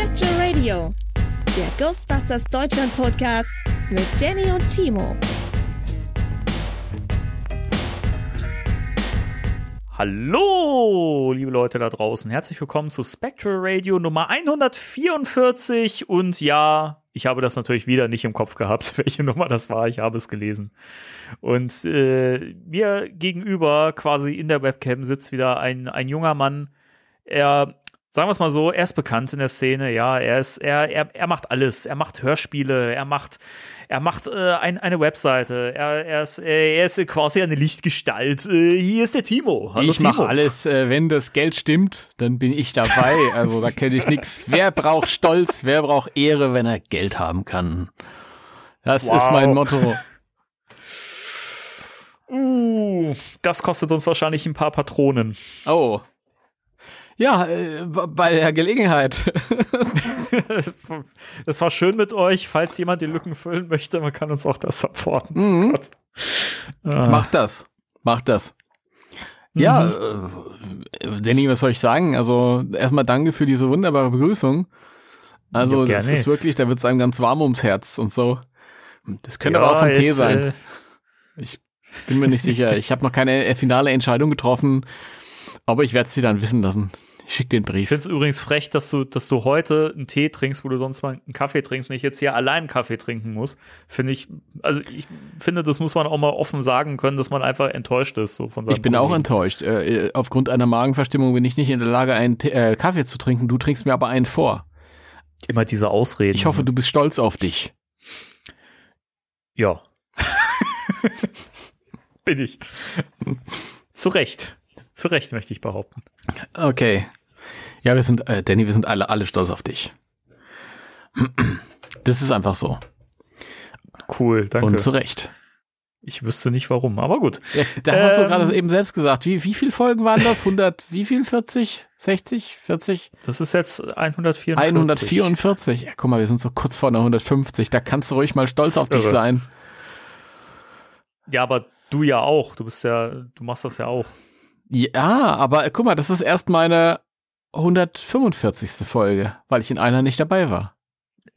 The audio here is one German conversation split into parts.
Spectral Radio, der Ghostbusters Deutschland Podcast mit Danny und Timo. Hallo, liebe Leute da draußen. Herzlich willkommen zu Spectral Radio Nummer 144. Und ja, ich habe das natürlich wieder nicht im Kopf gehabt, welche Nummer das war. Ich habe es gelesen. Und äh, mir gegenüber, quasi in der Webcam, sitzt wieder ein, ein junger Mann. Er sagen wir es mal so, er ist bekannt in der Szene, ja, er ist, er, er, er macht alles, er macht Hörspiele, er macht, er macht äh, ein, eine Webseite, er, er, ist, er ist quasi eine Lichtgestalt. Äh, hier ist der Timo. Hallo, ich mache alles, äh, wenn das Geld stimmt, dann bin ich dabei. Also da kenne ich nichts. Wer braucht Stolz, wer braucht Ehre, wenn er Geld haben kann? Das wow. ist mein Motto. Uh, das kostet uns wahrscheinlich ein paar Patronen. Oh, ja, äh, bei der Gelegenheit. das war schön mit euch. Falls jemand die Lücken füllen möchte, man kann uns auch das supporten. Mhm. Ah. Macht das. Macht das. Mhm. Ja, äh, Danny, was soll ich sagen? Also erstmal danke für diese wunderbare Begrüßung. Also das ist wirklich, da wird es einem ganz warm ums Herz und so. Das könnte ja, aber auch vom Tee sein. Äh ich bin mir nicht sicher. Ich habe noch keine finale Entscheidung getroffen, aber ich werde sie dann wissen lassen. Schick den Brief. Ich finde es übrigens frech, dass du, dass du heute einen Tee trinkst, wo du sonst mal einen Kaffee trinkst, und ich jetzt hier allein einen Kaffee trinken muss. Finde ich, also ich finde, das muss man auch mal offen sagen können, dass man einfach enttäuscht ist, so von Ich bin Kollegen. auch enttäuscht. Äh, äh, aufgrund einer Magenverstimmung bin ich nicht in der Lage, einen T äh, Kaffee zu trinken. Du trinkst mir aber einen vor. Immer diese Ausreden. Ich hoffe, du bist stolz auf dich. Ja. bin ich. Zu Recht. Zu Recht, möchte ich behaupten. Okay. Ja, wir sind, äh, Danny, wir sind alle, alle stolz auf dich. Das ist einfach so. Cool, danke. Und zu Recht. Ich wüsste nicht warum, aber gut. Ja, da ähm, hast du ähm, gerade eben selbst gesagt. Wie, wie viele Folgen waren das? 100, wie viel? 40? 60? 40? Das ist jetzt 144. 144. Ja, guck mal, wir sind so kurz vor der 150. Da kannst du ruhig mal stolz auf irre. dich sein. Ja, aber du ja auch. Du bist ja, du machst das ja auch. Ja, aber guck mal, das ist erst meine 145. Folge, weil ich in einer nicht dabei war.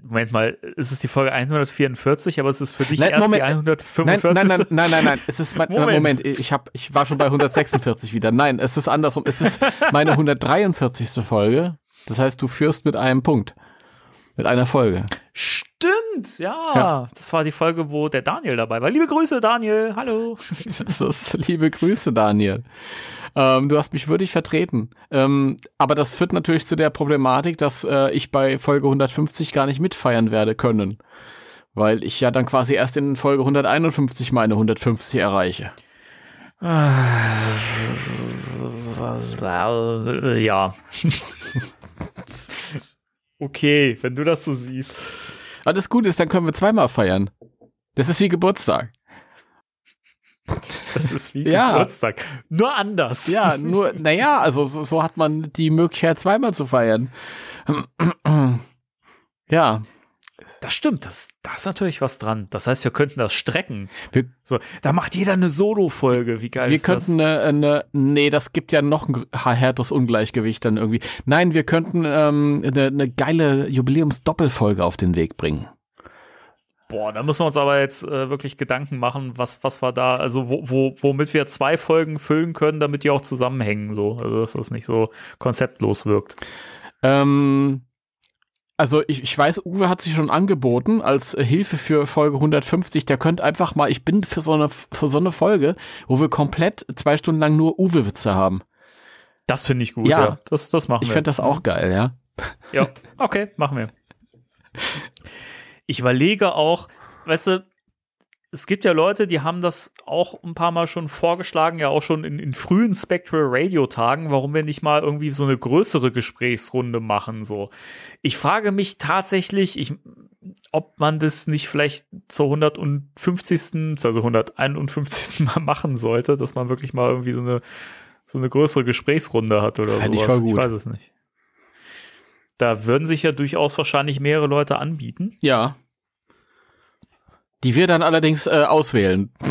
Moment mal, es ist die Folge 144, aber es ist für dich nein, erst Moment, die 145. Nein, nein, nein, nein, nein, nein, es ist mein, Moment. Moment, ich hab, ich war schon bei 146 wieder. Nein, es ist andersrum. Es ist meine 143. Folge. Das heißt, du führst mit einem Punkt. Mit einer Folge. Stimmt, ja. ja. Das war die Folge, wo der Daniel dabei war. Liebe Grüße, Daniel. Hallo. Das ist, liebe Grüße, Daniel. Ähm, du hast mich würdig vertreten. Ähm, aber das führt natürlich zu der Problematik, dass äh, ich bei Folge 150 gar nicht mitfeiern werde können. Weil ich ja dann quasi erst in Folge 151 meine 150 erreiche. Ja. okay, wenn du das so siehst. Aber das Gute ist, dann können wir zweimal feiern. Das ist wie Geburtstag. Das ist wie ja. Geburtstag. Nur anders. Ja, nur, naja, also so, so hat man die Möglichkeit, zweimal zu feiern. ja. Das stimmt, das, da ist natürlich was dran. Das heißt, wir könnten das strecken. Wir, so, da macht jeder eine Solo-Folge. Wie geil wir ist das? Wir könnten eine, eine, nee, das gibt ja noch ein härteres Ungleichgewicht dann irgendwie. Nein, wir könnten ähm, eine, eine geile Jubiläums-Doppelfolge auf den Weg bringen. Boah, da müssen wir uns aber jetzt äh, wirklich Gedanken machen, was, was war da, also wo, wo, womit wir zwei Folgen füllen können, damit die auch zusammenhängen, so, also dass das nicht so konzeptlos wirkt. Ähm, also ich, ich weiß, Uwe hat sich schon angeboten als Hilfe für Folge 150. Der könnte einfach mal, ich bin für so eine, für so eine Folge, wo wir komplett zwei Stunden lang nur Uwe-Witze haben. Das finde ich gut, ja. ja. Das, das machen ich wir. Ich fände das auch geil, ja. Ja, okay, machen wir ich überlege auch, weißt du, es gibt ja Leute, die haben das auch ein paar Mal schon vorgeschlagen, ja auch schon in, in frühen Spectral Radio Tagen, warum wir nicht mal irgendwie so eine größere Gesprächsrunde machen, so. Ich frage mich tatsächlich, ich, ob man das nicht vielleicht zur 150., also 151. Mal machen sollte, dass man wirklich mal irgendwie so eine, so eine größere Gesprächsrunde hat oder Fänd sowas. Ich, ich weiß es nicht. Da würden sich ja durchaus wahrscheinlich mehrere Leute anbieten. Ja. Die wir dann allerdings äh, auswählen.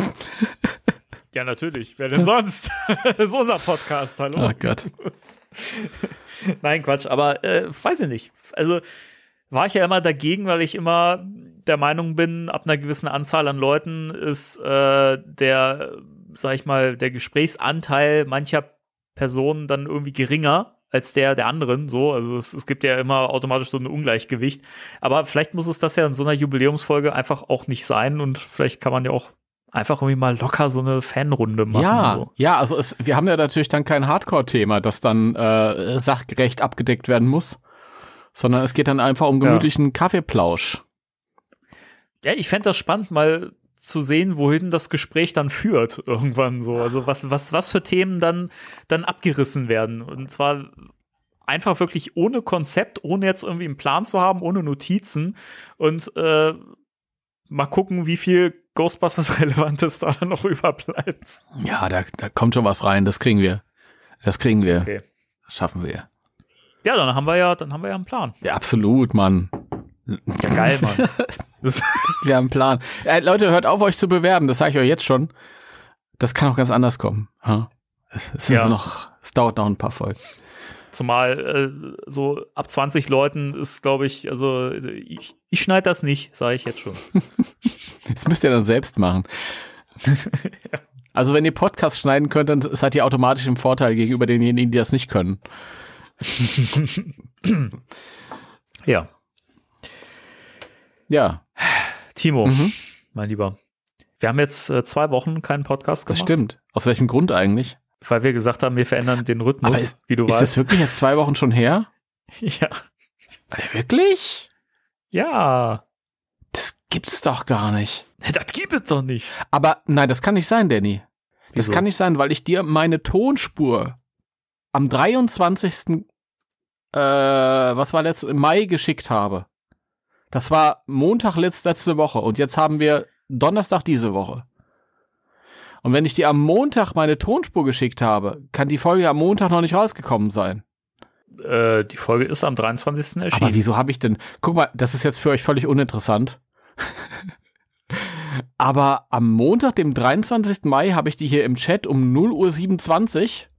Ja, natürlich. Wer denn sonst? das ist unser Podcast, hallo. Oh Gott. Nein, Quatsch, aber äh, weiß ich nicht. Also war ich ja immer dagegen, weil ich immer der Meinung bin, ab einer gewissen Anzahl an Leuten ist äh, der, sag ich mal, der Gesprächsanteil mancher Personen dann irgendwie geringer als der der anderen. So, also es, es gibt ja immer automatisch so ein Ungleichgewicht. Aber vielleicht muss es das ja in so einer Jubiläumsfolge einfach auch nicht sein und vielleicht kann man ja auch einfach irgendwie mal locker so eine Fanrunde machen. Ja, so. ja, also es, wir haben ja natürlich dann kein Hardcore-Thema, das dann äh, sachgerecht abgedeckt werden muss, sondern es geht dann einfach um gemütlichen ja. Kaffeeplausch. Ja, ich fände das spannend, mal zu sehen, wohin das Gespräch dann führt irgendwann so. Also was, was, was für Themen dann, dann abgerissen werden. Und zwar einfach wirklich ohne Konzept, ohne jetzt irgendwie einen Plan zu haben, ohne Notizen und äh, mal gucken, wie viel Ghostbusters Relevantes da dann noch überbleibt. Ja, da, da kommt schon was rein, das kriegen wir. Das kriegen wir. Okay. Das schaffen wir. Ja, dann haben wir ja, dann haben wir ja einen Plan. Ja, absolut, Mann. Ja, geil, Mann. Wir haben einen Plan. Äh, Leute, hört auf, euch zu bewerben. Das sage ich euch jetzt schon. Das kann auch ganz anders kommen. Es, ja. noch, es dauert noch ein paar Folgen. Zumal äh, so ab 20 Leuten ist, glaube ich, also ich, ich schneide das nicht, sage ich jetzt schon. das müsst ihr dann selbst machen. ja. Also wenn ihr Podcast schneiden könnt, dann seid ihr automatisch im Vorteil gegenüber denjenigen, die das nicht können. ja. Ja. Timo, mhm. mein Lieber. Wir haben jetzt äh, zwei Wochen keinen Podcast gemacht. Das stimmt. Aus welchem Grund eigentlich? Weil wir gesagt haben, wir verändern den Rhythmus, ist, wie du ist weißt. Ist das wirklich jetzt zwei Wochen schon her? Ja. Wirklich? Ja. Das gibt's doch gar nicht. Das gibt es doch nicht. Aber nein, das kann nicht sein, Danny. Das Wieso? kann nicht sein, weil ich dir meine Tonspur am 23. Äh, was war letzt, im Mai geschickt habe. Das war Montag letzt, letzte Woche und jetzt haben wir Donnerstag diese Woche. Und wenn ich dir am Montag meine Tonspur geschickt habe, kann die Folge am Montag noch nicht rausgekommen sein. Äh, die Folge ist am 23. erschienen. Aber wieso habe ich denn? Guck mal, das ist jetzt für euch völlig uninteressant. Aber am Montag, dem 23. Mai, habe ich die hier im Chat um 0.27 Uhr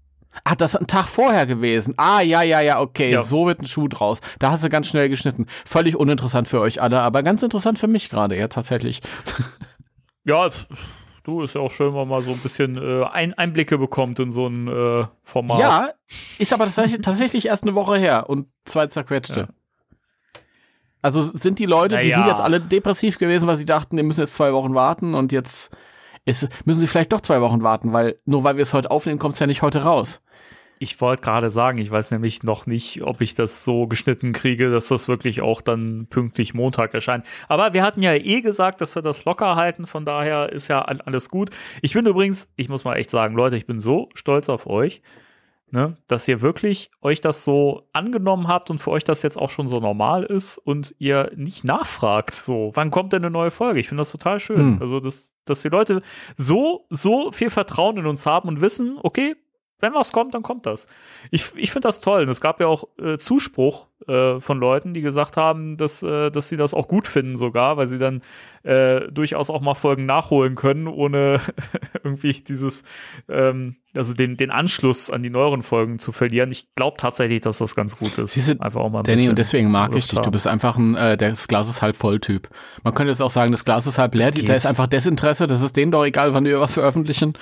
Ach, das ist ein Tag vorher gewesen. Ah, ja, ja, ja, okay, ja. so wird ein Schuh draus. Da hast du ganz schnell geschnitten. Völlig uninteressant für euch alle, aber ganz interessant für mich gerade, ja, tatsächlich. Ja, du ist ja auch schön, wenn man mal so ein bisschen äh, ein Einblicke bekommt in so ein äh, Format. Ja, ist aber tatsächlich erst eine Woche her und zwei zerquetschte. Ja. Also sind die Leute, naja. die sind jetzt alle depressiv gewesen, weil sie dachten, die müssen jetzt zwei Wochen warten und jetzt ist, müssen sie vielleicht doch zwei Wochen warten, weil nur weil wir es heute aufnehmen, kommt es ja nicht heute raus. Ich wollte gerade sagen, ich weiß nämlich noch nicht, ob ich das so geschnitten kriege, dass das wirklich auch dann pünktlich Montag erscheint. Aber wir hatten ja eh gesagt, dass wir das locker halten, von daher ist ja alles gut. Ich bin übrigens, ich muss mal echt sagen, Leute, ich bin so stolz auf euch ne, dass ihr wirklich euch das so angenommen habt und für euch das jetzt auch schon so normal ist und ihr nicht nachfragt, so, wann kommt denn eine neue Folge? Ich finde das total schön. Mhm. Also, dass, dass die Leute so, so viel Vertrauen in uns haben und wissen, okay, wenn was kommt, dann kommt das. Ich, ich finde das toll. Und es gab ja auch äh, Zuspruch äh, von Leuten, die gesagt haben, dass, äh, dass sie das auch gut finden sogar, weil sie dann äh, durchaus auch mal Folgen nachholen können, ohne irgendwie dieses, ähm, also den, den Anschluss an die neueren Folgen zu verlieren. Ich glaube tatsächlich, dass das ganz gut ist. Siehste, einfach auch mal ein Danny, und deswegen mag ich dich. Du bist einfach ein, äh, das Glas ist halb voll Typ. Man könnte jetzt auch sagen, das Glas ist halb leer. Da ist einfach Desinteresse. Das ist denen doch egal, wann wir was veröffentlichen.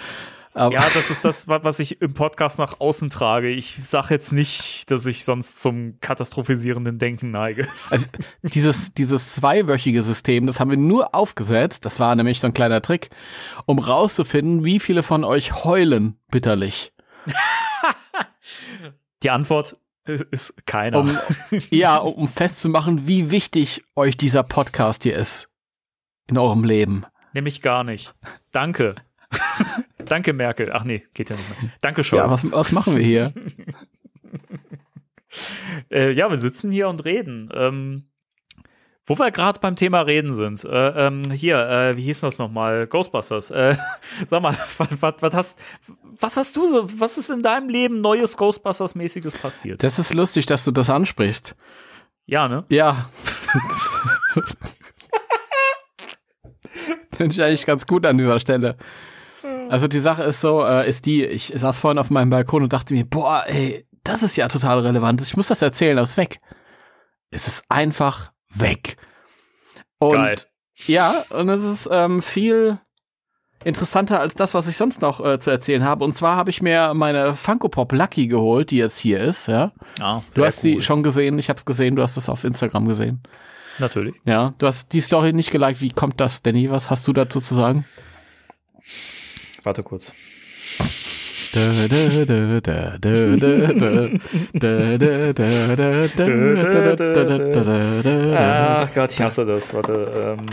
Aber ja, das ist das, was ich im Podcast nach außen trage. Ich sage jetzt nicht, dass ich sonst zum katastrophisierenden Denken neige. Also, dieses, dieses zweiwöchige System, das haben wir nur aufgesetzt, das war nämlich so ein kleiner Trick, um rauszufinden, wie viele von euch heulen bitterlich. Die Antwort ist keiner. Um, ja, um festzumachen, wie wichtig euch dieser Podcast hier ist in eurem Leben. Nämlich gar nicht. Danke. Danke, Merkel. Ach nee, geht ja nicht mehr. Danke, Scholz. Ja, was, was machen wir hier? äh, ja, wir sitzen hier und reden. Ähm, wo wir gerade beim Thema Reden sind, äh, ähm, hier, äh, wie hieß das nochmal? Ghostbusters. Äh, sag mal, was, was, was, hast, was hast du so, was ist in deinem Leben Neues Ghostbusters-mäßiges passiert? Das ist lustig, dass du das ansprichst. Ja, ne? Ja. Finde ich eigentlich ganz gut an dieser Stelle. Also die Sache ist so, äh, ist die, ich saß vorhin auf meinem Balkon und dachte mir, boah, ey, das ist ja total relevant. Ich muss das erzählen, das ist weg. Es ist einfach weg. Und Geil. ja, und es ist ähm, viel interessanter als das, was ich sonst noch äh, zu erzählen habe. Und zwar habe ich mir meine Funko Pop Lucky geholt, die jetzt hier ist. Ja, Ah, du hast sie schon gesehen. Ich habe es gesehen. Du hast es auf Instagram gesehen. Natürlich. Ja, du hast die Story nicht geliked. Wie kommt das, Danny? Was hast du dazu zu sagen? Warte kurz. Ach Gott, ich hasse das. Warte. Ähm,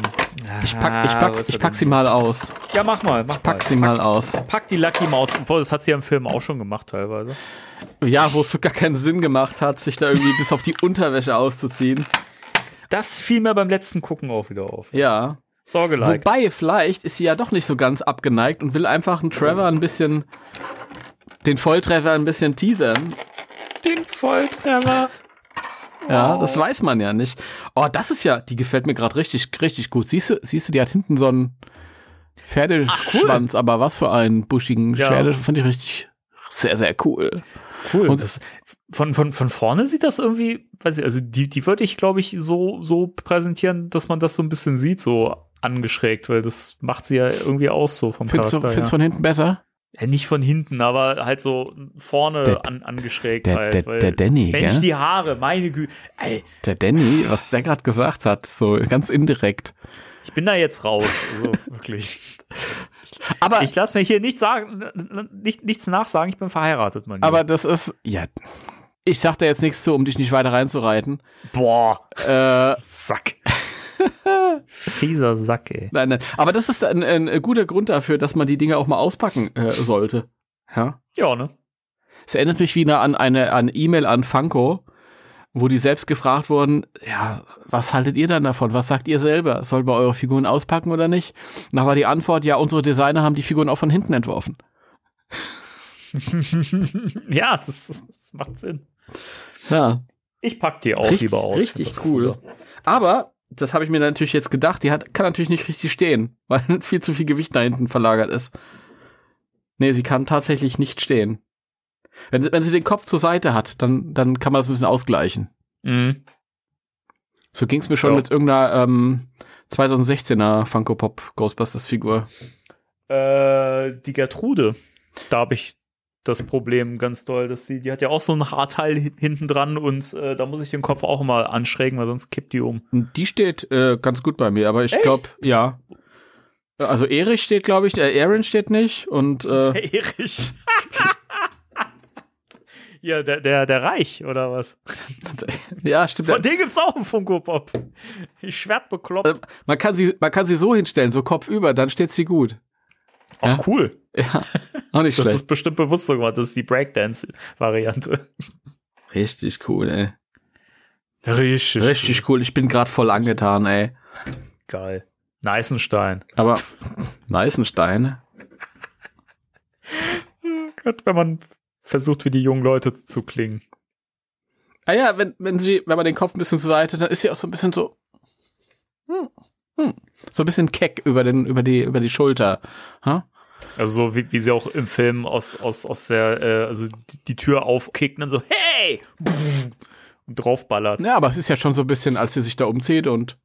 Ich pack, ich pack, ich pack sie mal aus. Ja, mach mal. Mach Pack sie mal aus. Pack die Lucky Maus. Obwohl, das hat sie ja im Film auch schon gemacht, teilweise. Ja, wo es so gar keinen Sinn gemacht hat, sich da irgendwie bis auf die Unterwäsche auszuziehen. Das fiel mir beim letzten Gucken auch wieder auf. Ja. Sorge, like. Wobei, vielleicht ist sie ja doch nicht so ganz abgeneigt und will einfach einen Trevor ein bisschen, den Volltreffer ein bisschen teasern. Den Volltreffer. Ja, das weiß man ja nicht. Oh, das ist ja, die gefällt mir gerade richtig, richtig gut. Siehst du, siehst du, die hat hinten so einen Pferdeschwanz, aber was für einen buschigen Ja. Pferde, fand ich richtig sehr, sehr cool. Cool. Und- Und das, von, von, von vorne sieht das irgendwie, weiß ich, also die, die würde ich, glaube ich, so, so präsentieren, dass man das so ein bisschen sieht, so angeschrägt, weil das macht sie ja irgendwie aus, so vom Findest du, Charakter findest du her. von hinten besser? Ja, nicht von hinten, aber halt so vorne Der- an, angeschrägt der- halt. der- der Danny, Mensch, gell? die Haare, meine Güte. Der Danny, was der gerade gesagt hat, so ganz indirekt. ich bin da jetzt raus, also wirklich. Aber, Ich lasse mir hier nichts sagen, nicht, nichts nachsagen, ich bin verheiratet, mein aber das ist, ja, ich sag da jetzt nichts zu, um dich nicht weiter reinzureiten. Boah, Äh, Sack. Fieser Sack, ey. nein, nein. Aber das ist ein, ein guter Grund dafür, dass man die Dinge auch mal auspacken äh, sollte. Ja. Ja, ne? Es erinnert mich wieder an eine an E-Mail an Funko, wo die selbst gefragt wurden, ja, was haltet ihr dann davon? Was sagt ihr selber? Sollen wir eure Figuren auspacken oder nicht? Und da war die Antwort, ja, unsere Designer haben die Figuren auch von hinten entworfen. ja, das, das macht Sinn. Ja, Ich pack die auch richtig, lieber aus. Ich richtig cool. Aber das habe ich mir natürlich jetzt gedacht, die hat, kann natürlich nicht richtig stehen, weil viel zu viel Gewicht da hinten verlagert ist. Nee, sie kann tatsächlich nicht stehen. Wenn, wenn sie den Kopf zur Seite hat, dann, dann kann man das ein bisschen ausgleichen. Mhm. So ging es mir schon Ja. mit irgendeiner ähm, 2016er Funko Pop Ghostbusters Figur. Äh, die Gertrude, da habe ich das Problem ganz doll, dass sie, die hat ja auch so ein Haarteil hi- hinten dran und äh, da muss ich den Kopf auch immer anschrägen, weil sonst kippt die um. Die steht äh, ganz gut bei mir, aber ich glaube, ja. Also Erich steht, glaube ich, äh, Aaron steht nicht und äh, Erich. ja, der, der, der Reich, oder was? ja, stimmt. Von dem gibt's auch einen Funko Pop. Ich schwert bekloppt. Äh, Man kann sie, man kann sie so hinstellen, so kopfüber, dann steht sie gut. Ach, ja. cool. Ja, auch nicht Das schlecht. ist bestimmt bewusst so gemacht. Das ist die Breakdance-Variante. Richtig cool, ey. Richtig. Richtig cool. Ich bin gerade voll angetan, ey. Geil. Neißenstein. Aber Neißenstein. Gott, wenn man versucht, wie die jungen Leute zu klingen. Ah ja, wenn, wenn sie, wenn man den Kopf ein bisschen zur Seite, dann ist sie auch so ein bisschen so. Hm, hm, so ein bisschen keck über den, über die, über die Schulter. Ha? Also so wie, wie sie auch im Film aus, aus, aus der, äh, also die, die Tür aufkickt und dann so, hey! Und draufballert. Ja, aber es ist ja schon so ein bisschen, als sie sich da umzieht und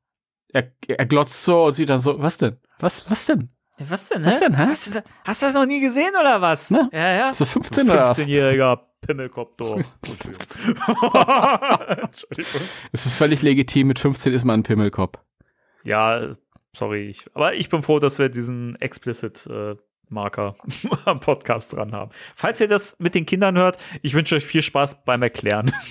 er, er glotzt so und sieht dann so, was denn? Was, was denn? was denn, Was denn, hä? Hast du, da- hast du das noch nie gesehen oder was? Ne? Ja, ja. So 15 oder was? 15-jähriger Pimmelkopf. Entschuldigung. Entschuldigung. Es ist völlig legitim, mit 15 ist man ein Pimmelkopf. Ja, sorry. Ich, aber ich bin froh, dass wir diesen explicit äh, Marker am Podcast dran haben. Falls ihr das mit den Kindern hört, ich wünsche euch viel Spaß beim Erklären.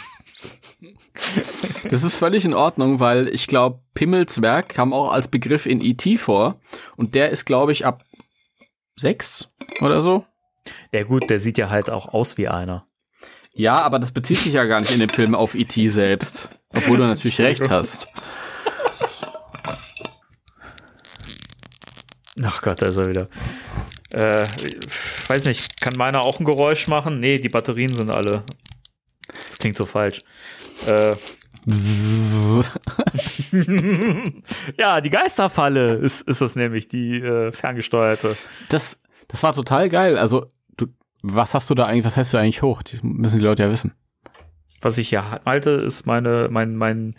Das ist völlig in Ordnung, weil ich glaube, Pimmelswerk kam auch als Begriff in E.T. vor. Und der ist, glaube ich, ab sechs oder so. Ja gut, der sieht ja halt auch aus wie einer. Ja, aber das bezieht sich ja gar nicht in dem Film auf E.T. selbst. Obwohl du natürlich recht hast. Ach Gott, da ist er wieder. Äh, weiß nicht, kann meiner auch ein Geräusch machen? Nee, die Batterien sind alle. Das klingt so falsch. Äh, ja, die Geisterfalle ist, ist das nämlich, die äh, ferngesteuerte. Das, das war total geil. Also, du, was hast du da eigentlich, was hast du eigentlich hoch? Das müssen die Leute ja wissen. Was ich ja halte, ist meine, mein, mein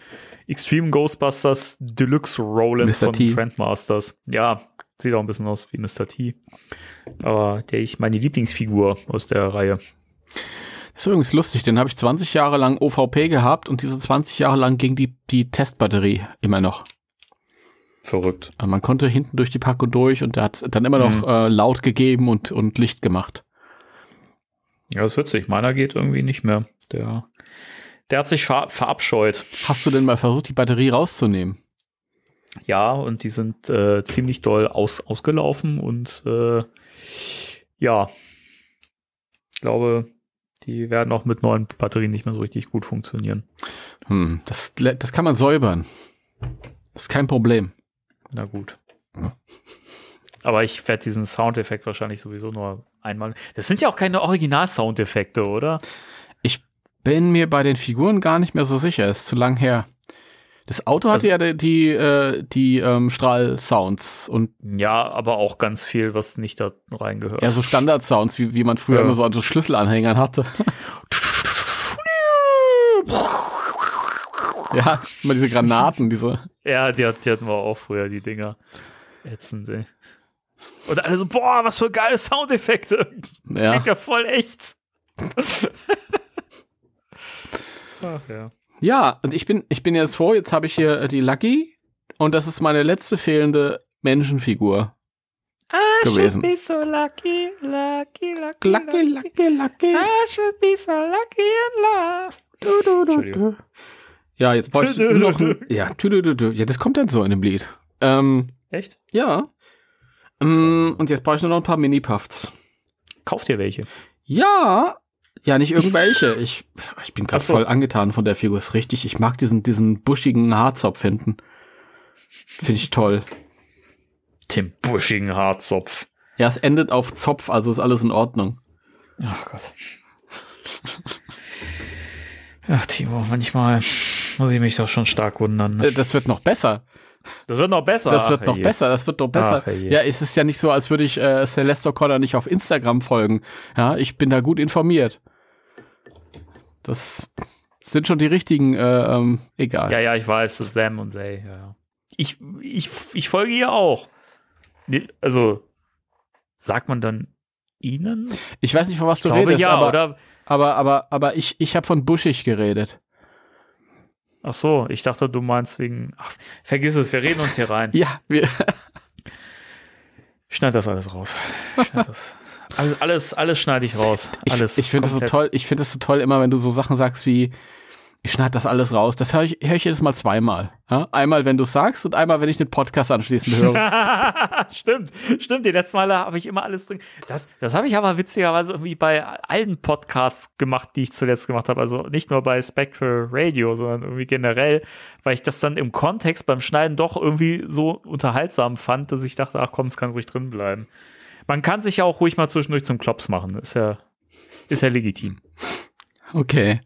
Extreme Ghostbusters Deluxe Roland von T. Trendmasters. Ja, sieht auch ein bisschen aus wie Mr. T. Aber der ist meine Lieblingsfigur aus der Reihe. Das ist übrigens lustig, den habe ich 20 Jahre lang OVP gehabt und diese 20 Jahre lang ging die, die Testbatterie immer noch. Verrückt. Also man konnte hinten durch die Packung durch und der hat dann immer noch mhm. äh, laut gegeben und, und Licht gemacht. Ja, das ist witzig. Meiner geht irgendwie nicht mehr. Der, der hat sich ver verabscheut. Hast du denn mal versucht, die Batterie rauszunehmen? Ja, und die sind äh, ziemlich doll aus, ausgelaufen und äh, ja, ich glaube, die werden auch mit neuen Batterien nicht mehr so richtig gut funktionieren. Hm, das, das kann man säubern. Das ist kein Problem. Na gut. Aber ich werde diesen Soundeffekt wahrscheinlich sowieso nur einmal. Das sind ja auch keine Original-Soundeffekte, oder? Ich bin mir bei den Figuren gar nicht mehr so sicher. Ist zu lang her. Das Auto hatte also, ja die, die, äh, die ähm, Strahl-Sounds und ja, aber auch ganz viel, was nicht da reingehört. Ja, so Standard-Sounds, wie, wie man früher ja. immer so an so Schlüsselanhängern hatte. ja, immer diese Granaten, diese. Ja, die, die hatten wir auch früher, die Dinger. Ätzend, ey. Und alle so, boah, was für geile Soundeffekte. Ja. Klingt ja voll echt. Ach ja. Ja, und ich bin, ich bin jetzt vor, jetzt habe ich hier äh, die Lucky und das ist meine letzte fehlende Menschenfigur. I gewesen. should be so lucky, lucky, lucky, lucky, lucky, lucky. I should be so lucky in love. Du, du, du, du. Ja, jetzt brauchst du noch ein, ja, du, du, du, du. ja, das kommt dann so in dem Lied. Ähm, Echt? Ja. Ähm, und jetzt brauche ich nur noch ein paar Mini-Puffs. Kauft ihr welche? Ja, ja, nicht irgendwelche. Ich, ich bin gerade so. voll angetan von der Figur. Ist richtig. Ich mag diesen, diesen buschigen Haarzopf hinten. Finde ich toll. Den buschigen Haarzopf. Ja, es endet auf Zopf, also ist alles in Ordnung. Ach Gott. Ach, Timo, manchmal muss ich mich doch schon stark wundern. Ne? Äh, das wird noch besser. Das wird noch besser. Das wird noch je. besser, das wird noch besser. Ach, ja, es ist ja nicht so, als würde ich äh, Celeste O'Connor nicht auf Instagram folgen. Ja, ich bin da gut informiert. Das sind schon die richtigen, äh, ähm, egal. Ja, ja, ich weiß, Sam und Zay, ja. Ich, ich, ich folge ihr auch. Also, sagt man dann ihnen? Ich weiß nicht, von was ich du glaube, redest, ja, aber, oder? aber, aber, aber ich, ich habe von buschig geredet. Ach so, ich dachte, du meinst wegen. Ach, vergiss es, wir reden uns hier rein. ja, wir. Schneid das alles raus. Schneid das. Alles, alles schneide ich raus. Alles. Ich, ich finde das so toll. Ich finde das so toll immer, wenn du so Sachen sagst wie, ich schneide das alles raus. Das höre ich, hör ich jedes Mal zweimal. Ja? Einmal, wenn du sagst und einmal, wenn ich den Podcast anschließend höre. stimmt, stimmt. Die letzten Male habe ich immer alles drin. Das, das habe ich aber witzigerweise irgendwie bei allen Podcasts gemacht, die ich zuletzt gemacht habe. Also nicht nur bei Spectral Radio, sondern irgendwie generell, weil ich das dann im Kontext beim Schneiden doch irgendwie so unterhaltsam fand, dass ich dachte, ach komm, es kann ruhig drin bleiben. Man kann sich ja auch ruhig mal zwischendurch zum Klops machen. Ist ja, ist ja legitim. Okay.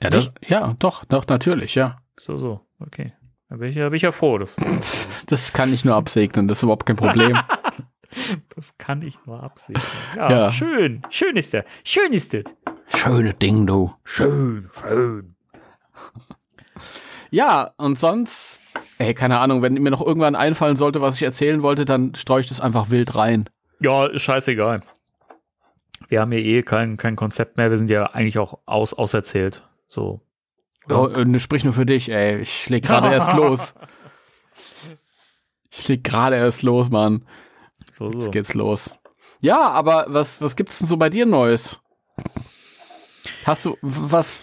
Ja, das, ja, doch, doch, natürlich, ja. So, so, okay. Da bin ich, da bin ich ja froh. Dass, das kann ich nur absegnen, das ist überhaupt kein Problem. das kann ich nur absegnen. Ja, ja, schön, schön ist der. Schön ist das. Schöne Ding, du. Schön, schön. Ja, und sonst, ey, keine Ahnung, wenn mir noch irgendwann einfallen sollte, was ich erzählen wollte, dann streue ich das einfach wild rein. Ja, ist scheißegal. Wir haben ja eh kein, kein Konzept mehr. Wir sind ja eigentlich auch aus, auserzählt. So. Oh, äh, sprich nur für dich, ey. Ich leg gerade erst los. Ich leg gerade erst los, Mann. So, so. Jetzt geht's los. Ja, aber was, was gibt's denn so bei dir Neues? Hast du was?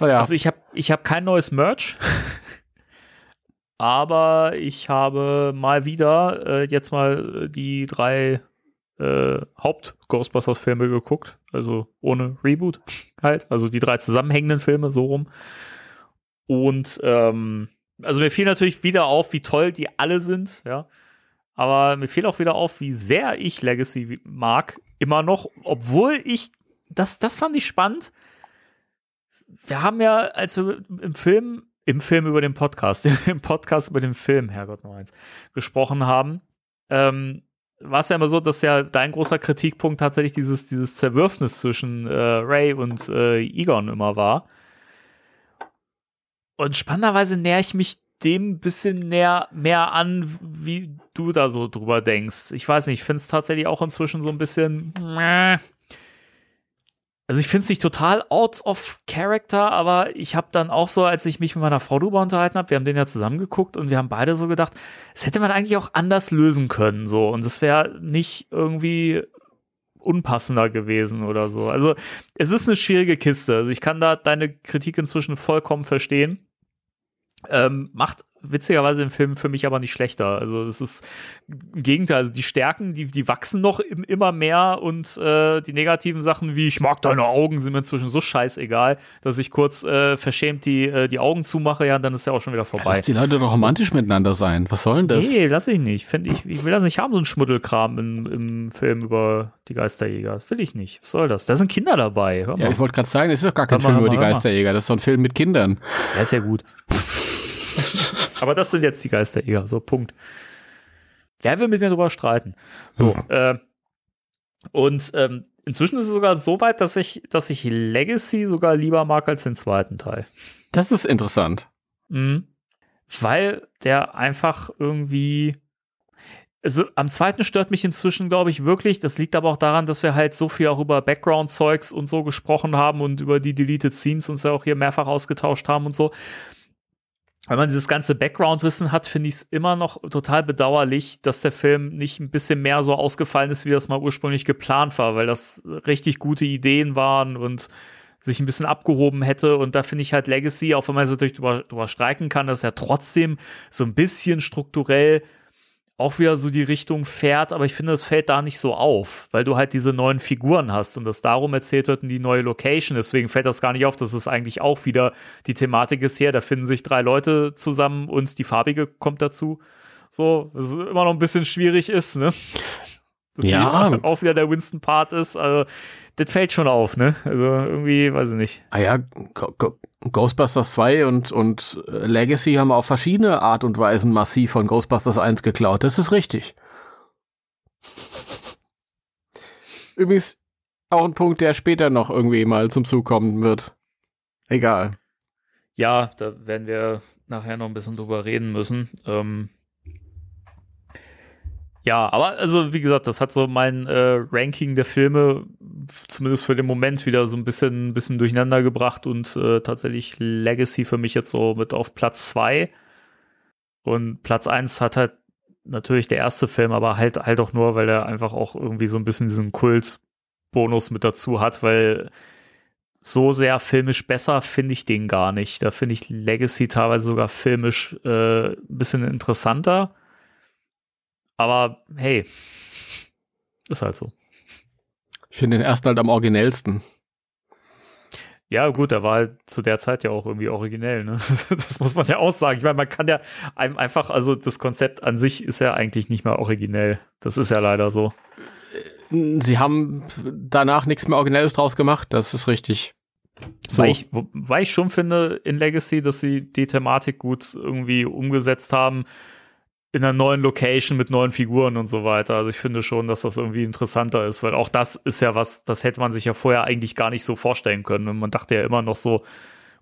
Ja. Also ich habe ich hab kein neues Merch. aber ich habe mal wieder äh, jetzt mal die drei äh, Haupt-Ghostbusters-Filme geguckt, also ohne Reboot halt, also die drei zusammenhängenden Filme so rum. Und ähm, also mir fiel natürlich wieder auf, wie toll die alle sind, ja. Aber mir fiel auch wieder auf, wie sehr ich Legacy mag, immer noch, obwohl ich, das, das fand ich spannend. Wir haben ja, als wir im Film, im Film über den Podcast, im Podcast über den Film, Herrgott noch eins, gesprochen haben, ähm, war es ja immer so, dass ja dein großer Kritikpunkt tatsächlich dieses, dieses Zerwürfnis zwischen äh, Ray und äh, Egon immer war. Und spannenderweise näher ich mich dem ein bisschen näher, mehr an, wie du da so drüber denkst. Ich weiß nicht, ich finde es tatsächlich auch inzwischen so ein bisschen. Also ich finde es nicht total out of character, aber ich habe dann auch so, als ich mich mit meiner Frau drüber unterhalten habe, wir haben den ja zusammen geguckt und wir haben beide so gedacht, das hätte man eigentlich auch anders lösen können, so und es wäre nicht irgendwie unpassender gewesen oder so. Also es ist eine schwierige Kiste. Also ich kann da deine Kritik inzwischen vollkommen verstehen. Ähm, macht witzigerweise im Film für mich aber nicht schlechter. Also es ist im Gegenteil, also die Stärken, die, die wachsen noch im, immer mehr und äh, die negativen Sachen wie ich mag deine Augen sind mir inzwischen so scheißegal, dass ich kurz äh, verschämt die, äh, die Augen zumache, ja, und dann ist ja auch schon wieder vorbei. Ja, lass die Leute doch romantisch miteinander sein. Was soll denn das? Nee, lass ich nicht. Find ich, ich will das nicht haben, so ein Schmuddelkram im, im Film über die Geisterjäger. Das will ich nicht. Was soll das? Da sind Kinder dabei. Ja, ich wollte gerade sagen, es ist doch gar kein Film mal, über die Geisterjäger. Das ist so ein Film mit Kindern. Ja, ist ja gut. Aber das sind jetzt die Geister eher. So, Punkt. Wer will mit mir drüber streiten? So, äh, und ähm, inzwischen ist es sogar so weit, dass ich, dass ich Legacy sogar lieber mag als den zweiten Teil. Das ist interessant. Mhm. Weil der einfach irgendwie. Also am zweiten stört mich inzwischen, glaube ich, wirklich. Das liegt aber auch daran, dass wir halt so viel auch über Background-Zeugs und so gesprochen haben und über die Deleted Scenes uns ja auch hier mehrfach ausgetauscht haben und so wenn man dieses ganze Background-Wissen hat, finde ich es immer noch total bedauerlich, dass der Film nicht ein bisschen mehr so ausgefallen ist, wie das mal ursprünglich geplant war, weil das richtig gute Ideen waren und sich ein bisschen abgehoben hätte. Und da finde ich halt Legacy, auch wenn man es natürlich drüber, drüber streiken kann, dass er trotzdem so ein bisschen strukturell auch wieder so die Richtung fährt, aber ich finde, es fällt da nicht so auf, weil du halt diese neuen Figuren hast und das darum erzählt wird in die neue Location. Deswegen fällt das gar nicht auf, dass es eigentlich auch wieder die Thematik ist her. Da finden sich drei Leute zusammen und die farbige kommt dazu. So, dass es immer noch ein bisschen schwierig ist, ne? Dass ja. auch wieder der Winston-Part ist. Also, das fällt schon auf, ne? Also irgendwie, weiß ich nicht. Ah ja, Ghostbusters 2 und, und äh, Legacy haben auf verschiedene Art und Weisen massiv von Ghostbusters 1 geklaut. Das ist richtig. Übrigens auch ein Punkt, der später noch irgendwie mal zum Zug kommen wird. Egal. Ja, da werden wir nachher noch ein bisschen drüber reden müssen. Ähm, ja, aber also wie gesagt, das hat so mein äh, Ranking der Filme zumindest für den Moment wieder so ein bisschen, bisschen durcheinander gebracht und äh, tatsächlich Legacy für mich jetzt so mit auf Platz zwei Und Platz eins hat halt natürlich der erste Film, aber halt halt auch nur, weil er einfach auch irgendwie so ein bisschen diesen Kult-Bonus mit dazu hat, weil so sehr filmisch besser finde ich den gar nicht. Da finde ich Legacy teilweise sogar filmisch äh, ein bisschen interessanter aber hey, ist halt so. Ich finde den ersten halt am originellsten. Ja, gut, der war halt zu der Zeit ja auch irgendwie originell, ne? Das muss man ja auch sagen. Ich meine, man kann ja einem einfach, also das Konzept an sich ist ja eigentlich nicht mehr originell. Das ist ja leider so. Sie haben danach nichts mehr Originelles draus gemacht, das ist richtig. So. Weil, ich, weil ich schon finde in Legacy, dass sie die Thematik gut irgendwie umgesetzt haben in einer neuen Location mit neuen Figuren und so weiter. Also ich finde schon, dass das irgendwie interessanter ist, weil auch das ist ja was, das hätte man sich ja vorher eigentlich gar nicht so vorstellen können. Und man dachte ja immer noch so,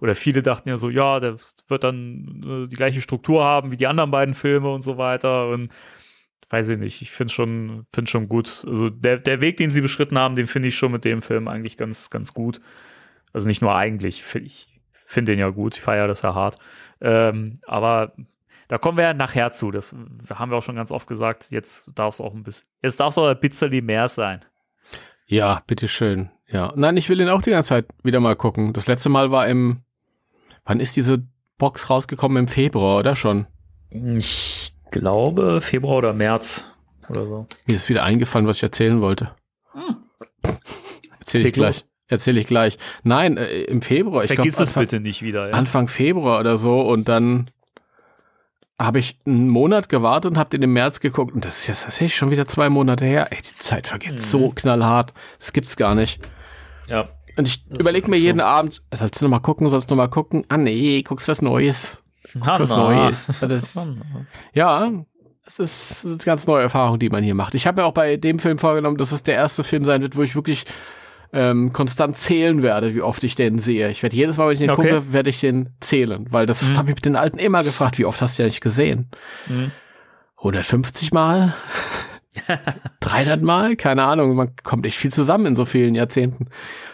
oder viele dachten ja so, ja, der wird dann äh, die gleiche Struktur haben wie die anderen beiden Filme und so weiter. Und weiß ich nicht, ich finde schon, finde schon gut. Also der, der Weg, den sie beschritten haben, den finde ich schon mit dem Film eigentlich ganz, ganz gut. Also nicht nur eigentlich, ich finde den ja gut, ich feiere das ja hart. Ähm, aber da kommen wir ja nachher zu. Das haben wir auch schon ganz oft gesagt. Jetzt darf es auch ein bisschen, jetzt darf es auch ein bisschen mehr sein. Ja, bitteschön. Ja. Nein, ich will ihn auch die ganze Zeit wieder mal gucken. Das letzte Mal war im, wann ist diese Box rausgekommen? Im Februar, oder schon? Ich glaube Februar oder März oder so. Mir ist wieder eingefallen, was ich erzählen wollte. Hm. Erzähle ich gleich. Erzähle ich gleich. Nein, äh, im Februar. Ich Vergiss glaub, es bitte nicht wieder. Ja. Anfang Februar oder so und dann habe ich einen Monat gewartet und habe den im März geguckt und das ist jetzt tatsächlich schon wieder zwei Monate her. Ey, die Zeit vergeht mhm. so knallhart. Das gibt's gar nicht. Ja. Und ich überlege mir jeden Abend, sollst du noch mal gucken, sollst du noch mal gucken? Ah nee, guckst was Neues. Guckst was Neues. Das, ja, es ist, es ist eine ganz neue Erfahrung, die man hier macht. Ich habe mir auch bei dem Film vorgenommen, dass es der erste Film sein wird, wo ich wirklich ähm, konstant zählen werde, wie oft ich den sehe. Ich werde jedes Mal, wenn ich den okay. gucke, werde ich den zählen, weil das mhm. habe ich mit den Alten immer gefragt, wie oft hast du ja nicht gesehen? Mhm. 150 Mal? 300 Mal? Keine Ahnung, man kommt echt viel zusammen in so vielen Jahrzehnten.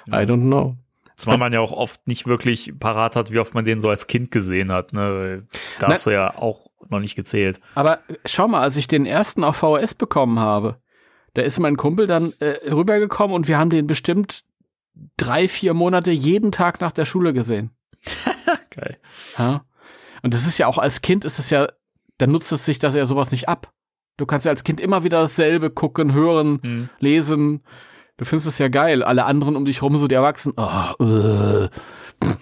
I don't know. Zumal man ja auch oft nicht wirklich parat hat, wie oft man den so als Kind gesehen hat. Ne? Da hast du ja auch noch nicht gezählt. Aber schau mal, als ich den ersten auf VHS bekommen habe, da ist mein Kumpel dann äh, rübergekommen und wir haben den bestimmt drei, vier Monate jeden Tag nach der Schule gesehen. Geil. Ja? Und das ist ja auch als Kind ist es ja, dann nutzt es sich das ja sowas nicht ab. Du kannst ja als Kind immer wieder dasselbe gucken, hören, hm. lesen. Du findest es ja geil. Alle anderen um dich rum, so die Erwachsenen, oh, uh.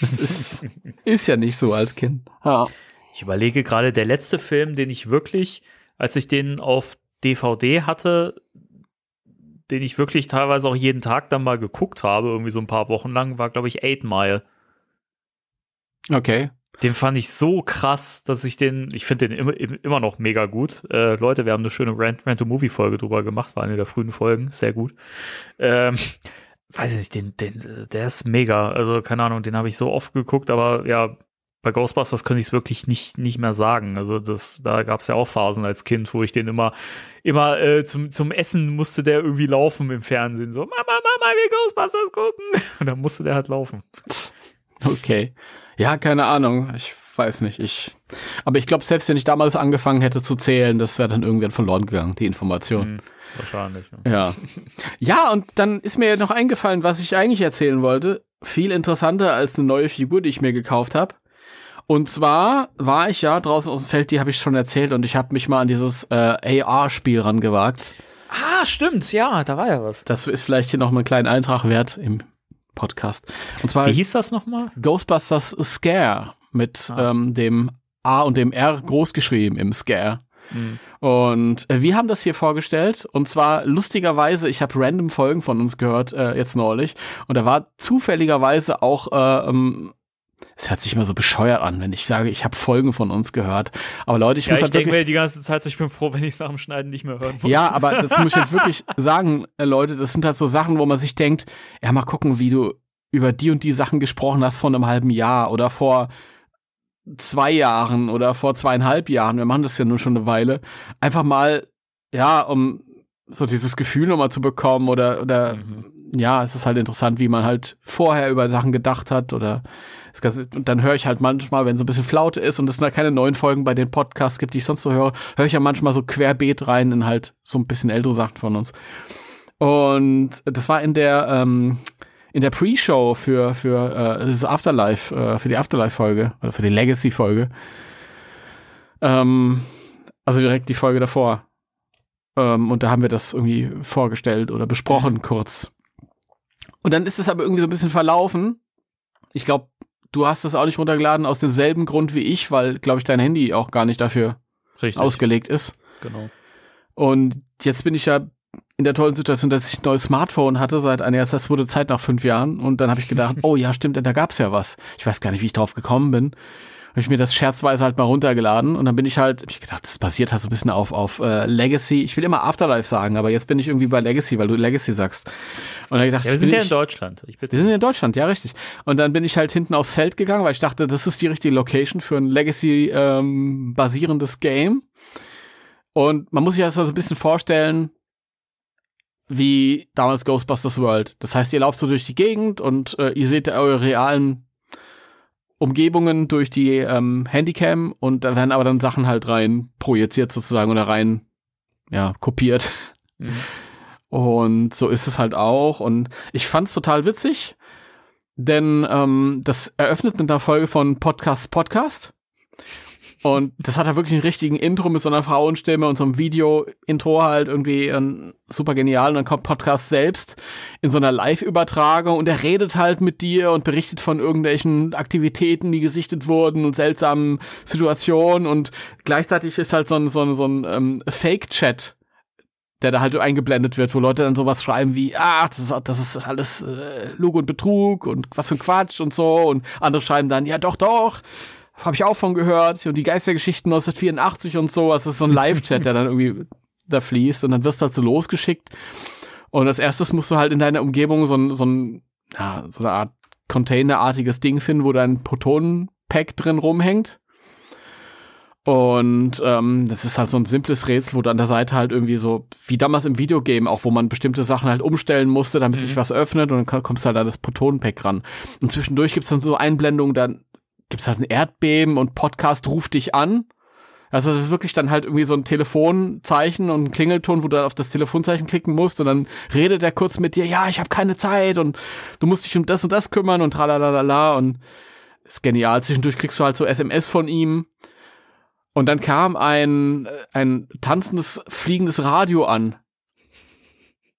das ist, ist ja nicht so als Kind. Ja. Ich überlege gerade, der letzte Film, den ich wirklich, als ich den auf DVD hatte, den ich wirklich teilweise auch jeden Tag dann mal geguckt habe, irgendwie so ein paar Wochen lang, war, glaube ich, Eight Mile. Okay. Den fand ich so krass, dass ich den, ich finde den immer, immer noch mega gut. Äh, Leute, wir haben eine schöne Rant-to-Movie-Folge drüber gemacht, war eine der frühen Folgen, sehr gut. Ähm, weiß ich nicht, den, den, der ist mega. Also, keine Ahnung, den habe ich so oft geguckt, aber ja, bei Ghostbusters könnte ich es wirklich nicht, nicht mehr sagen. Also das, da gab es ja auch Phasen als Kind, wo ich den immer, immer äh, zum, zum Essen musste der irgendwie laufen im Fernsehen. So, Mama, Mama, wir Ghostbusters gucken. Und dann musste der halt laufen. Okay. Ja, keine Ahnung. Ich weiß nicht. Ich, aber ich glaube, selbst wenn ich damals angefangen hätte zu zählen, das wäre dann irgendwann verloren gegangen, die Information. Mhm, wahrscheinlich. Ja. ja. Ja, und dann ist mir noch eingefallen, was ich eigentlich erzählen wollte. Viel interessanter als eine neue Figur, die ich mir gekauft habe. Und zwar war ich ja draußen aus dem Feld, die habe ich schon erzählt, und ich habe mich mal an dieses äh, AR-Spiel rangewagt. Ah, stimmt, ja, da war ja was. Das ist vielleicht hier noch mal einen kleinen Eintrag wert im Podcast. Und zwar Wie hieß das nochmal? Ghostbusters Scare mit ah. ähm, dem A und dem R großgeschrieben im Scare. Mhm. Und äh, wir haben das hier vorgestellt und zwar lustigerweise, ich habe random Folgen von uns gehört äh, jetzt neulich und da war zufälligerweise auch äh, ähm, es hört sich immer so bescheuert an, wenn ich sage, ich habe Folgen von uns gehört. Aber Leute, ich ja, muss ich halt denke mir die ganze Zeit, so, ich bin froh, wenn ich es nach dem Schneiden nicht mehr hören muss. Ja, aber das muss ich halt wirklich sagen, äh, Leute, das sind halt so Sachen, wo man sich denkt, ja, mal gucken, wie du über die und die Sachen gesprochen hast vor einem halben Jahr oder vor zwei Jahren oder vor zweieinhalb Jahren. Wir machen das ja nur schon eine Weile. Einfach mal, ja, um so dieses Gefühl nochmal zu bekommen oder, oder mhm. Ja, es ist halt interessant, wie man halt vorher über Sachen gedacht hat oder und dann höre ich halt manchmal, wenn so ein bisschen Flaute ist und es da keine neuen Folgen bei den Podcasts gibt, die ich sonst so höre, höre ich ja manchmal so querbeet rein in halt so ein bisschen ältere Sachen von uns. Und das war in der ähm, in der Pre-Show für für äh, das ist Afterlife äh, für die Afterlife-Folge oder für die Legacy-Folge. Ähm, also direkt die Folge davor. Ähm, und da haben wir das irgendwie vorgestellt oder besprochen mhm. kurz. Und dann ist es aber irgendwie so ein bisschen verlaufen. Ich glaube, du hast es auch nicht runtergeladen aus demselben Grund wie ich, weil, glaube ich, dein Handy auch gar nicht dafür Richtig. ausgelegt ist. Genau. Und jetzt bin ich ja in der tollen Situation, dass ich ein neues Smartphone hatte seit einer Jahr. Das wurde Zeit nach fünf Jahren. Und dann habe ich gedacht, oh ja, stimmt, da gab's ja was. Ich weiß gar nicht, wie ich drauf gekommen bin habe ich mir das scherzweise halt mal runtergeladen und dann bin ich halt, hab ich gedacht, das basiert halt so ein bisschen auf, auf äh, Legacy. Ich will immer Afterlife sagen, aber jetzt bin ich irgendwie bei Legacy, weil du Legacy sagst. Und dann gedacht, ja, wir sind ja in Deutschland. Ich. Wir sind in Deutschland, ja, richtig. Und dann bin ich halt hinten aufs Feld gegangen, weil ich dachte, das ist die richtige Location für ein Legacy-basierendes ähm, Game. Und man muss sich das so ein bisschen vorstellen, wie damals Ghostbusters World. Das heißt, ihr lauft so durch die Gegend und äh, ihr seht eure realen Umgebungen durch die ähm, Handycam und da werden aber dann Sachen halt rein projiziert sozusagen oder rein ja kopiert. Mhm. Und so ist es halt auch und ich fand's total witzig, denn ähm, das eröffnet mit einer Folge von Podcast Podcast Und das hat er wirklich einen richtigen Intro mit so einer Frauenstimme und so einem Video-Intro halt irgendwie ähm, super genial. Und dann kommt Podcast selbst in so einer Live-Übertragung und er redet halt mit dir und berichtet von irgendwelchen Aktivitäten, die gesichtet wurden und seltsamen Situationen. Und gleichzeitig ist halt so ein, so ein, so ein ähm, Fake-Chat der da halt eingeblendet wird, wo Leute dann sowas schreiben wie, ah, das ist, das ist alles äh, Lug und Betrug und was für ein Quatsch und so. Und andere schreiben dann, ja doch, doch, habe ich auch von gehört. Und die Geistergeschichten 1984 und so. Das ist so ein Live-Chat, der dann irgendwie da fließt und dann wirst du halt so losgeschickt. Und als erstes musst du halt in deiner Umgebung so ein, so ein, ja, so eine Art Containerartiges Ding finden, wo dein Protonenpack drin rumhängt. Und ähm, das ist halt so ein simples Rätsel, wo du an der Seite halt irgendwie so, wie damals im Videogame auch, wo man bestimmte Sachen halt umstellen musste, damit mhm. sich was öffnet und dann kommst du halt an das Protonenpack ran. Und zwischendurch gibt's dann so Einblendungen, dann gibt's halt ein Erdbeben und Podcast ruft dich an. Also das ist wirklich dann halt irgendwie so ein Telefonzeichen und ein Klingelton, wo du dann auf das Telefonzeichen klicken musst und dann redet er kurz mit dir, ja, ich habe keine Zeit und du musst dich um das und das kümmern und tralalala und ist genial. Zwischendurch kriegst du halt so SMS von ihm und dann kam ein, ein tanzendes, fliegendes Radio an,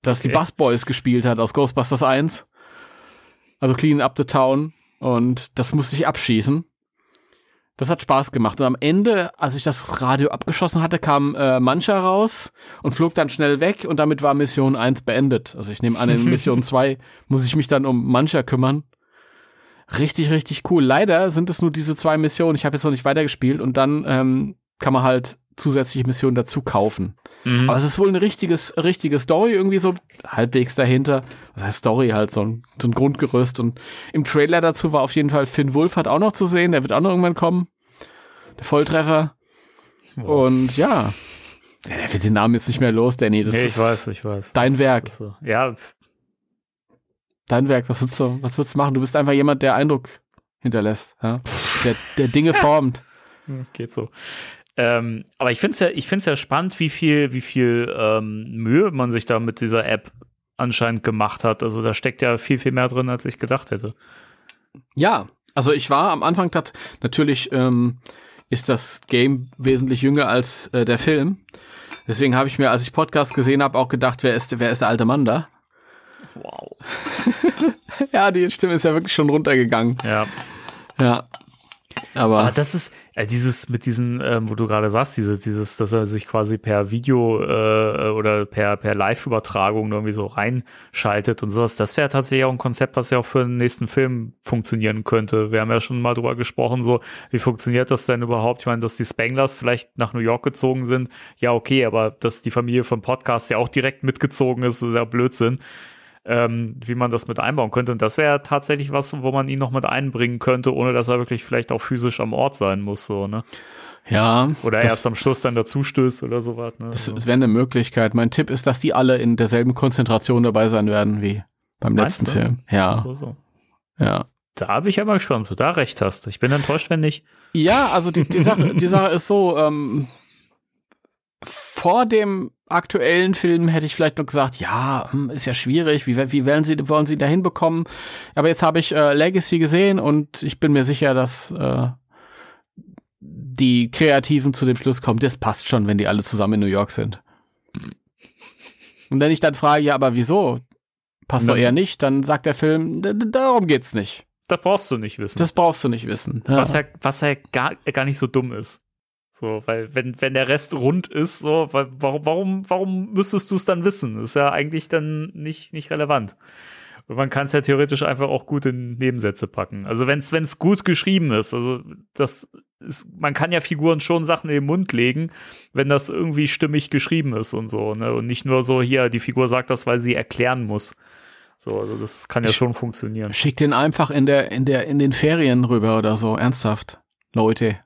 das okay. die Bassboys gespielt hat aus Ghostbusters 1. Also Clean Up the Town. Und das musste ich abschießen. Das hat Spaß gemacht. Und am Ende, als ich das Radio abgeschossen hatte, kam äh, Mancha raus und flog dann schnell weg und damit war Mission 1 beendet. Also ich nehme an, in Mission 2 muss ich mich dann um Mancha kümmern. Richtig, richtig cool. Leider sind es nur diese zwei Missionen. Ich habe jetzt noch nicht weitergespielt und dann ähm, kann man halt zusätzliche Missionen dazu kaufen. Mhm. Aber es ist wohl eine richtiges, richtige Story irgendwie so halbwegs dahinter. Das heißt Story halt so ein, so ein Grundgerüst und im Trailer dazu war auf jeden Fall Finn Wolfhard auch noch zu sehen. Der wird auch noch irgendwann kommen. Der Volltreffer. Wow. Und ja. Er wird den Namen jetzt nicht mehr los, Danny. Das nee, ich weiß, ich weiß. Dein das Werk. So. Ja, dein Werk, was willst du, was willst du machen? Du bist einfach jemand, der Eindruck hinterlässt, ja? der, der Dinge formt. Geht so. Ähm, aber ich finde es ja, ich finde es ja spannend, wie viel, wie viel ähm, Mühe man sich da mit dieser App anscheinend gemacht hat. Also da steckt ja viel, viel mehr drin, als ich gedacht hätte. Ja, also ich war am Anfang tat, natürlich ähm, ist das Game wesentlich jünger als äh, der Film. Deswegen habe ich mir, als ich Podcast gesehen habe, auch gedacht, wer ist, wer ist der alte Mann da? Wow. ja, die Stimme ist ja wirklich schon runtergegangen. Ja. Ja. Aber, Aber das ist ja, dieses mit diesen, ähm, wo du gerade sagst, dieses, dieses, dass er sich quasi per Video äh, oder per per Live-Übertragung irgendwie so reinschaltet und sowas. Das wäre tatsächlich auch ein Konzept, was ja auch für den nächsten Film funktionieren könnte. Wir haben ja schon mal drüber gesprochen, so wie funktioniert das denn überhaupt? Ich meine, dass die Spanglers vielleicht nach New York gezogen sind, ja okay, aber dass die Familie vom Podcast ja auch direkt mitgezogen ist, ist ja Blödsinn ähm, wie man das mit einbauen könnte. Und das wäre tatsächlich was, wo man ihn noch mit einbringen könnte, ohne dass er wirklich vielleicht auch physisch am Ort sein muss, so, ne? Ja. Oder erst am Schluss dann dazustößt oder sowas. Ne? Das, das wäre eine Möglichkeit. Mein Tipp ist, dass die alle in derselben Konzentration dabei sein werden wie beim Meinst letzten du? Film. Ja. So, so. Ja. Da bin ich aber gespannt, ob du da recht hast. Ich bin enttäuscht, wenn nicht. Ja, also die, die, Sache, die Sache ist so, ähm, vor dem aktuellen Film hätte ich vielleicht noch gesagt, ja, hm, ist ja schwierig, wie, wie werden sie, wollen sie da hinbekommen? Aber jetzt habe ich äh, Legacy gesehen und ich bin mir sicher, dass äh, die Kreativen zu dem Schluss kommen, das passt schon, wenn die alle zusammen in New York sind. Und wenn ich dann frage, ja, aber wieso? Passt Nein. doch eher nicht, dann sagt der Film, darum geht's nicht. Das brauchst du nicht wissen. Das brauchst du nicht wissen. Ja. Was ja, was ja gar, gar nicht so dumm ist. So, weil wenn, wenn der Rest rund ist, so, weil, warum, warum, warum müsstest du es dann wissen? Das ist ja eigentlich dann nicht, nicht relevant. Und man kann es ja theoretisch einfach auch gut in Nebensätze packen. Also wenn es gut geschrieben ist, also das ist, man kann ja Figuren schon Sachen in den Mund legen, wenn das irgendwie stimmig geschrieben ist und so, ne? Und nicht nur so, hier, die Figur sagt das, weil sie erklären muss. So, also das kann ja schon funktionieren. Schick den einfach in der, in der, in den Ferien rüber oder so, ernsthaft. Leute.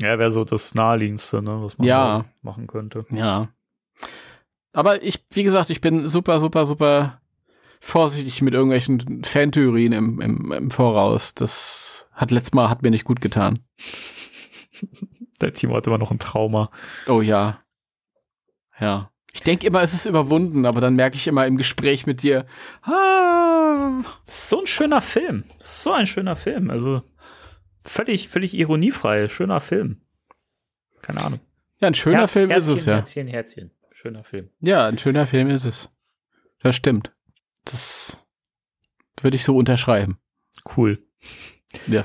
Ja, wäre so das naheliegendste, ne, was man ja. machen könnte. Ja. Aber ich, wie gesagt, ich bin super, super, super vorsichtig mit irgendwelchen Fantheorien im, im, im Voraus. Das hat letztes Mal hat mir nicht gut getan. Der Timo hat immer noch ein Trauma. Oh ja. Ja. Ich denke immer, es ist überwunden, aber dann merke ich immer im Gespräch mit dir, ah. So ein schöner Film. So ein schöner Film. Also völlig, völlig ironiefrei. Schöner Film. Keine Ahnung. Ja, ein schöner Herz, Film Herzchen, ist es ja. Herzchen, Herzchen. Schöner Film. Ja, ein schöner Film ist es. Das stimmt. Das würde ich so unterschreiben. Cool. Ja.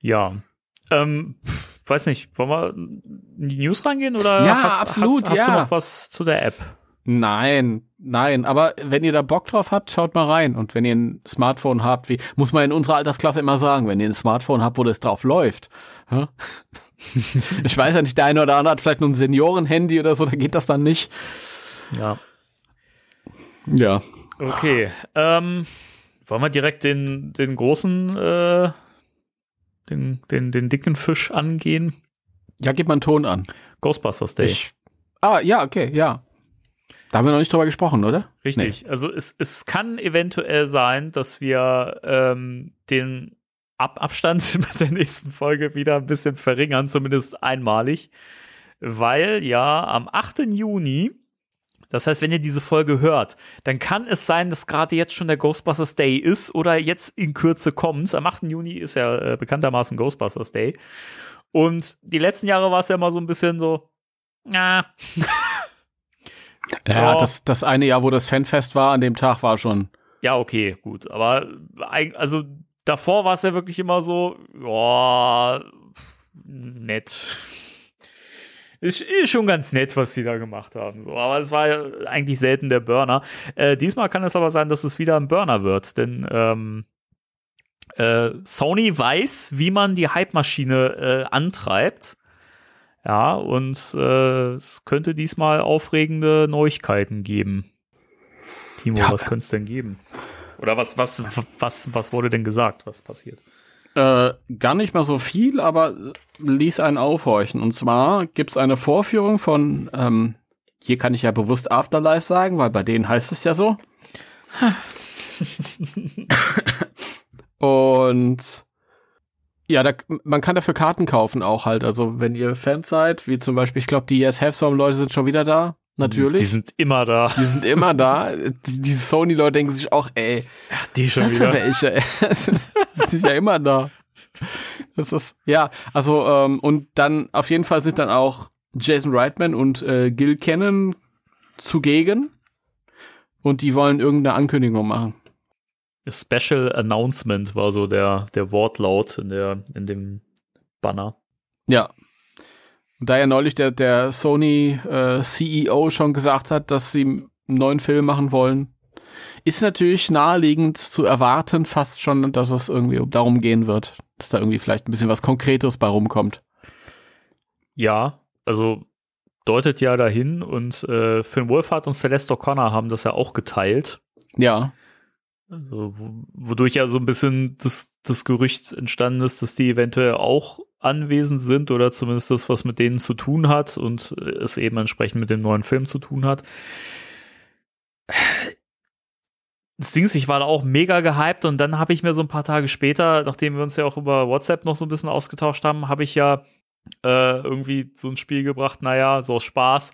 Ja. Ähm, weiß nicht, wollen wir in die News reingehen oder ja, hast, absolut, hast, hast ja. du noch was zu der App? Nein, nein, aber wenn ihr da Bock drauf habt, schaut mal rein. Und wenn ihr ein Smartphone habt, wie, muss man in unserer Altersklasse immer sagen, wenn ihr ein Smartphone habt, wo das drauf läuft. Ja? ich weiß ja nicht, der eine oder andere hat vielleicht nur ein Seniorenhandy oder so, da geht das dann nicht. Ja. Ja. Okay. Ähm, wollen wir direkt den, den großen, äh, den, den, den dicken Fisch angehen? Ja, gib mal einen Ton an. Ghostbusters Day. Ich, ah, ja, okay, ja. Da haben wir noch nicht drüber gesprochen, oder? Richtig. Nee. Also es, es kann eventuell sein, dass wir ähm, den Ab Abstand mit der nächsten Folge wieder ein bisschen verringern, zumindest einmalig. Weil ja am 8. Juni das heißt, wenn ihr diese Folge hört, dann kann es sein, dass gerade jetzt schon der Ghostbusters Day ist oder jetzt in Kürze kommt. Am 8. Juni ist ja äh, bekanntermaßen Ghostbusters Day. Und die letzten Jahre war es ja immer so ein bisschen so, ja. Ja, oh. das, das eine Jahr, wo das Fanfest war, an dem Tag war schon. Ja, okay, gut. Aber also davor war es ja wirklich immer so, ja, nett ist, ist schon ganz nett, was sie da gemacht haben. So, aber es war ja eigentlich selten der Burner. Äh, diesmal kann es aber sein, dass es wieder ein Burner wird, denn ähm, äh, Sony weiß, wie man die Hype-Maschine äh, antreibt. Ja, und äh, es könnte diesmal aufregende Neuigkeiten geben. Timo, ja. was könnte es denn geben? Oder was, was, was, was wurde denn gesagt? Was passiert? Äh, gar nicht mal so viel, aber ließ einen aufhorchen. Und zwar gibt's eine Vorführung von, ähm, hier kann ich ja bewusst Afterlife sagen, weil bei denen heißt es ja so. Und ja, da, man kann dafür Karten kaufen auch halt. Also wenn ihr Fans seid, wie zum Beispiel, ich glaube, die Yes Have Some Leute sind schon wieder da. Natürlich. Die sind immer da. Die sind immer da. Die, die Sony-Leute denken sich auch, ey, Ach, die schon das wieder. welche. die sind ja immer da. Das ist, ja, also, ähm, und dann auf jeden Fall sind dann auch Jason Reitman und äh, Gil Cannon zugegen. Und die wollen irgendeine Ankündigung machen. Special Announcement war so der, der Wortlaut in, der, in dem Banner. Ja, und da ja neulich der, der Sony äh, CEO schon gesagt hat, dass sie einen neuen Film machen wollen, ist natürlich naheliegend zu erwarten, fast schon, dass es irgendwie darum gehen wird, dass da irgendwie vielleicht ein bisschen was Konkretes bei rumkommt. Ja, also deutet ja dahin und äh, Finn Wolfhard und Celeste O'Connor haben das ja auch geteilt. Ja. Also, wodurch ja so ein bisschen das, das Gerücht entstanden ist, dass die eventuell auch anwesend sind oder zumindest das, was mit denen zu tun hat und es eben entsprechend mit dem neuen Film zu tun hat. Das Ding ist, ich war da auch mega gehypt und dann habe ich mir so ein paar Tage später, nachdem wir uns ja auch über WhatsApp noch so ein bisschen ausgetauscht haben, habe ich ja äh, irgendwie so ein Spiel gebracht, naja, so Spaß.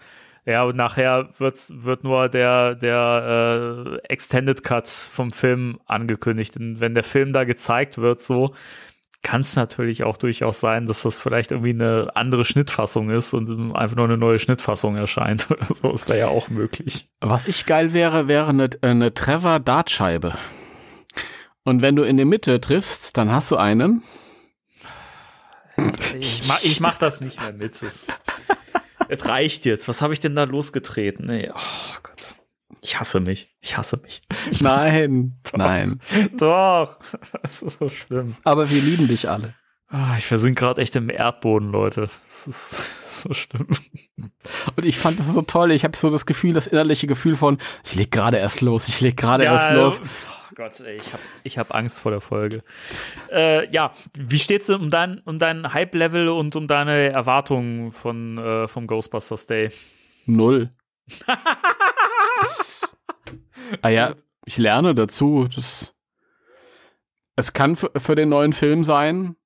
Ja, und nachher wird's, wird nur der, der äh, Extended Cut vom Film angekündigt. Und wenn der Film da gezeigt wird, so, kann es natürlich auch durchaus sein, dass das vielleicht irgendwie eine andere Schnittfassung ist und einfach nur eine neue Schnittfassung erscheint oder so. Das wäre ja auch möglich. Was ich geil wäre, wäre eine, eine Trevor-Dartscheibe. Und wenn du in der Mitte triffst, dann hast du einen. Ich mach, ich mach das nicht mehr mit. Es, es reicht jetzt. Was habe ich denn da losgetreten? Nee, oh Gott. Ich hasse mich. Ich hasse mich. Nein, doch, nein. Doch. Das ist so schlimm. Aber wir lieben dich alle. Ah, ich versink gerade echt im Erdboden, Leute. Das ist so schlimm. Und ich fand das so toll. Ich habe so das Gefühl, das innerliche Gefühl von, ich leg gerade erst los, ich leg gerade ja, erst los. Gott, ey, ich habe ich hab Angst vor der Folge. Äh, ja, wie steht's um dein, um dein Hype-Level und um deine Erwartungen von, äh, vom Ghostbusters Day? Null. ah ja, ich lerne dazu. Das, es kann für den neuen Film sein,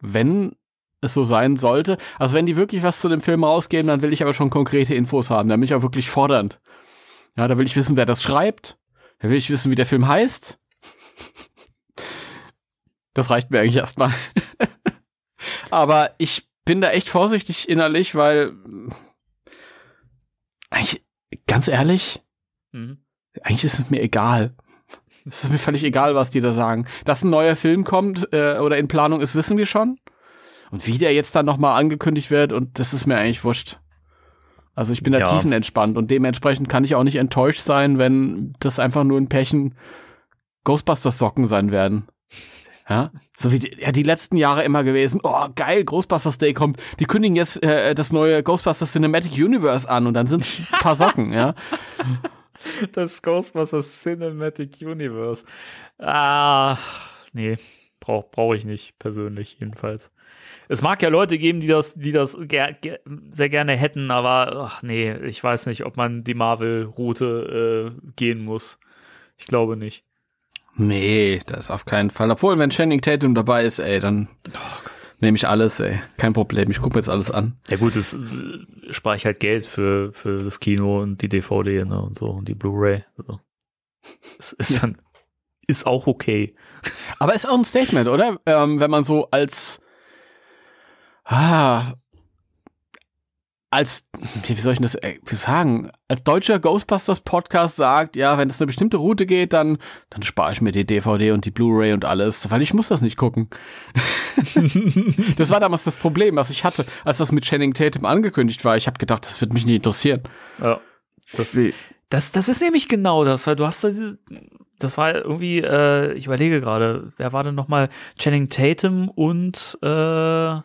wenn es so sein sollte. Also wenn die wirklich was zu dem Film rausgeben, dann will ich aber schon konkrete Infos haben. Da bin ich auch wirklich fordernd. Ja, da will ich wissen, wer das schreibt. Da will ich wissen, wie der Film heißt. Das reicht mir eigentlich erstmal. aber ich bin da echt vorsichtig innerlich, weil eigentlich, ganz ehrlich, mhm. eigentlich ist es mir egal. Es ist mir völlig egal, was die da sagen. Dass ein neuer Film kommt äh, oder in Planung ist, wissen wir schon. Und wie der jetzt dann nochmal angekündigt wird, und das ist mir eigentlich wurscht. Also ich bin da ja. tiefenentspannt und dementsprechend kann ich auch nicht enttäuscht sein, wenn das einfach nur ein Pärchen Ghostbusters-Socken sein werden. Ja, so wie die, ja, die letzten Jahre immer gewesen. Oh, geil, Ghostbusters Day kommt. Die kündigen jetzt äh, das neue Ghostbusters Cinematic Universe an und dann sind es ein paar Socken, ja. Das Ghostbusters Cinematic Universe. Ah, nee, brauche brauch ich nicht, persönlich jedenfalls. Es mag ja Leute geben, die das, die das ger ger sehr gerne hätten, aber ach nee, ich weiß nicht, ob man die Marvel-Route äh, gehen muss. Ich glaube nicht. Nee, das auf keinen Fall. Obwohl, wenn Channing Tatum dabei ist, ey, dann oh nehme ich alles, ey. Kein Problem. Ich gucke mir jetzt alles an. Ja gut, es äh, spare ich halt Geld für, für das Kino und die DVD ne, und so und die Blu-ray. Also, es ist dann ist auch okay. Aber ist auch ein Statement, oder? Ähm, wenn man so als ah, als, wie soll ich das äh, sagen, als deutscher Ghostbusters Podcast sagt, ja, wenn es eine bestimmte Route geht, dann, dann spare ich mir die DVD und die Blu-ray und alles, weil ich muss das nicht gucken. das war damals das Problem, was ich hatte, als das mit Channing Tatum angekündigt war. Ich habe gedacht, das wird mich nicht interessieren. Ja. Das, das, das ist nämlich genau das, weil du hast diese, das war irgendwie, äh, ich überlege gerade, wer war denn nochmal Channing Tatum und äh,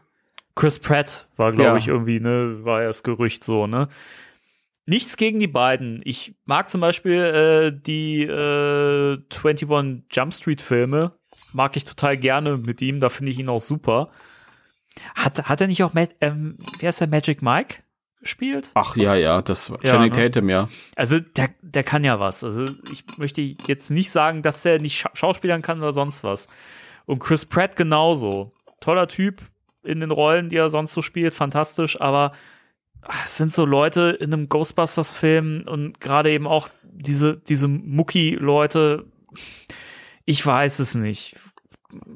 Chris Pratt war, glaube ja. ich, irgendwie, ne, war ja das Gerücht so, ne? Nichts gegen die beiden. Ich mag zum Beispiel äh, die äh, 21 Jump Street Filme. Mag ich total gerne mit ihm. Da finde ich ihn auch super. Hat, hat er nicht auch, ähm, wer ist der Magic Mike gespielt? Ach ja, ja, das war ja, Channing ne? Tatum, ja. Also der, der kann ja was. Also ich möchte jetzt nicht sagen, dass er nicht Scha Schauspielern kann oder sonst was. Und Chris Pratt genauso. Toller Typ, in den Rollen, die er sonst so spielt, fantastisch, aber es sind so Leute in einem Ghostbusters-Film und gerade eben auch diese, diese Mucki-Leute, ich weiß es nicht.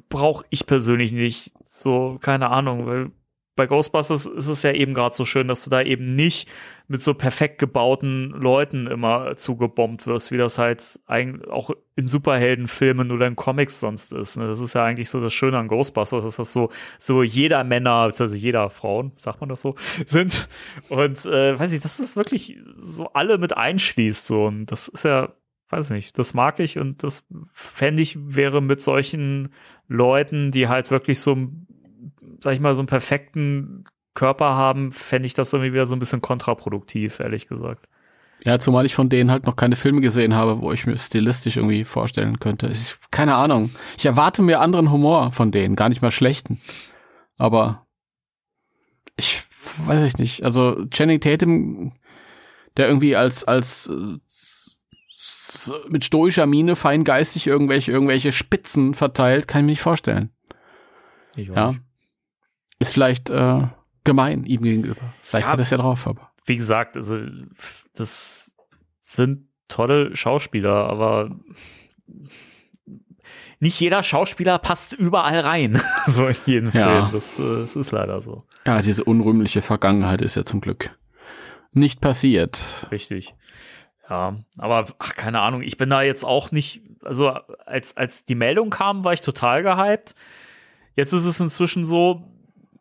Brauche ich persönlich nicht. So, keine Ahnung, weil bei Ghostbusters ist es ja eben gerade so schön, dass du da eben nicht mit so perfekt gebauten Leuten immer zugebombt wirst, wie das halt auch in Superheldenfilmen oder in Comics sonst ist. Ne? Das ist ja eigentlich so das Schöne an Ghostbusters, dass das so, so jeder Männer, also jeder Frauen, sagt man das so, sind. Und äh, weiß ich, dass das wirklich so alle mit einschließt. So. Und das ist ja, weiß nicht, das mag ich und das fände ich, wäre mit solchen Leuten, die halt wirklich so sag ich mal, so einen perfekten Körper haben, fände ich das irgendwie wieder so ein bisschen kontraproduktiv, ehrlich gesagt. Ja, zumal ich von denen halt noch keine Filme gesehen habe, wo ich mir stilistisch irgendwie vorstellen könnte. Ich, keine Ahnung. Ich erwarte mir anderen Humor von denen, gar nicht mal schlechten. Aber ich weiß ich nicht. Also Channing Tatum, der irgendwie als als mit stoischer Miene feingeistig irgendwelche irgendwelche Spitzen verteilt, kann ich mir nicht vorstellen. Ich ja. Nicht. Ist vielleicht äh, gemein ihm gegenüber. Vielleicht ja, hat er es ja drauf, aber. Wie gesagt, also das sind tolle Schauspieler, aber nicht jeder Schauspieler passt überall rein, so in jeden ja. Film. Das, äh, das ist leider so. Ja, diese unrühmliche Vergangenheit ist ja zum Glück nicht passiert. Richtig. Ja, aber ach, keine Ahnung, ich bin da jetzt auch nicht, also als, als die Meldung kam, war ich total gehypt. Jetzt ist es inzwischen so,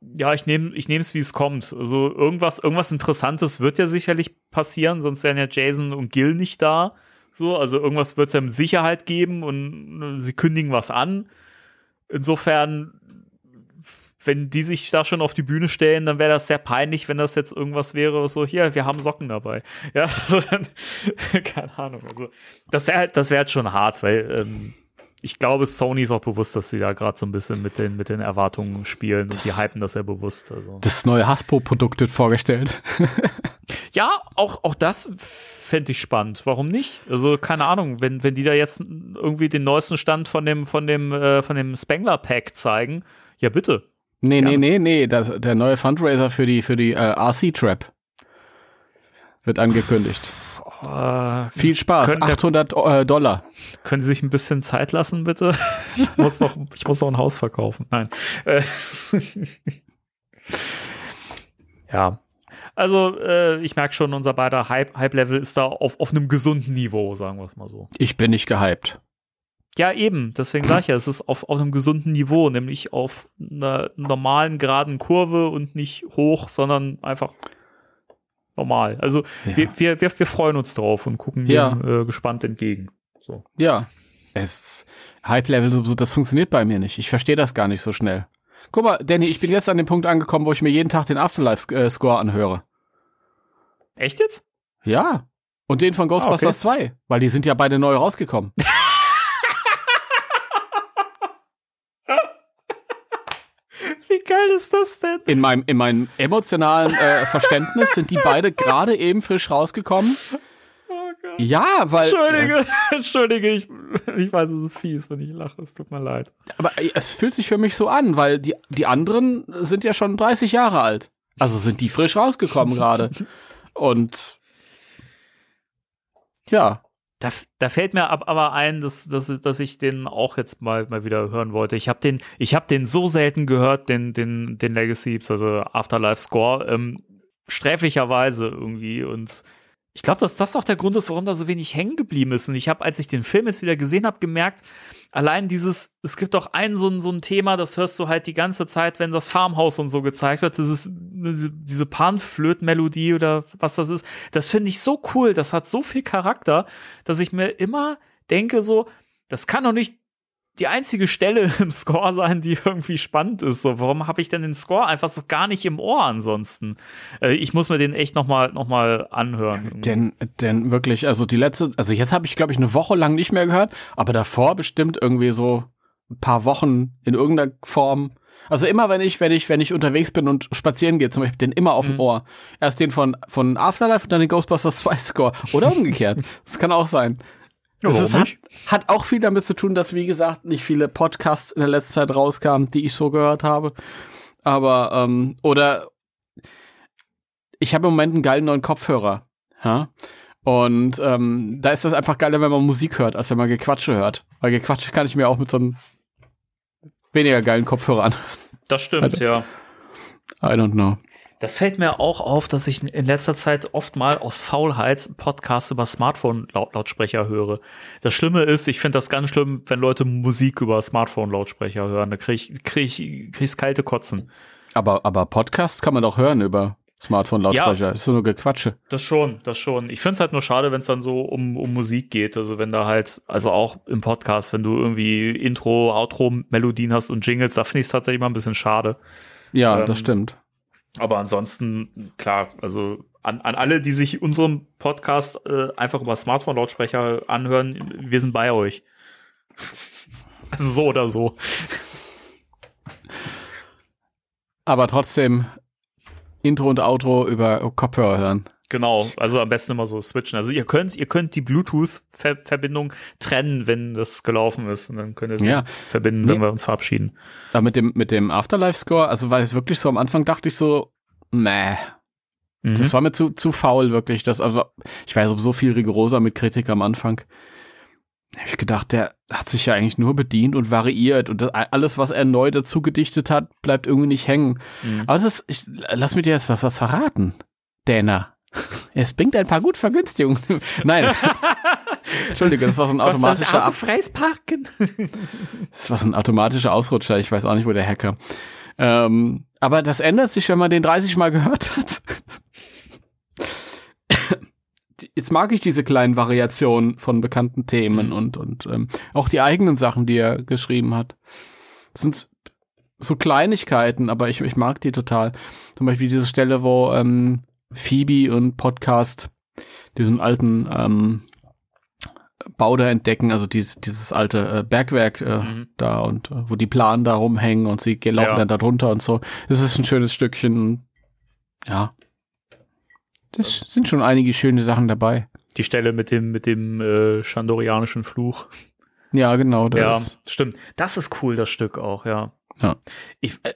ja, ich nehme ich es, wie es kommt. Also irgendwas, irgendwas Interessantes wird ja sicherlich passieren, sonst wären ja Jason und Gil nicht da. So, also irgendwas wird es ja mit Sicherheit geben und äh, sie kündigen was an. Insofern, wenn die sich da schon auf die Bühne stellen, dann wäre das sehr peinlich, wenn das jetzt irgendwas wäre, so, hier, wir haben Socken dabei. Ja, also dann, keine Ahnung. Also, das wäre halt, das halt schon hart, weil ähm, ich glaube, Sony ist auch bewusst, dass sie da gerade so ein bisschen mit den, mit den Erwartungen spielen das, und die hypen das ja bewusst. Also. Das neue Hasbro-Produkt wird vorgestellt. ja, auch, auch das fände ich spannend. Warum nicht? Also, keine Ahnung, wenn, wenn die da jetzt irgendwie den neuesten Stand von dem, von dem, äh, von dem Spengler-Pack zeigen, ja bitte. Nee, Gerne. nee, nee, nee, das, der neue Fundraiser für die, für die äh, RC-Trap wird angekündigt. Äh, Viel Spaß, 800 äh, Dollar. Können Sie sich ein bisschen Zeit lassen, bitte? Ich muss noch, ich muss noch ein Haus verkaufen. Nein. Äh, Ja. Also, äh, ich merke schon, unser beider Hype-Level ist da auf, auf einem gesunden Niveau, sagen wir es mal so. Ich bin nicht gehypt. Ja, eben. Deswegen sage ich ja, es ist auf, auf einem gesunden Niveau, nämlich auf einer normalen, geraden Kurve und nicht hoch, sondern einfach normal. Also ja. wir, wir, wir, wir, freuen uns drauf und gucken ja. dem äh, gespannt entgegen. So. Ja. Äh, Hype-Level, so, das funktioniert bei mir nicht. Ich verstehe das gar nicht so schnell. Guck mal, Danny, ich bin jetzt an dem Punkt angekommen, wo ich mir jeden Tag den Afterlife-Score anhöre. Echt jetzt? Ja. Und den von Ghostbusters ah, okay. 2, weil die sind ja beide neu rausgekommen. Wie geil ist das denn? In meinem, in meinem emotionalen äh, Verständnis sind die beide gerade eben frisch rausgekommen. Oh. Ja, weil. Entschuldige, äh, Entschuldige, ich, ich weiß, es ist fies, wenn ich lache, es tut mir leid. Aber äh, es fühlt sich für mich so an, weil die, die anderen sind ja schon 30 Jahre alt. Also sind die frisch rausgekommen gerade. Und ja, da, da fällt mir ab, aber ein, dass, dass, dass ich den auch jetzt mal, mal wieder hören wollte. Ich habe den, habe den so selten gehört, den, den, den Legacy, also Afterlife Score, ähm, sträflicherweise irgendwie. Und ich glaube, dass das auch der Grund ist, warum da so wenig hängen geblieben ist. Und ich habe, als ich den Film jetzt wieder gesehen habe, gemerkt, allein dieses, es gibt doch ein so, ein so ein Thema, das hörst du halt die ganze Zeit, wenn das Farmhaus und so gezeigt wird, dieses, diese, diese Panflöt-Melodie oder was das ist. Das finde ich so cool, das hat so viel Charakter, dass ich mir immer denke so, das kann doch nicht die einzige Stelle im Score sein, die irgendwie spannend ist. So, warum habe ich denn den Score einfach so gar nicht im Ohr ansonsten? Äh, ich muss mir den echt noch mal, noch mal anhören. Denn, denn wirklich, also die letzte, also jetzt habe ich glaube ich eine Woche lang nicht mehr gehört, aber davor bestimmt irgendwie so ein paar Wochen in irgendeiner Form. Also immer wenn ich, wenn ich, wenn ich unterwegs bin und spazieren gehe, zum Beispiel den immer auf dem mhm. Ohr. Erst den von, von Afterlife und dann den Ghostbusters 2 Score. Oder umgekehrt. das kann auch sein. Ja, es hat, hat, auch viel damit zu tun, dass, wie gesagt, nicht viele Podcasts in der letzten Zeit rauskamen, die ich so gehört habe. Aber, ähm, oder ich habe im Moment einen geilen neuen Kopfhörer. Ja? Und ähm, da ist das einfach geiler, wenn man Musik hört, als wenn man Gequatsche hört. Weil Gequatsche kann ich mir auch mit so einem weniger geilen Kopfhörer anhören. Das stimmt, also, ja. I don't know. Das fällt mir auch auf, dass ich in letzter Zeit oft mal aus Faulheit Podcasts über Smartphone-Lautsprecher höre. Das Schlimme ist, ich finde das ganz schlimm, wenn Leute Musik über Smartphone-Lautsprecher hören. Da kriege ich, krieg ich, krieg's kalte Kotzen. Aber, aber Podcasts kann man doch hören über Smartphone-Lautsprecher. Ja, ist so nur Gequatsche. Das schon, das schon. Ich finde es halt nur schade, wenn es dann so um, um Musik geht. Also wenn da halt, also auch im Podcast, wenn du irgendwie Intro, Outro-Melodien hast und Jingles, da finde ich es tatsächlich mal ein bisschen schade. Ja, ähm, das stimmt. Aber ansonsten, klar, also an, an alle, die sich unserem Podcast äh, einfach über Smartphone-Lautsprecher anhören, wir sind bei euch. so oder so. Aber trotzdem Intro und Outro über Kopfhörer hören. Genau, also am besten immer so switchen. Also ihr könnt, ihr könnt die Bluetooth-Verbindung trennen, wenn das gelaufen ist. Und dann könnt ihr sie ja. verbinden, wenn nee. wir uns verabschieden. Da mit dem, mit dem Afterlife-Score, also war es wirklich so, am Anfang dachte ich so, meh. Mhm. Das war mir zu, zu faul, wirklich. Das, also, ich weiß so viel rigoroser mit Kritik am Anfang. Hab ich gedacht, der hat sich ja eigentlich nur bedient und variiert und das, alles, was er neu dazu gedichtet hat, bleibt irgendwie nicht hängen. Mhm. Aber es ist, ich, lass mir dir jetzt was, was verraten. Dana. Es bringt ein paar gut Vergünstigungen. Nein. Entschuldige, das war so ein automatischer. Das Auto freies Parken. das war so ein automatischer Ausrutscher. Ich weiß auch nicht, wo der herkam. Ähm, aber das ändert sich, wenn man den 30 Mal gehört hat. Jetzt mag ich diese kleinen Variationen von bekannten Themen mhm. und, und ähm, auch die eigenen Sachen, die er geschrieben hat. Das sind so Kleinigkeiten, aber ich, ich mag die total. Zum Beispiel diese Stelle, wo ähm, Phoebe und Podcast diesen alten ähm, Bau da entdecken, also dieses, dieses alte äh, Bergwerk äh, mhm. da und äh, wo die Planen da rumhängen und sie laufen ja. dann da drunter und so. Das ist ein schönes Stückchen. Ja. Das sind schon einige schöne Sachen dabei. Die Stelle mit dem, mit dem äh, chandorianischen Fluch. Ja, genau. Das. Ja, stimmt. Das ist cool, das Stück auch, ja. Ja. Ich, äh,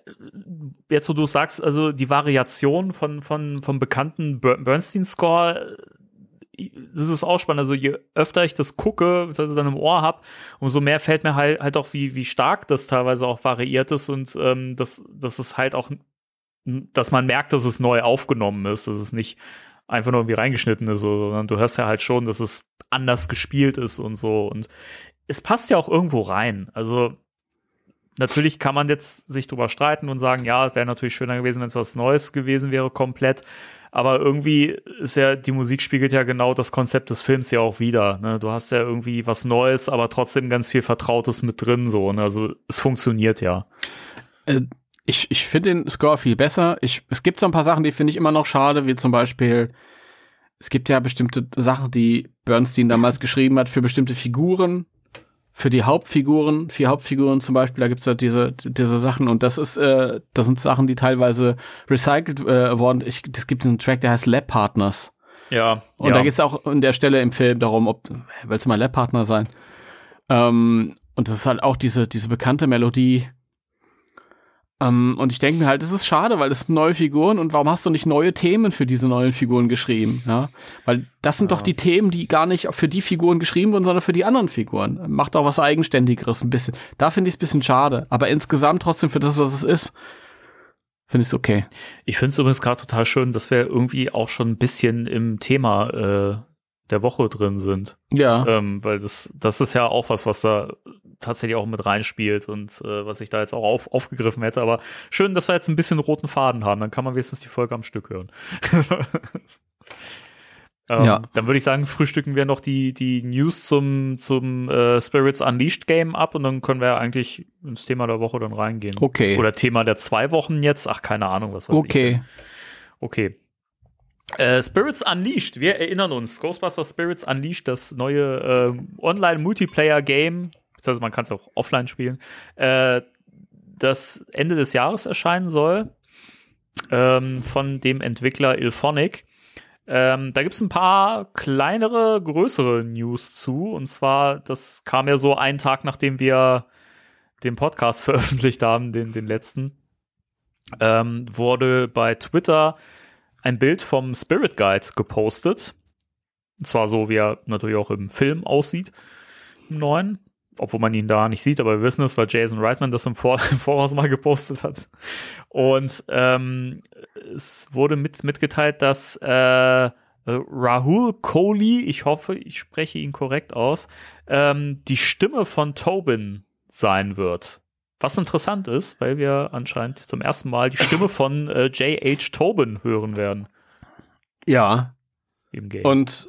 jetzt, wo du sagst, also die Variation von, von, vom bekannten Bernstein-Score, äh, das ist auch spannend. Also je öfter ich das gucke, das heißt dann im Ohr habe, umso mehr fällt mir halt, halt auch, wie, wie stark das teilweise auch variiert ist und ähm, dass, dass es halt auch dass man merkt, dass es neu aufgenommen ist, dass es nicht einfach nur irgendwie reingeschnitten ist, sondern du hörst ja halt schon, dass es anders gespielt ist und so. Und es passt ja auch irgendwo rein. Also natürlich kann man jetzt sich drüber streiten und sagen, ja, es wäre natürlich schöner gewesen, wenn es was Neues gewesen wäre, komplett. Aber irgendwie ist ja, die Musik spiegelt ja genau das Konzept des Films ja auch wieder. Ne? Du hast ja irgendwie was Neues, aber trotzdem ganz viel Vertrautes mit drin, so. Ne? Also es funktioniert ja. Äh, ich, ich finde den Score viel besser. Ich, es gibt so ein paar Sachen, die finde ich immer noch schade, wie zum Beispiel, es gibt ja bestimmte Sachen, die Bernstein damals geschrieben hat für bestimmte Figuren, für die Hauptfiguren, vier Hauptfiguren zum Beispiel, da gibt's ja diese, diese Sachen und das ist, äh, das sind Sachen, die teilweise recycelt äh, worden. Ich, das gibt einen Track, der heißt Lab Partners. Ja. Und ja. da geht's auch an der Stelle im Film darum, ob, willst du mal Lab Partner sein? Ähm, und das ist halt auch diese, diese bekannte Melodie, um, ähm, und ich denke mir halt, es ist schade, weil es sind neue Figuren und warum hast du nicht neue Themen für diese neuen Figuren geschrieben? Ja? Weil das sind ja. doch die Themen, die gar nicht für die Figuren geschrieben wurden, sondern für die anderen Figuren. Macht auch was Eigenständigeres ein bisschen. Da finde ich es ein bisschen schade. Aber insgesamt trotzdem für das, was es ist, finde ich es okay. Ich finde es übrigens gerade total schön, dass wir irgendwie auch schon ein bisschen im Thema äh, der Woche drin sind. Ja. Ähm, weil das, das ist ja auch was, was da tatsächlich auch mit reinspielt und äh, was ich da jetzt auch auf, aufgegriffen hätte. Aber schön, dass wir jetzt ein bisschen roten Faden haben. Dann kann man wenigstens die Folge am Stück hören. ähm, ja. Dann würde ich sagen, frühstücken wir noch die, die News zum, zum äh, Spirits Unleashed Game ab und dann können wir eigentlich ins Thema der Woche dann reingehen. Okay. Oder Thema der zwei Wochen jetzt. Ach, keine Ahnung, was weiß okay. ich. Okay. Okay. Äh, Spirits Unleashed, wir erinnern uns, Ghostbusters Spirits Unleashed, das neue äh, Online-Multiplayer-Game, beziehungsweise man kann es auch offline spielen, äh, das Ende des Jahres erscheinen soll, ähm, von dem Entwickler Ilphonic. Ähm, da gibt es ein paar kleinere, größere News zu. Und zwar, das kam ja so einen Tag, nachdem wir den Podcast veröffentlicht haben, den, den letzten, ähm, wurde bei Twitter ein Bild vom Spirit Guide gepostet. Und zwar so, wie er natürlich auch im Film aussieht, im neuen. Obwohl man ihn da nicht sieht, aber wir wissen es, weil Jason Reitman das im, Vor im Voraus mal gepostet hat. Und ähm, es wurde mit, mitgeteilt, dass äh, Rahul Kohli, ich hoffe, ich spreche ihn korrekt aus, ähm, die Stimme von Tobin sein wird. Was interessant ist, weil wir anscheinend zum ersten Mal die Stimme von äh, J.H. Tobin hören werden. Ja. Im Game. Und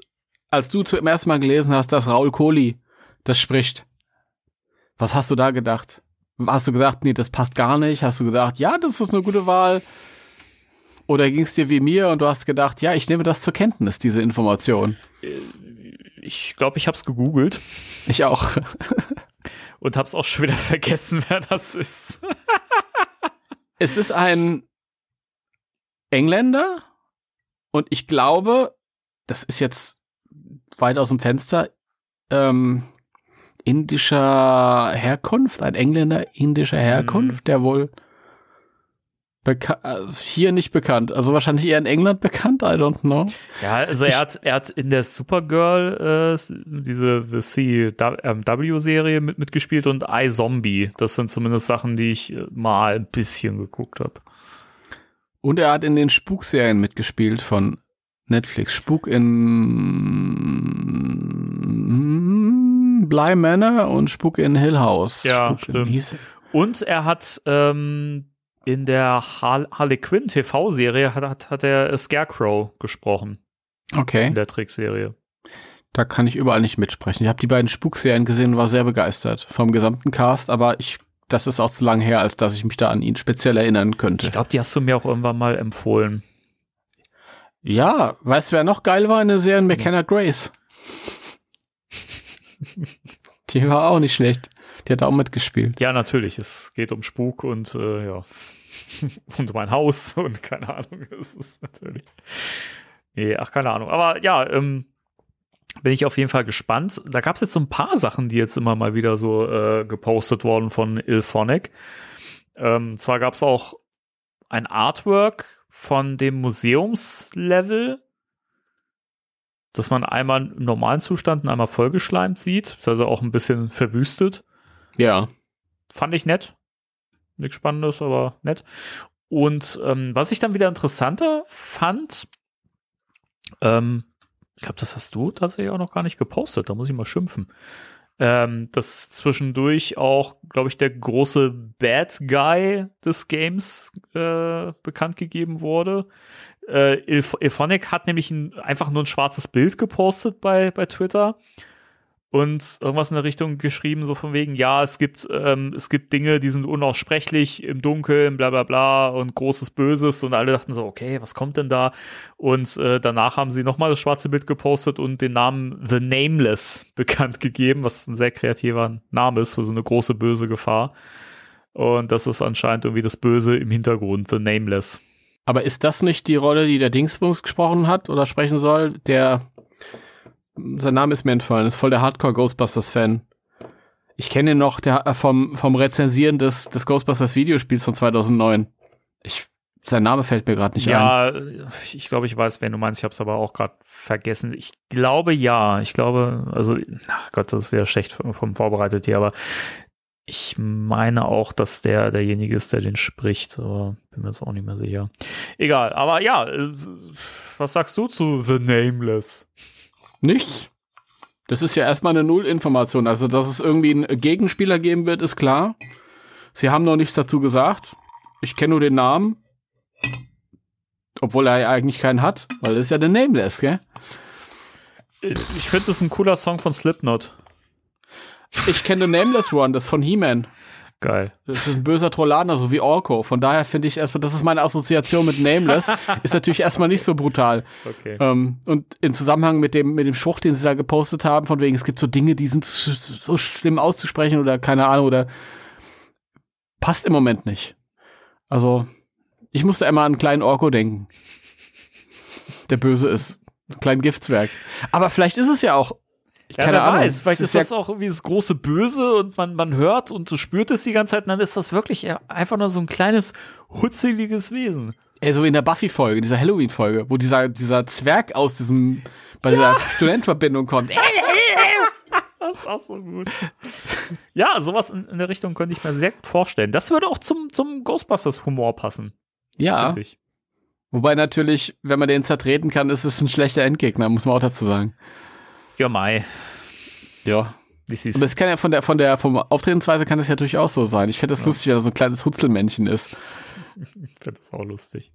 als du zum ersten Mal gelesen hast, dass Raul Kohli das spricht, was hast du da gedacht? Hast du gesagt, nee, das passt gar nicht? Hast du gesagt, ja, das ist eine gute Wahl? Oder ging es dir wie mir und du hast gedacht, ja, ich nehme das zur Kenntnis, diese Information? Äh, ich glaube, ich habe es gegoogelt. Ich auch. und hab's auch schon wieder vergessen, wer das ist. es ist ein Engländer und ich glaube, das ist jetzt weit aus dem Fenster, ähm, indischer Herkunft, ein Engländer indischer Herkunft, mhm. der wohl Beka äh, hier nicht bekannt. Also wahrscheinlich eher in England bekannt, I don't know. Ja, also er hat, er hat in der Supergirl äh, diese The CW-Serie mit, mitgespielt und iZombie. Das sind zumindest Sachen, die ich äh, mal ein bisschen geguckt habe. Und er hat in den Spukserien mitgespielt von Netflix. Spuk in Bly Manor und Spuk in Hill House. Ja, Spuk stimmt. Und er hat ähm, in der Harley Quinn TV-Serie hat, hat, hat er Scarecrow gesprochen. Okay. In der Trickserie. Da kann ich überall nicht mitsprechen. Ich habe die beiden Spukserien gesehen und war sehr begeistert vom gesamten Cast, aber ich, das ist auch zu lange her, als dass ich mich da an ihn speziell erinnern könnte. Ich glaube, die hast du mir auch irgendwann mal empfohlen. Ja, weißt du, wer noch geil war in der Serie? McKenna Grace. die war auch nicht schlecht. Die hat auch mitgespielt. Ja, natürlich. Es geht um Spuk und äh, ja. und mein Haus und keine Ahnung. Das ist natürlich. Nee, ach, keine Ahnung. Aber ja, ähm, bin ich auf jeden Fall gespannt. Da gab es jetzt so ein paar Sachen, die jetzt immer mal wieder so äh, gepostet worden von Ilphonic. Ähm, zwar gab es auch ein Artwork von dem Museumslevel, das man einmal im normalen Zustand und einmal vollgeschleimt sieht, also auch ein bisschen verwüstet. Ja. Fand ich nett nichts Spannendes, aber nett. und ähm, was ich dann wieder interessanter fand, ähm, ich glaube, das hast du tatsächlich auch noch gar nicht gepostet, da muss ich mal schimpfen. Ähm, dass zwischendurch auch, glaube ich, der große Bad Guy des Games äh, bekannt gegeben wurde. Äh, Ilphonic hat nämlich ein, einfach nur ein schwarzes Bild gepostet bei, bei Twitter und irgendwas in der Richtung geschrieben, so von wegen, ja, es gibt, ähm, es gibt Dinge, die sind unaussprechlich im Dunkeln, bla bla bla und großes Böses und alle dachten so, okay, was kommt denn da? Und äh, danach haben sie nochmal das schwarze Bild gepostet und den Namen The Nameless bekannt gegeben, was ein sehr kreativer Name ist für so eine große böse Gefahr. Und das ist anscheinend irgendwie das Böse im Hintergrund, The Nameless. Aber ist das nicht die Rolle, die der Dingsbums gesprochen hat oder sprechen soll? Der sein Name ist mir entfallen, ist voll der Hardcore Ghostbusters-Fan. Ich kenne ihn noch der, äh, vom, vom Rezensieren des, des Ghostbusters Videospiels von 2009. Ich, sein Name fällt mir gerade nicht ja, ein. Ja, ich glaube, ich weiß, wen du meinst. Ich habe es aber auch gerade vergessen. Ich glaube ja. Ich glaube, also, ach Gott, das wäre schlecht vom, vom vorbereitet hier, aber ich meine auch, dass der derjenige ist, der den spricht, aber bin mir jetzt auch nicht mehr sicher. Egal, aber ja, äh, was sagst du zu The Nameless? Nichts. Das ist ja erstmal eine Nullinformation. Also, dass es irgendwie einen Gegenspieler geben wird, ist klar. Sie haben noch nichts dazu gesagt. Ich kenne nur den Namen. Obwohl er ja eigentlich keinen hat, weil es ist ja der Nameless, gell? Ich finde das ein cooler Song von Slipknot. Ich kenne den Nameless One, das von He-Man. Geil. Das ist ein böser Trollaner, so wie Orko. Von daher finde ich erstmal, das ist meine Assoziation mit Nameless, ist natürlich erstmal nicht so brutal. Okay. Ähm, und in Zusammenhang mit dem, mit dem Spruch, den sie da gepostet haben, von wegen, es gibt so Dinge, die sind so schlimm auszusprechen oder keine Ahnung, oder passt im Moment nicht. Also, ich musste immer an einen kleinen Orko denken. Der böse ist. Ein kleinen Giftswerk. Aber vielleicht ist es ja auch ja, keine Ahnung. Weiß. Vielleicht ist, ist das ja auch irgendwie das große Böse und man, man hört und so spürt es die ganze Zeit und dann ist das wirklich einfach nur so ein kleines, hutzeliges Wesen. Ey, so in der Buffy-Folge, dieser Halloween-Folge, wo dieser, dieser Zwerg aus diesem, bei ja. dieser Studentenverbindung kommt. das ist auch so gut. Ja, sowas in, in, der Richtung könnte ich mir sehr gut vorstellen. Das würde auch zum, zum Ghostbusters-Humor passen. Ja. Wobei natürlich, wenn man den zertreten kann, ist es ein schlechter Endgegner, muss man auch dazu sagen. Ja, Mai. Ja. Aber es kann ja von der, von der, vom Auftretensweise kann es ja durchaus so sein. Ich fände das ja. lustig, wenn er so ein kleines Hutzelmännchen ist. ich finde das auch lustig.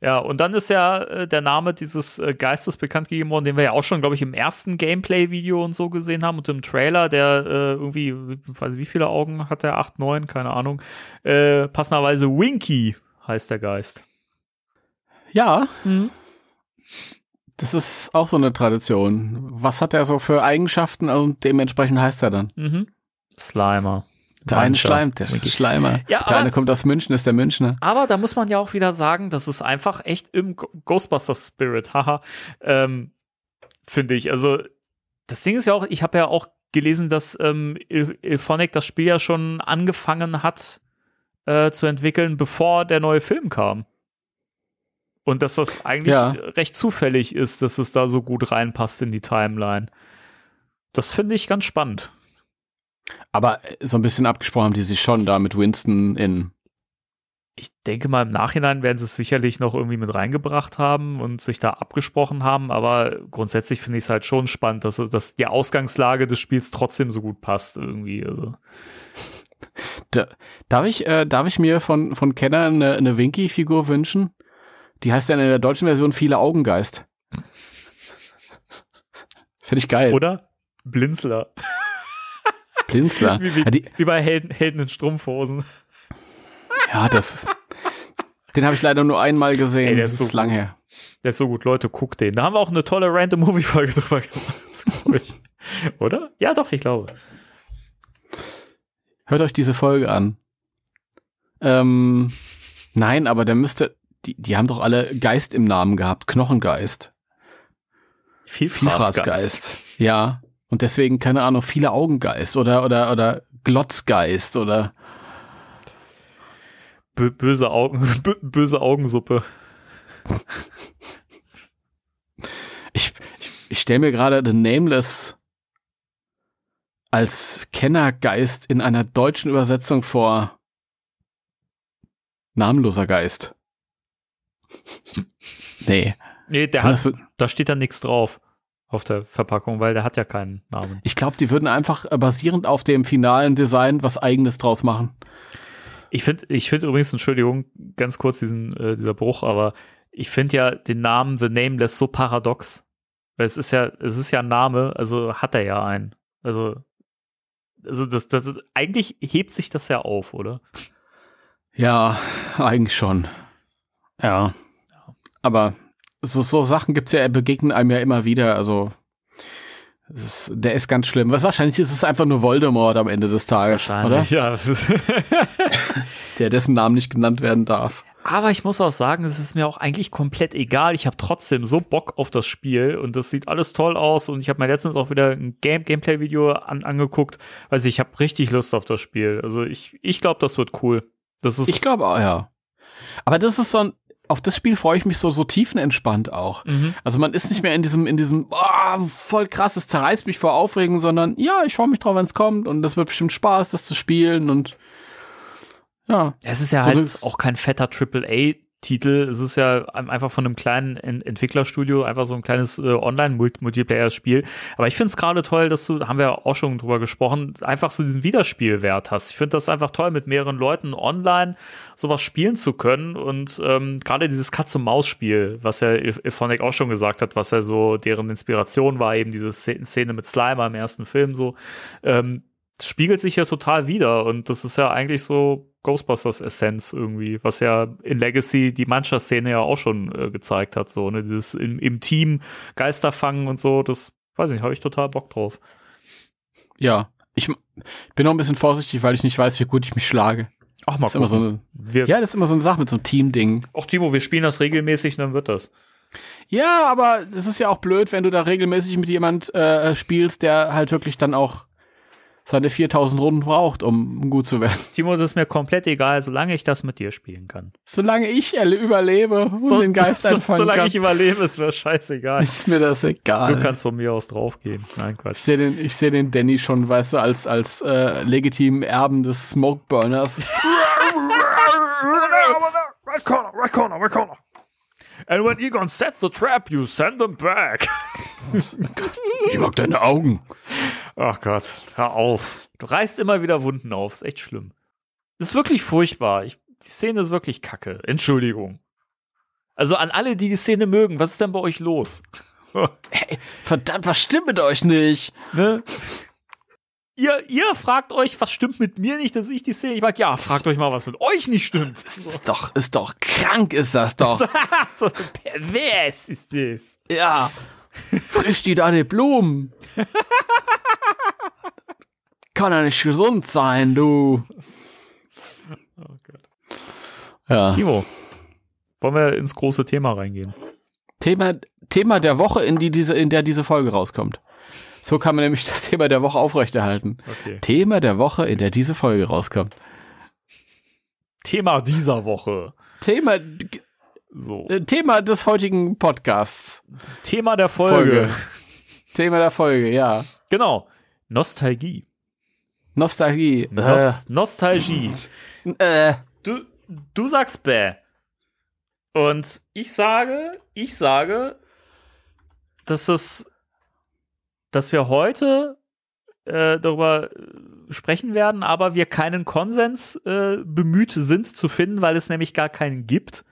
Ja, und dann ist ja äh, der Name dieses äh, Geistes bekannt gegeben worden, den wir ja auch schon, glaube ich, im ersten Gameplay-Video und so gesehen haben und im Trailer, der äh, irgendwie, weiß ich, wie viele Augen hat der? Acht, neun, keine Ahnung. Äh, passenderweise Winky heißt der Geist. Ja. Mhm. Das ist auch so eine Tradition. Was hat er so für Eigenschaften und dementsprechend heißt er dann? Mhm. Slimer. Der eine schleimt, der ist Schleimer. Ja, der eine kommt aus München, ist der Münchner. Aber da muss man ja auch wieder sagen, das ist einfach echt im Ghostbusters Spirit, haha, ähm, finde ich. Also das Ding ist ja auch, ich habe ja auch gelesen, dass ähm, Ilphonic das Spiel ja schon angefangen hat äh, zu entwickeln, bevor der neue Film kam. Und dass das eigentlich ja. recht zufällig ist, dass es da so gut reinpasst in die Timeline. Das finde ich ganz spannend. Aber so ein bisschen abgesprochen haben die sich schon da mit Winston in. Ich denke mal, im Nachhinein werden sie es sicherlich noch irgendwie mit reingebracht haben und sich da abgesprochen haben, aber grundsätzlich finde ich es halt schon spannend, dass, dass die Ausgangslage des Spiels trotzdem so gut passt irgendwie. Also. Da, darf, ich, äh, darf ich mir von, von Kenner eine, eine Winky-Figur wünschen? Die heißt ja in der deutschen Version Viele Augengeist. Finde ich geil. Oder Blinzler. Blinzler. wie, wie, ja, die, wie, bei Helden, Helden in Strumpfhosen. Ja, das. Den habe ich leider nur einmal gesehen. Ey, der ist, das ist so lang her. Der ist so gut, Leute, guckt den. Da haben wir auch eine tolle Random Movie Folge drüber gemacht, Oder? Ja, doch, ich glaube. Hört euch diese Folge an. Ähm, nein, aber der müsste, die, die haben doch alle Geist im Namen gehabt, Knochengeist. Vielfraßgeist. Ja. Und deswegen, keine Ahnung, viele Augengeist oder, oder, oder Glotzgeist oder. B böse Augen, böse Augensuppe. ich, ich, ich stelle mir gerade The Nameless als Kennergeist in einer deutschen Übersetzung vor. Namenloser Geist. nee. Nee, der hat, da steht da nichts drauf auf der Verpackung, weil der hat ja keinen Namen. Ich glaube, die würden einfach äh, basierend auf dem finalen Design was eigenes draus machen. Ich finde, ich finde übrigens, Entschuldigung, ganz kurz diesen, äh, dieser Bruch, aber ich finde ja den Namen The Nameless so paradox. Weil es ist ja, es ist ja ein Name, also hat er ja einen. Also, also das, das ist, eigentlich hebt sich das ja auf, oder? Ja, eigentlich schon. Ja. Aber so, so Sachen gibt's ja, begegnen einem ja immer wieder, also ist, der ist ganz schlimm. Was wahrscheinlich ist es einfach nur Voldemort am Ende des Tages, oder? Ja. der dessen Namen nicht genannt werden darf. Aber ich muss auch sagen, es ist mir auch eigentlich komplett egal. Ich habe trotzdem so Bock auf das Spiel und das sieht alles toll aus und ich habe mir letztens auch wieder ein Game Gameplay-Video an, angeguckt. Also ich habe richtig Lust auf das Spiel. Also ich, ich glaube, das wird cool. Das ist ich glaube auch, ja. Aber das ist so ein, auf das Spiel freue ich mich so, so tiefenentspannt auch. Mhm. Also man ist nicht mehr in diesem, in diesem, oh, voll krass, es zerreißt mich vor Aufregen, sondern ja, ich freue mich drauf, wenn es kommt und das wird bestimmt Spaß, das zu spielen und ja. Es ist ja so halt auch kein fetter AAA Titel. Es ist ja einfach von einem kleinen Entwicklerstudio einfach so ein kleines äh, Online-Multiplayer-Spiel. Aber ich finde es gerade toll, dass du, haben wir auch schon drüber gesprochen, einfach so diesen Wiederspielwert hast. Ich finde das einfach toll, mit mehreren Leuten online sowas spielen zu können. Und ähm, gerade dieses Katz-und-Maus-Spiel, was ja Ephonic auch schon gesagt hat, was ja so deren Inspiration war, eben diese Szene mit Slimer im ersten Film so, ähm, spiegelt sich ja total wieder. Und das ist ja eigentlich so Ghostbusters Essenz irgendwie, was ja in Legacy die Mannschaftsszene ja auch schon äh, gezeigt hat, so, ne, dieses im, im Team Geister fangen und so, das, weiß ich, habe ich total Bock drauf. Ja, ich bin noch ein bisschen vorsichtig, weil ich nicht weiß, wie gut ich mich schlage. Ach, mal ist so eine, Ja, das ist immer so eine Sache mit so einem Team-Ding. Ach, Timo, wir spielen das regelmäßig, dann wird das. Ja, aber das ist ja auch blöd, wenn du da regelmäßig mit jemand äh, spielst, der halt wirklich dann auch seine 4000 Runden braucht, um gut zu werden. Timo, es ist mir komplett egal, solange ich das mit dir spielen kann. Solange ich überlebe und so, den Geist so, einfangen solange kann. ich überlebe, ist mir scheißegal. Ist mir das egal. Du kannst von mir aus draufgehen. Nein, Quatsch. Ich sehe den, ich seh den Danny schon, weißt du, als, als äh, legitimen Erben des Smokeburners. right corner, right corner, right corner. And when Egon sets the trap, you send them back. ich mag deine Augen. Ach Gott, hör auf. Du reißt immer wieder Wunden auf. Ist echt schlimm. Ist wirklich furchtbar. Ich, die Szene ist wirklich kacke. Entschuldigung. Also an alle, die die Szene mögen, was ist denn bei euch los? hey, verdammt, was stimmt mit euch nicht? Ne? Ihr, ihr fragt euch, was stimmt mit mir nicht, dass ich die Szene nicht mag? Ja, fragt euch mal, was mit euch nicht stimmt. Das ist doch, ist doch krank, ist das doch. so pervers ist das. Ja. Frisch die deine Blumen. Kann ja nicht gesund sein, du. Oh Gott. Ja. Timo, wollen wir ins große Thema reingehen? Thema, Thema der Woche, in, die diese, in der diese Folge rauskommt. So kann man nämlich das Thema der Woche aufrechterhalten. Okay. Thema der Woche, in der diese Folge rauskommt. Thema dieser Woche. Thema, so. Äh, Thema des heutigen Podcasts. Thema der Folge. Folge. Thema der Folge, ja. Genau. Nostalgie. Nostalgie. Nos äh. Nostalgie. Äh. Du, du sagst bäh. Und ich sage, ich sage, dass es, dass wir heute äh, darüber sprechen werden, aber wir keinen Konsens äh, bemüht sind zu finden, weil es nämlich gar keinen gibt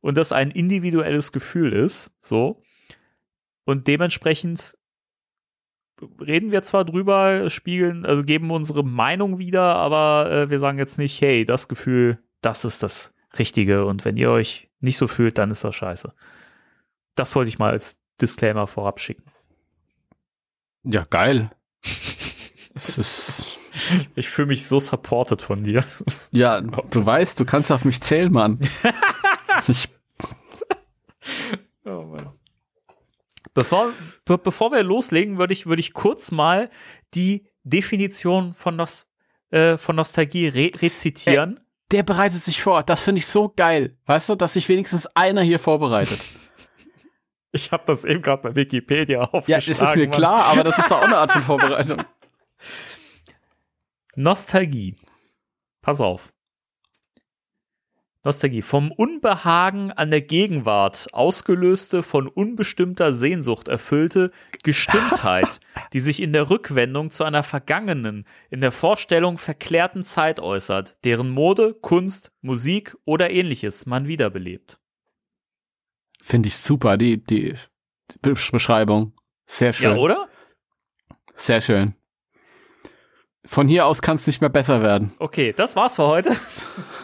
und das ein individuelles Gefühl ist, so. Und dementsprechend reden wir zwar drüber, spiegeln, also geben unsere Meinung wieder, aber äh, wir sagen jetzt nicht, hey, das Gefühl, das ist das Richtige und wenn ihr euch nicht so fühlt, dann ist das scheiße. Das wollte ich mal als Disclaimer vorab schicken. Ja, geil. ich fühle mich so supported von dir. Ja, du weißt, du kannst auf mich zählen, Mann. ich oh Mann. Bevor, be bevor wir loslegen, würde ich, würde ich kurz mal die Definition von, Nos äh, von Nostalgie re rezitieren. Äh, der bereitet sich vor. Das finde ich so geil. Weißt du, dass sich wenigstens einer hier vorbereitet. Ich habe das eben gerade bei Wikipedia aufgeschlagen. Ja, das ist mir Mann. klar, aber das ist doch auch eine Art von Vorbereitung. Nostalgie. Pass auf. Nostalgie. Vom Unbehagen an der Gegenwart ausgelöste, von unbestimmter Sehnsucht erfüllte Gestimmtheit, die sich in der Rückwendung zu einer vergangenen, in der Vorstellung verklärten Zeit äußert, deren Mode, Kunst, Musik oder ähnliches man wiederbelebt. Finde ich super, die, die, die Beschreibung. Sehr schön. Ja, oder? Sehr schön. Von hier aus kann es nicht mehr besser werden. Okay, das war's für heute.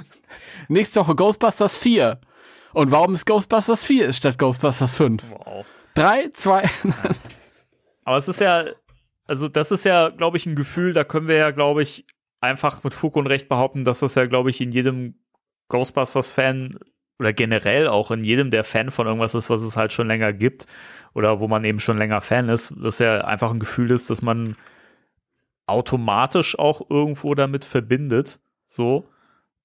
Nächste Woche Ghostbusters 4. Und warum ist Ghostbusters 4 statt Ghostbusters 5? Wow. 3, 2. Aber es ist ja, also das ist ja, glaube ich, ein Gefühl, da können wir ja, glaube ich, einfach mit Fug und Recht behaupten, dass das ja, glaube ich, in jedem Ghostbusters-Fan oder generell auch in jedem, der Fan von irgendwas ist, was es halt schon länger gibt oder wo man eben schon länger Fan ist, dass ja einfach ein Gefühl ist, dass man automatisch auch irgendwo damit verbindet, so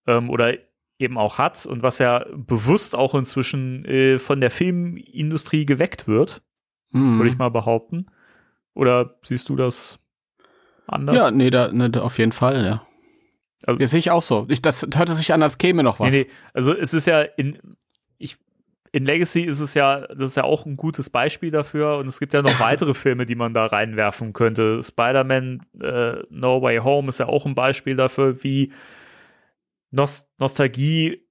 ähm, oder eben auch hat und was ja bewusst auch inzwischen äh, von der Filmindustrie geweckt wird, mhm. würde ich mal behaupten. Oder siehst du das anders? Ja, nee, da, ne, auf jeden Fall, ja. Also, das sehe ich auch so. Ich, das hörte sich an, als käme noch was. Nee, nee. Also es ist ja in, ich, in Legacy ist es ja, das ist ja auch ein gutes Beispiel dafür und es gibt ja noch weitere Filme, die man da reinwerfen könnte. Spider-Man äh, No Way Home ist ja auch ein Beispiel dafür, wie Nost Nostalgie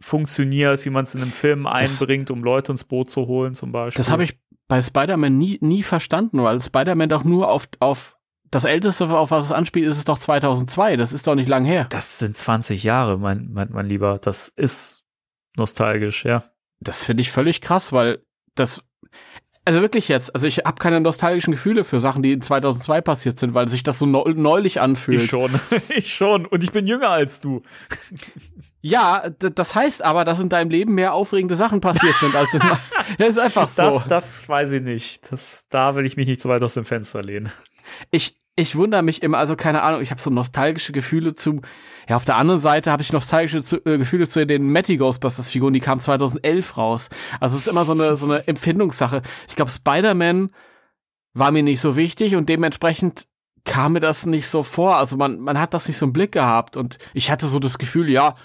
funktioniert, wie man es in einem Film das, einbringt, um Leute ins Boot zu holen, zum Beispiel. Das habe ich bei Spider-Man nie, nie verstanden, weil Spider-Man doch nur auf, auf das älteste, auf was es anspielt, ist es doch 2002. Das ist doch nicht lang her. Das sind 20 Jahre, mein, mein, mein Lieber. Das ist nostalgisch, ja. Das finde ich völlig krass, weil das, also wirklich jetzt, also ich habe keine nostalgischen Gefühle für Sachen, die in 2002 passiert sind, weil sich das so neulich anfühlt. Ich schon, ich schon. Und ich bin jünger als du. Ja, das heißt aber, dass in deinem Leben mehr aufregende Sachen passiert sind als in Ja, ist einfach so. Das, das weiß ich nicht. Das, da will ich mich nicht so weit aus dem Fenster lehnen. Ich, ich wundere mich immer, also keine Ahnung, ich habe so nostalgische Gefühle zu. Ja, auf der anderen Seite habe ich nostalgische zu, äh, Gefühle zu den Matty Ghostbusters Figuren, die kamen 2011 raus. Also es ist immer so eine so eine Empfindungssache. Ich glaube, Spider-Man war mir nicht so wichtig und dementsprechend kam mir das nicht so vor. Also man man hat das nicht so im Blick gehabt und ich hatte so das Gefühl, ja,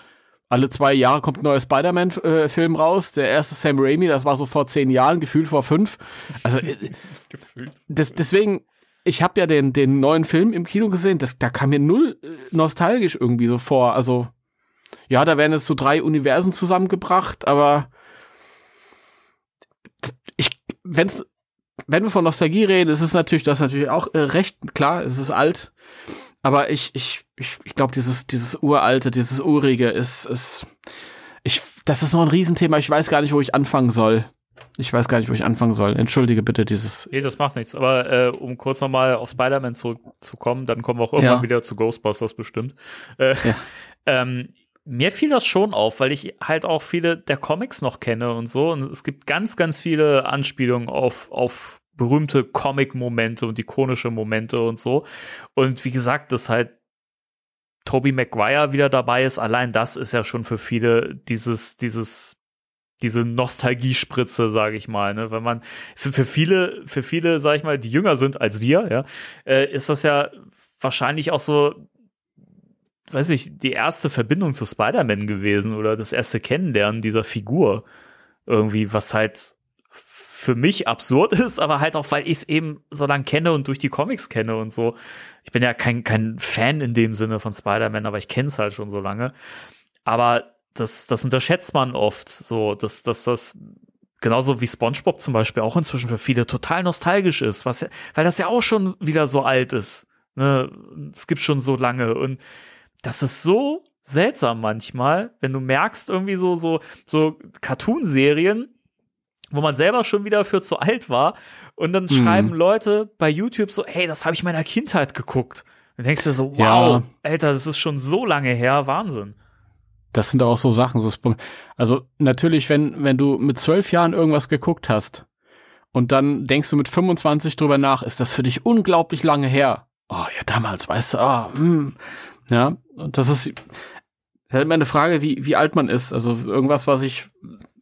alle zwei Jahre kommt ein neuer Spider-Man-Film äh, raus. Der erste Sam Raimi, das war so vor zehn Jahren, gefühlt vor fünf. Also äh, das, deswegen, ich habe ja den, den neuen Film im Kino gesehen, das, da kam mir null äh, nostalgisch irgendwie so vor. Also ja, da werden jetzt so drei Universen zusammengebracht, aber ich, wenn's, wenn wir von Nostalgie reden, ist es natürlich, das natürlich auch äh, recht klar, es ist alt. Aber ich, ich, ich, ich glaube, dieses, dieses uralte, dieses urige ist, ist, ich, das ist noch ein Riesenthema. Ich weiß gar nicht, wo ich anfangen soll. Ich weiß gar nicht, wo ich anfangen soll. Entschuldige bitte dieses. Nee, das macht nichts. Aber äh, um kurz nochmal auf Spider-Man zurückzukommen, dann kommen wir auch irgendwann ja. wieder zu Ghostbusters bestimmt. Äh, ja. ähm, mir fiel das schon auf, weil ich halt auch viele der Comics noch kenne und so. Und es gibt ganz, ganz viele Anspielungen auf, auf berühmte Comic-Momente und ikonische Momente und so. Und wie gesagt, dass halt Toby Maguire wieder dabei ist, allein das ist ja schon für viele dieses, dieses, diese Nostalgiespritze, sage ich mal, ne? Wenn man für, für viele, für viele, sage ich mal, die jünger sind als wir, ja, äh, ist das ja wahrscheinlich auch so, weiß ich, die erste Verbindung zu Spider-Man gewesen oder das erste Kennenlernen dieser Figur irgendwie, was halt für mich absurd ist, aber halt auch, weil ich es eben so lange kenne und durch die Comics kenne und so. Ich bin ja kein, kein Fan in dem Sinne von Spider-Man, aber ich kenne es halt schon so lange. Aber das, das unterschätzt man oft, so, dass, dass das genauso wie SpongeBob zum Beispiel auch inzwischen für viele total nostalgisch ist, was, weil das ja auch schon wieder so alt ist. Ne? Es gibt schon so lange und das ist so seltsam manchmal, wenn du merkst irgendwie so so so Cartoon-Serien, wo man selber schon wieder für zu alt war. Und dann mhm. schreiben Leute bei YouTube so, hey, das habe ich meiner Kindheit geguckt. Dann denkst du so, wow, ja. Alter, das ist schon so lange her, Wahnsinn. Das sind auch so Sachen. So also natürlich, wenn, wenn du mit zwölf Jahren irgendwas geguckt hast und dann denkst du mit 25 drüber nach, ist das für dich unglaublich lange her. Oh ja, damals, weißt du, ah, hm. ja, und das ist, das ist halt immer eine Frage, wie, wie alt man ist. Also irgendwas, was ich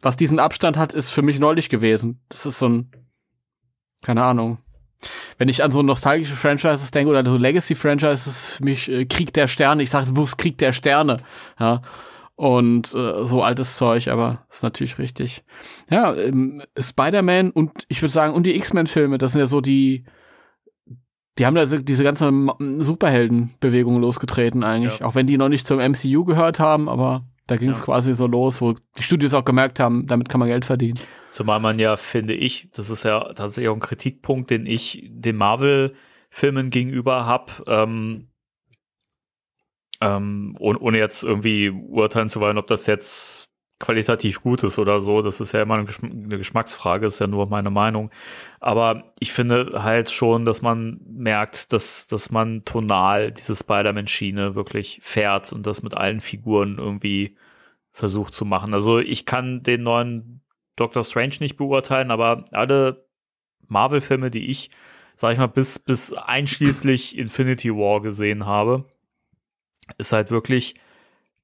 was diesen Abstand hat, ist für mich neulich gewesen. Das ist so ein, keine Ahnung. Wenn ich an so nostalgische Franchises denke oder so Legacy-Franchises, für mich äh, Krieg der Sterne. Ich sage bewusst Krieg der Sterne. Ja. Und äh, so altes Zeug, aber ist natürlich richtig. Ja, ähm, Spider-Man und ich würde sagen, und die X-Men-Filme, das sind ja so die, die haben da diese ganze Superhelden-Bewegung losgetreten eigentlich, ja. auch wenn die noch nicht zum MCU gehört haben, aber da ging es ja. quasi so los, wo die Studios auch gemerkt haben, damit kann man Geld verdienen. Zumal man ja, finde ich, das ist ja tatsächlich auch ein Kritikpunkt, den ich den Marvel-Filmen gegenüber habe, ähm, ähm, ohne, jetzt irgendwie urteilen zu wollen, ob das jetzt qualitativ gut ist oder so. Das ist ja immer eine, Geschmacksfrage, ist ja nur meine Meinung. Aber ich finde halt schon, dass man merkt, dass, dass man tonal diese Spider-Man-Schiene wirklich fährt und das mit allen Figuren irgendwie versucht zu machen. Also ich kann den neuen Doctor Strange nicht beurteilen, aber alle Marvel-Filme, die ich, sag ich mal, bis, bis einschließlich Infinity War gesehen habe, ist halt wirklich,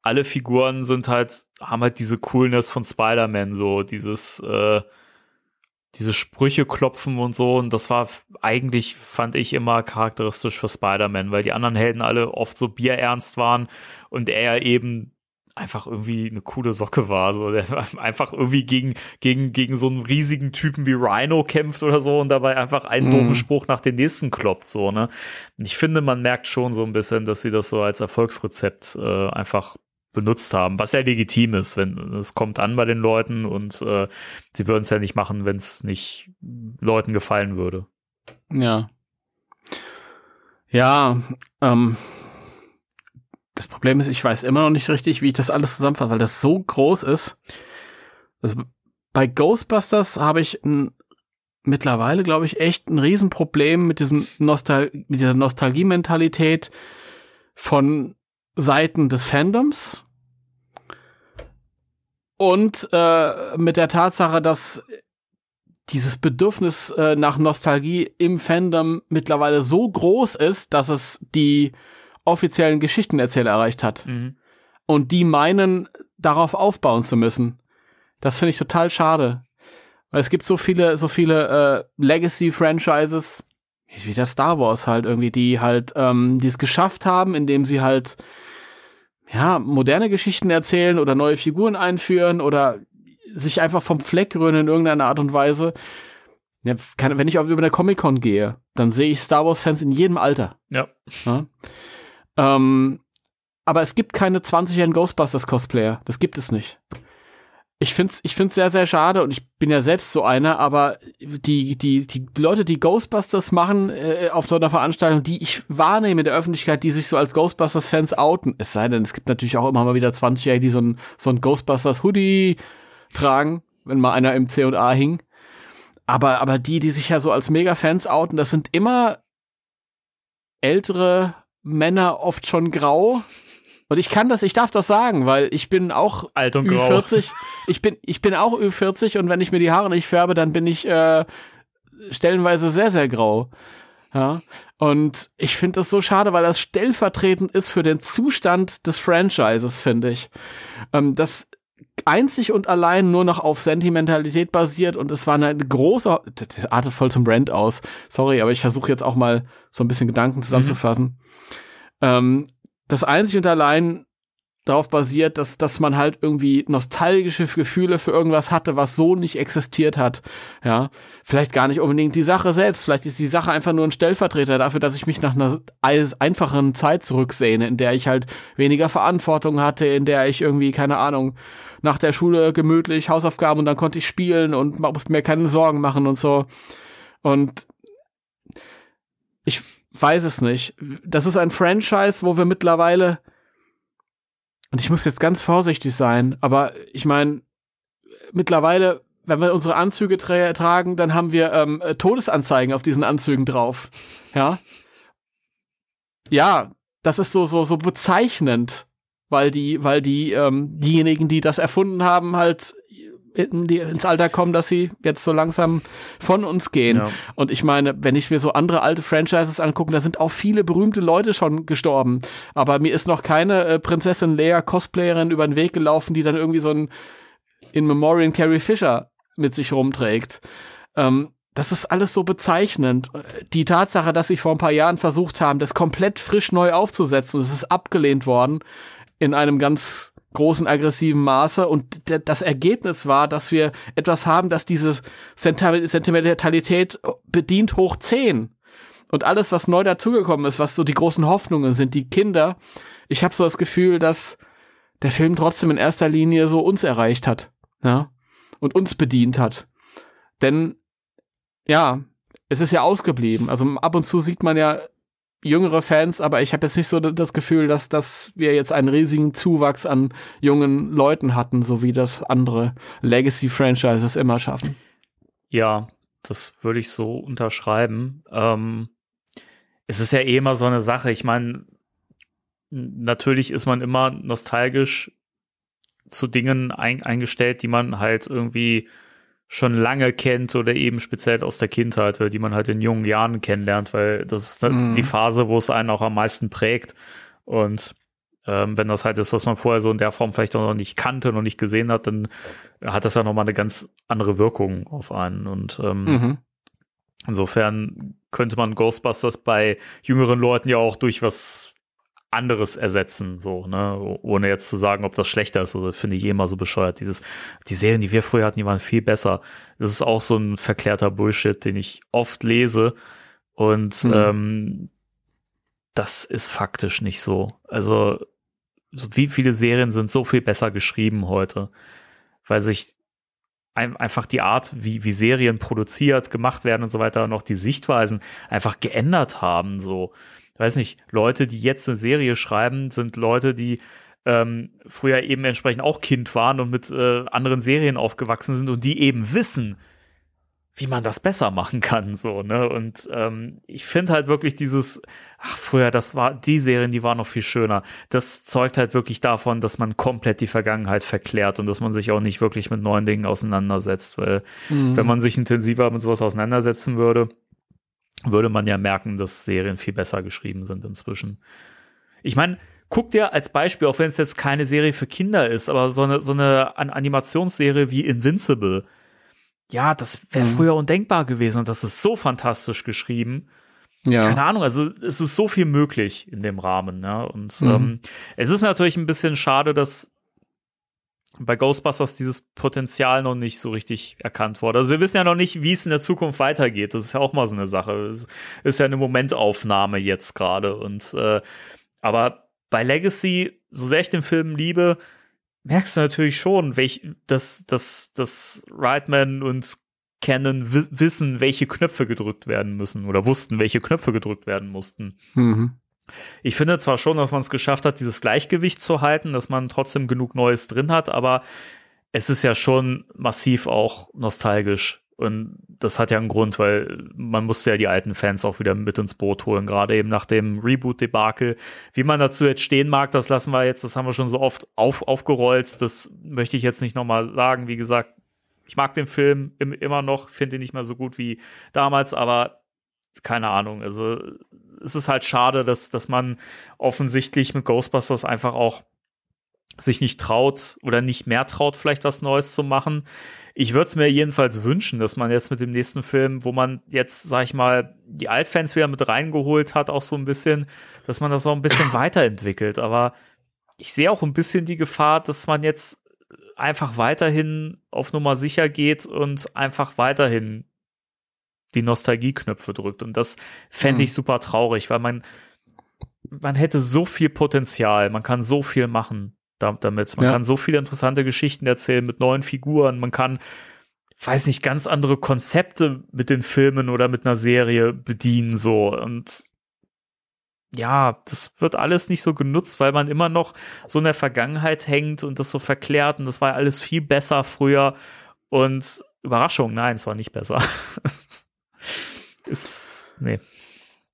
alle Figuren sind halt, haben halt diese Coolness von Spider-Man, so dieses, äh, diese Sprüche klopfen und so. Und das war eigentlich, fand ich immer charakteristisch für Spider-Man, weil die anderen Helden alle oft so bierernst waren und er eben einfach irgendwie eine coole Socke war. So, der einfach irgendwie gegen, gegen, gegen so einen riesigen Typen wie Rhino kämpft oder so und dabei einfach einen mm. doofen Spruch nach dem nächsten kloppt. So, ne? Ich finde, man merkt schon so ein bisschen, dass sie das so als Erfolgsrezept äh, einfach benutzt haben, was ja legitim ist, wenn es kommt an bei den Leuten und äh, sie würden es ja nicht machen, wenn es nicht Leuten gefallen würde. Ja. Ja, ähm, das Problem ist, ich weiß immer noch nicht richtig, wie ich das alles zusammenfasse, weil das so groß ist. Also bei Ghostbusters habe ich ein, mittlerweile, glaube ich, echt ein Riesenproblem mit diesem Nostal mit dieser Nostalgie-Mentalität von Seiten des Fandoms und äh, mit der Tatsache, dass dieses Bedürfnis äh, nach Nostalgie im Fandom mittlerweile so groß ist, dass es die offiziellen Geschichtenerzähler erreicht hat. Mhm. Und die meinen, darauf aufbauen zu müssen. Das finde ich total schade. Weil es gibt so viele, so viele äh, Legacy-Franchises, wie der Star Wars halt irgendwie, die halt, ähm, die es geschafft haben, indem sie halt ja, moderne Geschichten erzählen oder neue Figuren einführen oder sich einfach vom Fleck rühren in irgendeiner Art und Weise. Ja, kann, wenn ich auf über eine Comic-Con gehe, dann sehe ich Star Wars-Fans in jedem Alter. Ja. ja? Ähm, aber es gibt keine 20-jährigen Ghostbusters-Cosplayer. Das gibt es nicht. Ich find's, ich find's sehr, sehr schade und ich bin ja selbst so einer, aber die, die, die Leute, die Ghostbusters machen äh, auf so einer Veranstaltung, die ich wahrnehme in der Öffentlichkeit, die sich so als Ghostbusters-Fans outen, es sei denn, es gibt natürlich auch immer mal wieder 20-Jährige, die so ein, so ein Ghostbusters-Hoodie tragen, wenn mal einer im C&A hing. Aber, aber die, die sich ja so als Mega-Fans outen, das sind immer ältere Männer, oft schon grau, und ich kann das, ich darf das sagen, weil ich bin auch alt und Ü40. Grau. Ich bin, ich bin auch Ü40 und wenn ich mir die Haare nicht färbe, dann bin ich äh, stellenweise sehr, sehr grau. Ja. Und ich finde das so schade, weil das stellvertretend ist für den Zustand des Franchises, finde ich. Ähm, das einzig und allein nur noch auf Sentimentalität basiert und es war eine große, das artet voll zum Brand aus. Sorry, aber ich versuche jetzt auch mal so ein bisschen Gedanken zusammenzufassen. Mhm. Ähm, das einzig und allein darauf basiert, dass, dass man halt irgendwie nostalgische Gefühle für irgendwas hatte, was so nicht existiert hat. Ja, vielleicht gar nicht unbedingt die Sache selbst. Vielleicht ist die Sache einfach nur ein Stellvertreter dafür, dass ich mich nach einer einfachen Zeit zurücksehne, in der ich halt weniger Verantwortung hatte, in der ich irgendwie, keine Ahnung, nach der Schule gemütlich Hausaufgaben und dann konnte ich spielen und musste mir keine Sorgen machen und so. Und ich weiß es nicht. Das ist ein Franchise, wo wir mittlerweile, und ich muss jetzt ganz vorsichtig sein, aber ich meine, mittlerweile, wenn wir unsere Anzüge tra tragen, dann haben wir ähm, Todesanzeigen auf diesen Anzügen drauf. Ja. Ja, das ist so, so, so bezeichnend, weil die, weil die, ähm, diejenigen, die das erfunden haben, halt in die, ins Alter kommen, dass sie jetzt so langsam von uns gehen. Ja. Und ich meine, wenn ich mir so andere alte Franchises angucke, da sind auch viele berühmte Leute schon gestorben. Aber mir ist noch keine äh, Prinzessin Leia Cosplayerin über den Weg gelaufen, die dann irgendwie so ein in Memorial Carrie Fisher mit sich rumträgt. Ähm, das ist alles so bezeichnend. Die Tatsache, dass sie vor ein paar Jahren versucht haben, das komplett frisch neu aufzusetzen, das ist abgelehnt worden in einem ganz großen aggressiven Maße und das Ergebnis war, dass wir etwas haben, das diese Sentimentalität bedient hoch 10. Und alles, was neu dazugekommen ist, was so die großen Hoffnungen sind, die Kinder, ich habe so das Gefühl, dass der Film trotzdem in erster Linie so uns erreicht hat, ja, und uns bedient hat. Denn ja, es ist ja ausgeblieben. Also ab und zu sieht man ja jüngere Fans, aber ich habe jetzt nicht so das Gefühl, dass, dass wir jetzt einen riesigen Zuwachs an jungen Leuten hatten, so wie das andere Legacy-Franchises immer schaffen. Ja, das würde ich so unterschreiben. Ähm, es ist ja eh immer so eine Sache. Ich meine, natürlich ist man immer nostalgisch zu Dingen ein, eingestellt, die man halt irgendwie schon lange kennt oder eben speziell aus der Kindheit, die man halt in jungen Jahren kennenlernt, weil das ist mhm. die Phase, wo es einen auch am meisten prägt. Und ähm, wenn das halt ist, was man vorher so in der Form vielleicht noch nicht kannte, noch nicht gesehen hat, dann hat das ja nochmal eine ganz andere Wirkung auf einen. Und ähm, mhm. insofern könnte man Ghostbusters bei jüngeren Leuten ja auch durch was anderes ersetzen, so, ne, ohne jetzt zu sagen, ob das schlechter ist, oder finde ich eh immer so bescheuert. Dieses, die Serien, die wir früher hatten, die waren viel besser. Das ist auch so ein verklärter Bullshit, den ich oft lese und mhm. ähm, das ist faktisch nicht so. Also, so wie viele Serien sind so viel besser geschrieben heute, weil sich ein, einfach die Art, wie, wie Serien produziert, gemacht werden und so weiter, noch die Sichtweisen einfach geändert haben, so weiß nicht, Leute, die jetzt eine Serie schreiben, sind Leute, die ähm, früher eben entsprechend auch Kind waren und mit äh, anderen Serien aufgewachsen sind und die eben wissen, wie man das besser machen kann, so, ne? Und ähm, ich finde halt wirklich dieses, ach, früher, das war, die Serien, die waren noch viel schöner. Das zeugt halt wirklich davon, dass man komplett die Vergangenheit verklärt und dass man sich auch nicht wirklich mit neuen Dingen auseinandersetzt, weil mhm. wenn man sich intensiver mit sowas auseinandersetzen würde, würde man ja merken, dass Serien viel besser geschrieben sind inzwischen. Ich meine, guck dir als Beispiel, auch wenn es jetzt keine Serie für Kinder ist, aber so eine, so eine Animationsserie wie Invincible. Ja, das wäre mhm. früher undenkbar gewesen und das ist so fantastisch geschrieben. Ja. Keine Ahnung, also es ist so viel möglich in dem Rahmen, ja. Und mhm. ähm, es ist natürlich ein bisschen schade, dass bei Ghostbusters dieses Potenzial noch nicht so richtig erkannt wurde. Also wir wissen ja noch nicht, wie es in der Zukunft weitergeht. Das ist ja auch mal so eine Sache. Es ist ja eine Momentaufnahme jetzt gerade. Und äh, aber bei Legacy, so sehr ich den Film liebe, merkst du natürlich schon, welch, dass, dass, dass Reitman und Canon wissen, welche Knöpfe gedrückt werden müssen oder wussten, welche Knöpfe gedrückt werden mussten. Mhm. Ich finde zwar schon, dass man es geschafft hat, dieses Gleichgewicht zu halten, dass man trotzdem genug Neues drin hat, aber es ist ja schon massiv auch nostalgisch. Und das hat ja einen Grund, weil man musste ja die alten Fans auch wieder mit ins Boot holen, gerade eben nach dem Reboot-Debakel. Wie man dazu jetzt stehen mag, das lassen wir jetzt, das haben wir schon so oft auf, aufgerollt. Das möchte ich jetzt nicht nochmal sagen. Wie gesagt, ich mag den Film immer noch, finde ihn nicht mehr so gut wie damals, aber keine Ahnung. Also es ist halt schade, dass, dass man offensichtlich mit Ghostbusters einfach auch sich nicht traut oder nicht mehr traut, vielleicht was Neues zu machen. Ich würde es mir jedenfalls wünschen, dass man jetzt mit dem nächsten Film, wo man jetzt, sag ich mal, die Altfans wieder mit reingeholt hat, auch so ein bisschen, dass man das auch ein bisschen weiterentwickelt. Aber ich sehe auch ein bisschen die Gefahr, dass man jetzt einfach weiterhin auf Nummer sicher geht und einfach weiterhin die Nostalgieknöpfe drückt. Und das fände ich mhm. super traurig, weil man, man hätte so viel Potenzial, man kann so viel machen damit. Man ja. kann so viele interessante Geschichten erzählen mit neuen Figuren, man kann, weiß nicht, ganz andere Konzepte mit den Filmen oder mit einer Serie bedienen, so. Und ja, das wird alles nicht so genutzt, weil man immer noch so in der Vergangenheit hängt und das so verklärt und das war alles viel besser früher. Und Überraschung, nein, es war nicht besser. ist, nee.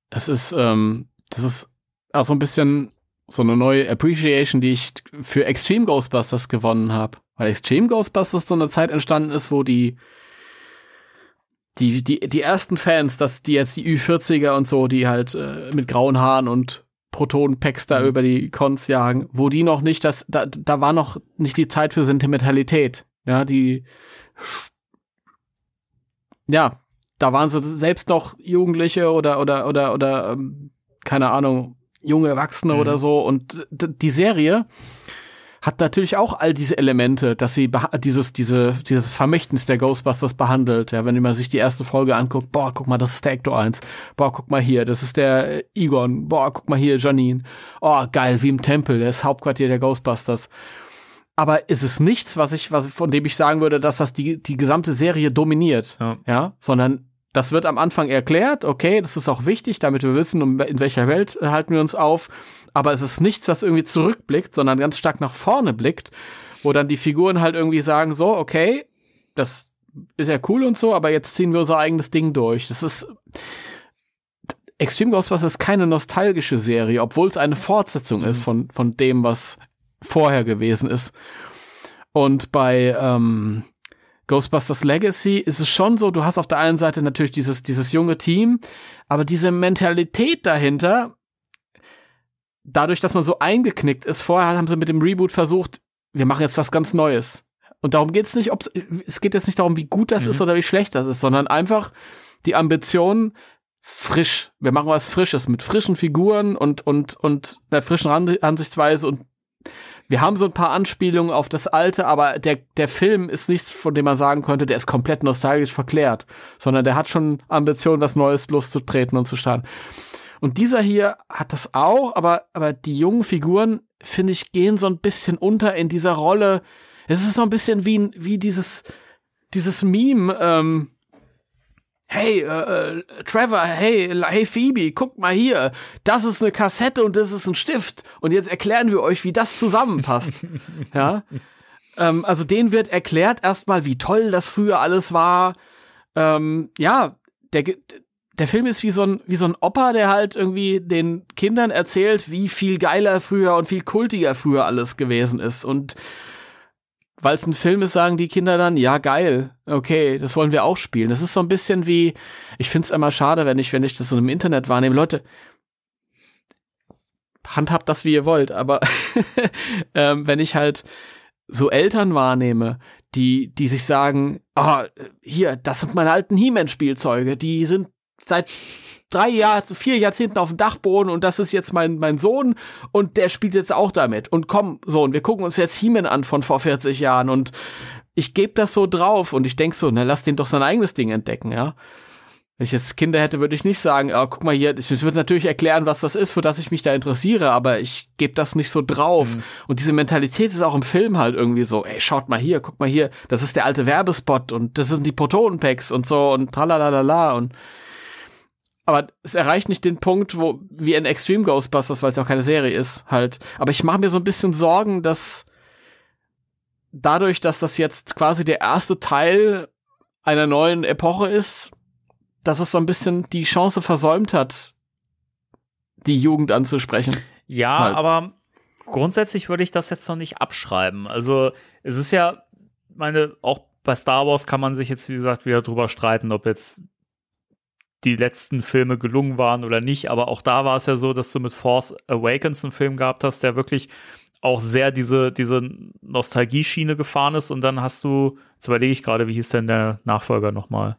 Es ist, ähm, das ist auch so ein bisschen so eine neue Appreciation, die ich für Extreme Ghostbusters gewonnen habe. Weil Extreme Ghostbusters so eine Zeit entstanden ist, wo die die, die, die ersten Fans, dass die jetzt die Ü40er und so, die halt äh, mit grauen Haaren und Proton-Packs da mhm. über die Cons jagen, wo die noch nicht, das, da, da war noch nicht die Zeit für Sentimentalität. Ja, die ja, da waren sie selbst noch Jugendliche oder oder oder oder ähm, keine Ahnung junge Erwachsene mhm. oder so und die Serie hat natürlich auch all diese Elemente, dass sie dieses, diese, dieses Vermächtnis der Ghostbusters behandelt. Ja, wenn man sich die erste Folge anguckt, boah, guck mal, das ist der Ecto 1. Boah, guck mal hier, das ist der Egon. Boah, guck mal hier, Janine. Oh, geil, wie im Tempel, das Hauptquartier der Ghostbusters. Aber ist es nichts, was ich, was, von dem ich sagen würde, dass das die, die gesamte Serie dominiert. Ja. ja, sondern das wird am Anfang erklärt, okay, das ist auch wichtig, damit wir wissen, in welcher Welt halten wir uns auf aber es ist nichts, was irgendwie zurückblickt, sondern ganz stark nach vorne blickt, wo dann die Figuren halt irgendwie sagen, so, okay, das ist ja cool und so, aber jetzt ziehen wir unser eigenes Ding durch. Das ist Extreme Ghostbusters ist keine nostalgische Serie, obwohl es eine Fortsetzung ist von, von dem, was vorher gewesen ist. Und bei ähm, Ghostbusters Legacy ist es schon so, du hast auf der einen Seite natürlich dieses, dieses junge Team, aber diese Mentalität dahinter dadurch, dass man so eingeknickt ist, vorher haben sie mit dem Reboot versucht, wir machen jetzt was ganz Neues. Und darum geht's nicht, ob es geht jetzt nicht darum, wie gut das mhm. ist oder wie schlecht das ist, sondern einfach die Ambition frisch. Wir machen was Frisches mit frischen Figuren und und und einer frischen Ansichtsweise und wir haben so ein paar Anspielungen auf das Alte, aber der, der Film ist nichts, von dem man sagen könnte, der ist komplett nostalgisch verklärt, sondern der hat schon Ambitionen, was Neues loszutreten und zu starten. Und dieser hier hat das auch, aber, aber die jungen Figuren, finde ich, gehen so ein bisschen unter in dieser Rolle. Es ist so ein bisschen wie, wie dieses, dieses Meme, ähm, hey, äh, äh, Trevor, hey, hey Phoebe, guckt mal hier, das ist eine Kassette und das ist ein Stift und jetzt erklären wir euch, wie das zusammenpasst. ja, ähm, also denen wird erklärt erstmal, wie toll das früher alles war. Ähm, ja, der, der Film ist wie so ein, wie so ein Opa, der halt irgendwie den Kindern erzählt, wie viel geiler früher und viel kultiger früher alles gewesen ist. Und weil es ein Film ist, sagen die Kinder dann, ja, geil, okay, das wollen wir auch spielen. Das ist so ein bisschen wie, ich finde es immer schade, wenn ich, wenn ich das so im Internet wahrnehme. Leute, handhabt das, wie ihr wollt, aber ähm, wenn ich halt so Eltern wahrnehme, die, die sich sagen, oh, hier, das sind meine alten He-Man-Spielzeuge, die sind seit drei Jahr, vier Jahrzehnten auf dem Dachboden und das ist jetzt mein, mein Sohn und der spielt jetzt auch damit. Und komm, Sohn, wir gucken uns jetzt He-Man an von vor 40 Jahren und ich gebe das so drauf und ich denk so, na lass den doch sein eigenes Ding entdecken, ja. Wenn ich jetzt Kinder hätte, würde ich nicht sagen, oh, guck mal hier, ich würde natürlich erklären, was das ist, für das ich mich da interessiere, aber ich gebe das nicht so drauf. Mhm. Und diese Mentalität ist auch im Film halt irgendwie so, ey, schaut mal hier, guck mal hier, das ist der alte Werbespot und das sind die Protonenpacks und so und tralalala und aber es erreicht nicht den Punkt, wo wie in Extreme Ghostbusters, weil es ja auch keine Serie ist, halt. Aber ich mache mir so ein bisschen Sorgen, dass dadurch, dass das jetzt quasi der erste Teil einer neuen Epoche ist, dass es so ein bisschen die Chance versäumt hat, die Jugend anzusprechen. Ja, halt. aber grundsätzlich würde ich das jetzt noch nicht abschreiben. Also es ist ja, meine, auch bei Star Wars kann man sich jetzt, wie gesagt, wieder drüber streiten, ob jetzt die letzten Filme gelungen waren oder nicht, aber auch da war es ja so, dass du mit Force Awakens einen Film gehabt hast, der wirklich auch sehr diese, diese Nostalgie-Schiene gefahren ist und dann hast du, jetzt überlege ich gerade, wie hieß denn der Nachfolger nochmal?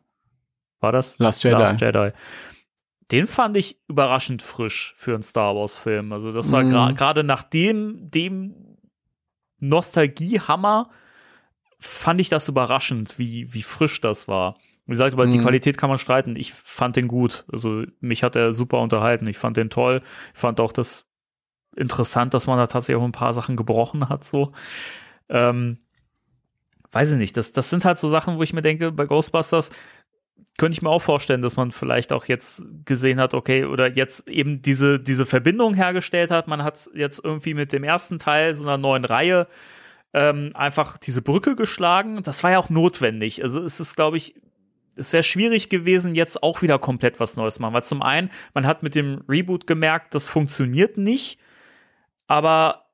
War das? Last Jedi. Last Jedi. Den fand ich überraschend frisch für einen Star Wars-Film. Also, das war mm. gerade nach dem, dem Nostalgie-Hammer fand ich das überraschend, wie, wie frisch das war. Wie gesagt, über mhm. die Qualität kann man streiten. Ich fand den gut. Also mich hat er super unterhalten. Ich fand den toll. Ich fand auch das interessant, dass man da tatsächlich auch ein paar Sachen gebrochen hat. So, ähm, weiß ich nicht. Das, das sind halt so Sachen, wo ich mir denke, bei Ghostbusters könnte ich mir auch vorstellen, dass man vielleicht auch jetzt gesehen hat, okay, oder jetzt eben diese, diese Verbindung hergestellt hat. Man hat jetzt irgendwie mit dem ersten Teil so einer neuen Reihe ähm, einfach diese Brücke geschlagen. Das war ja auch notwendig. Also es ist, glaube ich, es wäre schwierig gewesen, jetzt auch wieder komplett was Neues machen. Weil zum einen, man hat mit dem Reboot gemerkt, das funktioniert nicht. Aber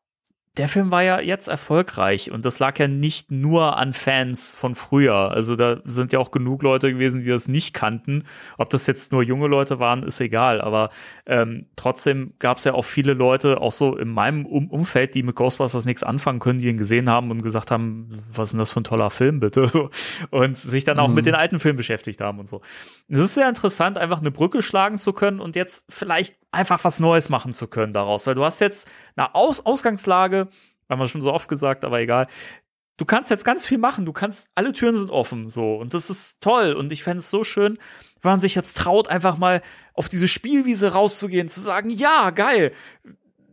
der Film war ja jetzt erfolgreich und das lag ja nicht nur an Fans von früher. Also da sind ja auch genug Leute gewesen, die das nicht kannten. Ob das jetzt nur junge Leute waren, ist egal. Aber ähm, trotzdem gab es ja auch viele Leute, auch so in meinem um Umfeld, die mit Ghostbusters nichts anfangen können, die ihn gesehen haben und gesagt haben, was ist denn das für ein toller Film, bitte? und sich dann auch mhm. mit den alten Filmen beschäftigt haben und so. Es ist sehr interessant, einfach eine Brücke schlagen zu können und jetzt vielleicht einfach was Neues machen zu können daraus. Weil du hast jetzt eine Aus Ausgangslage, haben wir schon so oft gesagt, aber egal. Du kannst jetzt ganz viel machen, du kannst, alle Türen sind offen, so. Und das ist toll. Und ich fände es so schön, wenn man sich jetzt traut, einfach mal auf diese Spielwiese rauszugehen, zu sagen, ja, geil,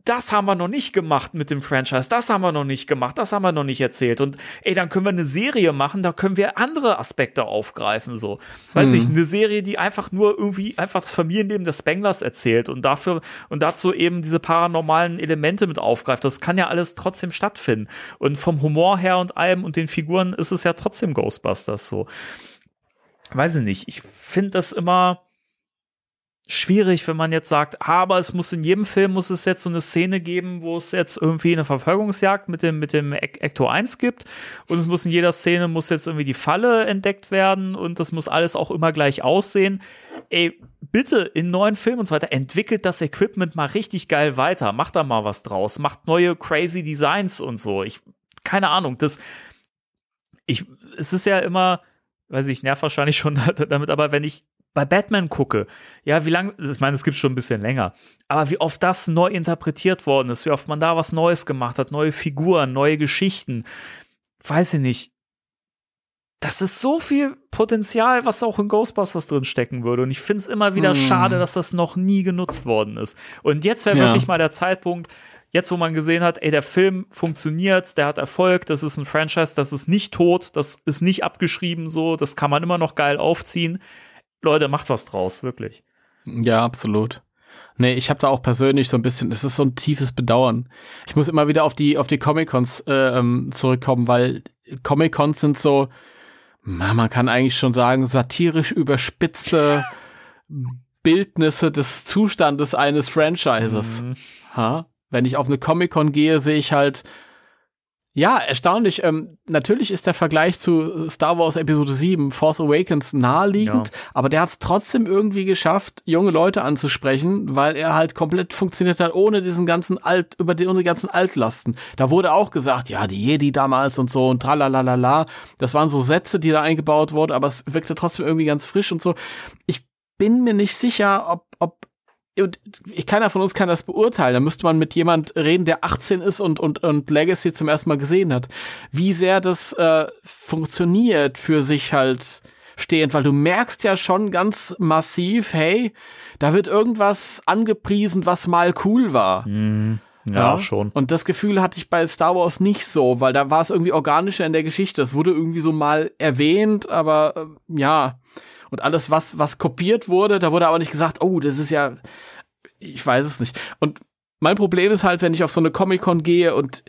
das haben wir noch nicht gemacht mit dem Franchise, das haben wir noch nicht gemacht, das haben wir noch nicht erzählt. Und ey, dann können wir eine Serie machen, da können wir andere Aspekte aufgreifen, so. Weiß ich, mhm. eine Serie, die einfach nur irgendwie einfach das Familienleben des Spanglers erzählt und dafür und dazu eben diese paranormalen Elemente mit aufgreift. Das kann ja alles trotzdem stattfinden. Und vom Humor her und allem und den Figuren ist es ja trotzdem Ghostbusters so. Weiß ich nicht. Ich finde das immer, schwierig, wenn man jetzt sagt, aber es muss in jedem Film muss es jetzt so eine Szene geben, wo es jetzt irgendwie eine Verfolgungsjagd mit dem mit dem Ecto 1 gibt und es muss in jeder Szene muss jetzt irgendwie die Falle entdeckt werden und das muss alles auch immer gleich aussehen. Ey, bitte in neuen Filmen und so weiter entwickelt das Equipment mal richtig geil weiter, macht da mal was draus, macht neue crazy Designs und so. Ich keine Ahnung, das ich es ist ja immer weiß ich, nerv wahrscheinlich schon damit, aber wenn ich bei Batman gucke, ja, wie lange, ich meine, es gibt schon ein bisschen länger, aber wie oft das neu interpretiert worden ist, wie oft man da was Neues gemacht hat, neue Figuren, neue Geschichten, weiß ich nicht. Das ist so viel Potenzial, was auch in Ghostbusters drin stecken würde. Und ich finde es immer wieder hm. schade, dass das noch nie genutzt worden ist. Und jetzt wäre ja. wirklich mal der Zeitpunkt, jetzt wo man gesehen hat, ey, der Film funktioniert, der hat Erfolg, das ist ein Franchise, das ist nicht tot, das ist nicht abgeschrieben so, das kann man immer noch geil aufziehen Leute, macht was draus, wirklich. Ja, absolut. Nee, ich habe da auch persönlich so ein bisschen, es ist so ein tiefes Bedauern. Ich muss immer wieder auf die auf die Comic-Cons äh, ähm, zurückkommen, weil Comic-Cons sind so, man kann eigentlich schon sagen, satirisch überspitzte Bildnisse des Zustandes eines Franchises. Mhm. Ha? Wenn ich auf eine Comic-Con gehe, sehe ich halt ja, erstaunlich. Ähm, natürlich ist der Vergleich zu Star Wars Episode 7, Force Awakens, naheliegend, ja. aber der hat es trotzdem irgendwie geschafft, junge Leute anzusprechen, weil er halt komplett funktioniert hat, ohne diesen ganzen Alt, über die, ohne die ganzen Altlasten. Da wurde auch gesagt, ja, die Jedi damals und so und tralalala. Das waren so Sätze, die da eingebaut wurden, aber es wirkte trotzdem irgendwie ganz frisch und so. Ich bin mir nicht sicher, ob, ob und keiner von uns kann das beurteilen. Da müsste man mit jemand reden, der 18 ist und, und, und Legacy zum ersten Mal gesehen hat. Wie sehr das äh, funktioniert für sich halt stehend, weil du merkst ja schon ganz massiv, hey, da wird irgendwas angepriesen, was mal cool war. Mhm. Ja, ja, schon. Und das Gefühl hatte ich bei Star Wars nicht so, weil da war es irgendwie organischer in der Geschichte. Es wurde irgendwie so mal erwähnt, aber äh, ja. Und alles, was, was kopiert wurde, da wurde aber nicht gesagt, oh, das ist ja, ich weiß es nicht. Und mein Problem ist halt, wenn ich auf so eine Comic-Con gehe und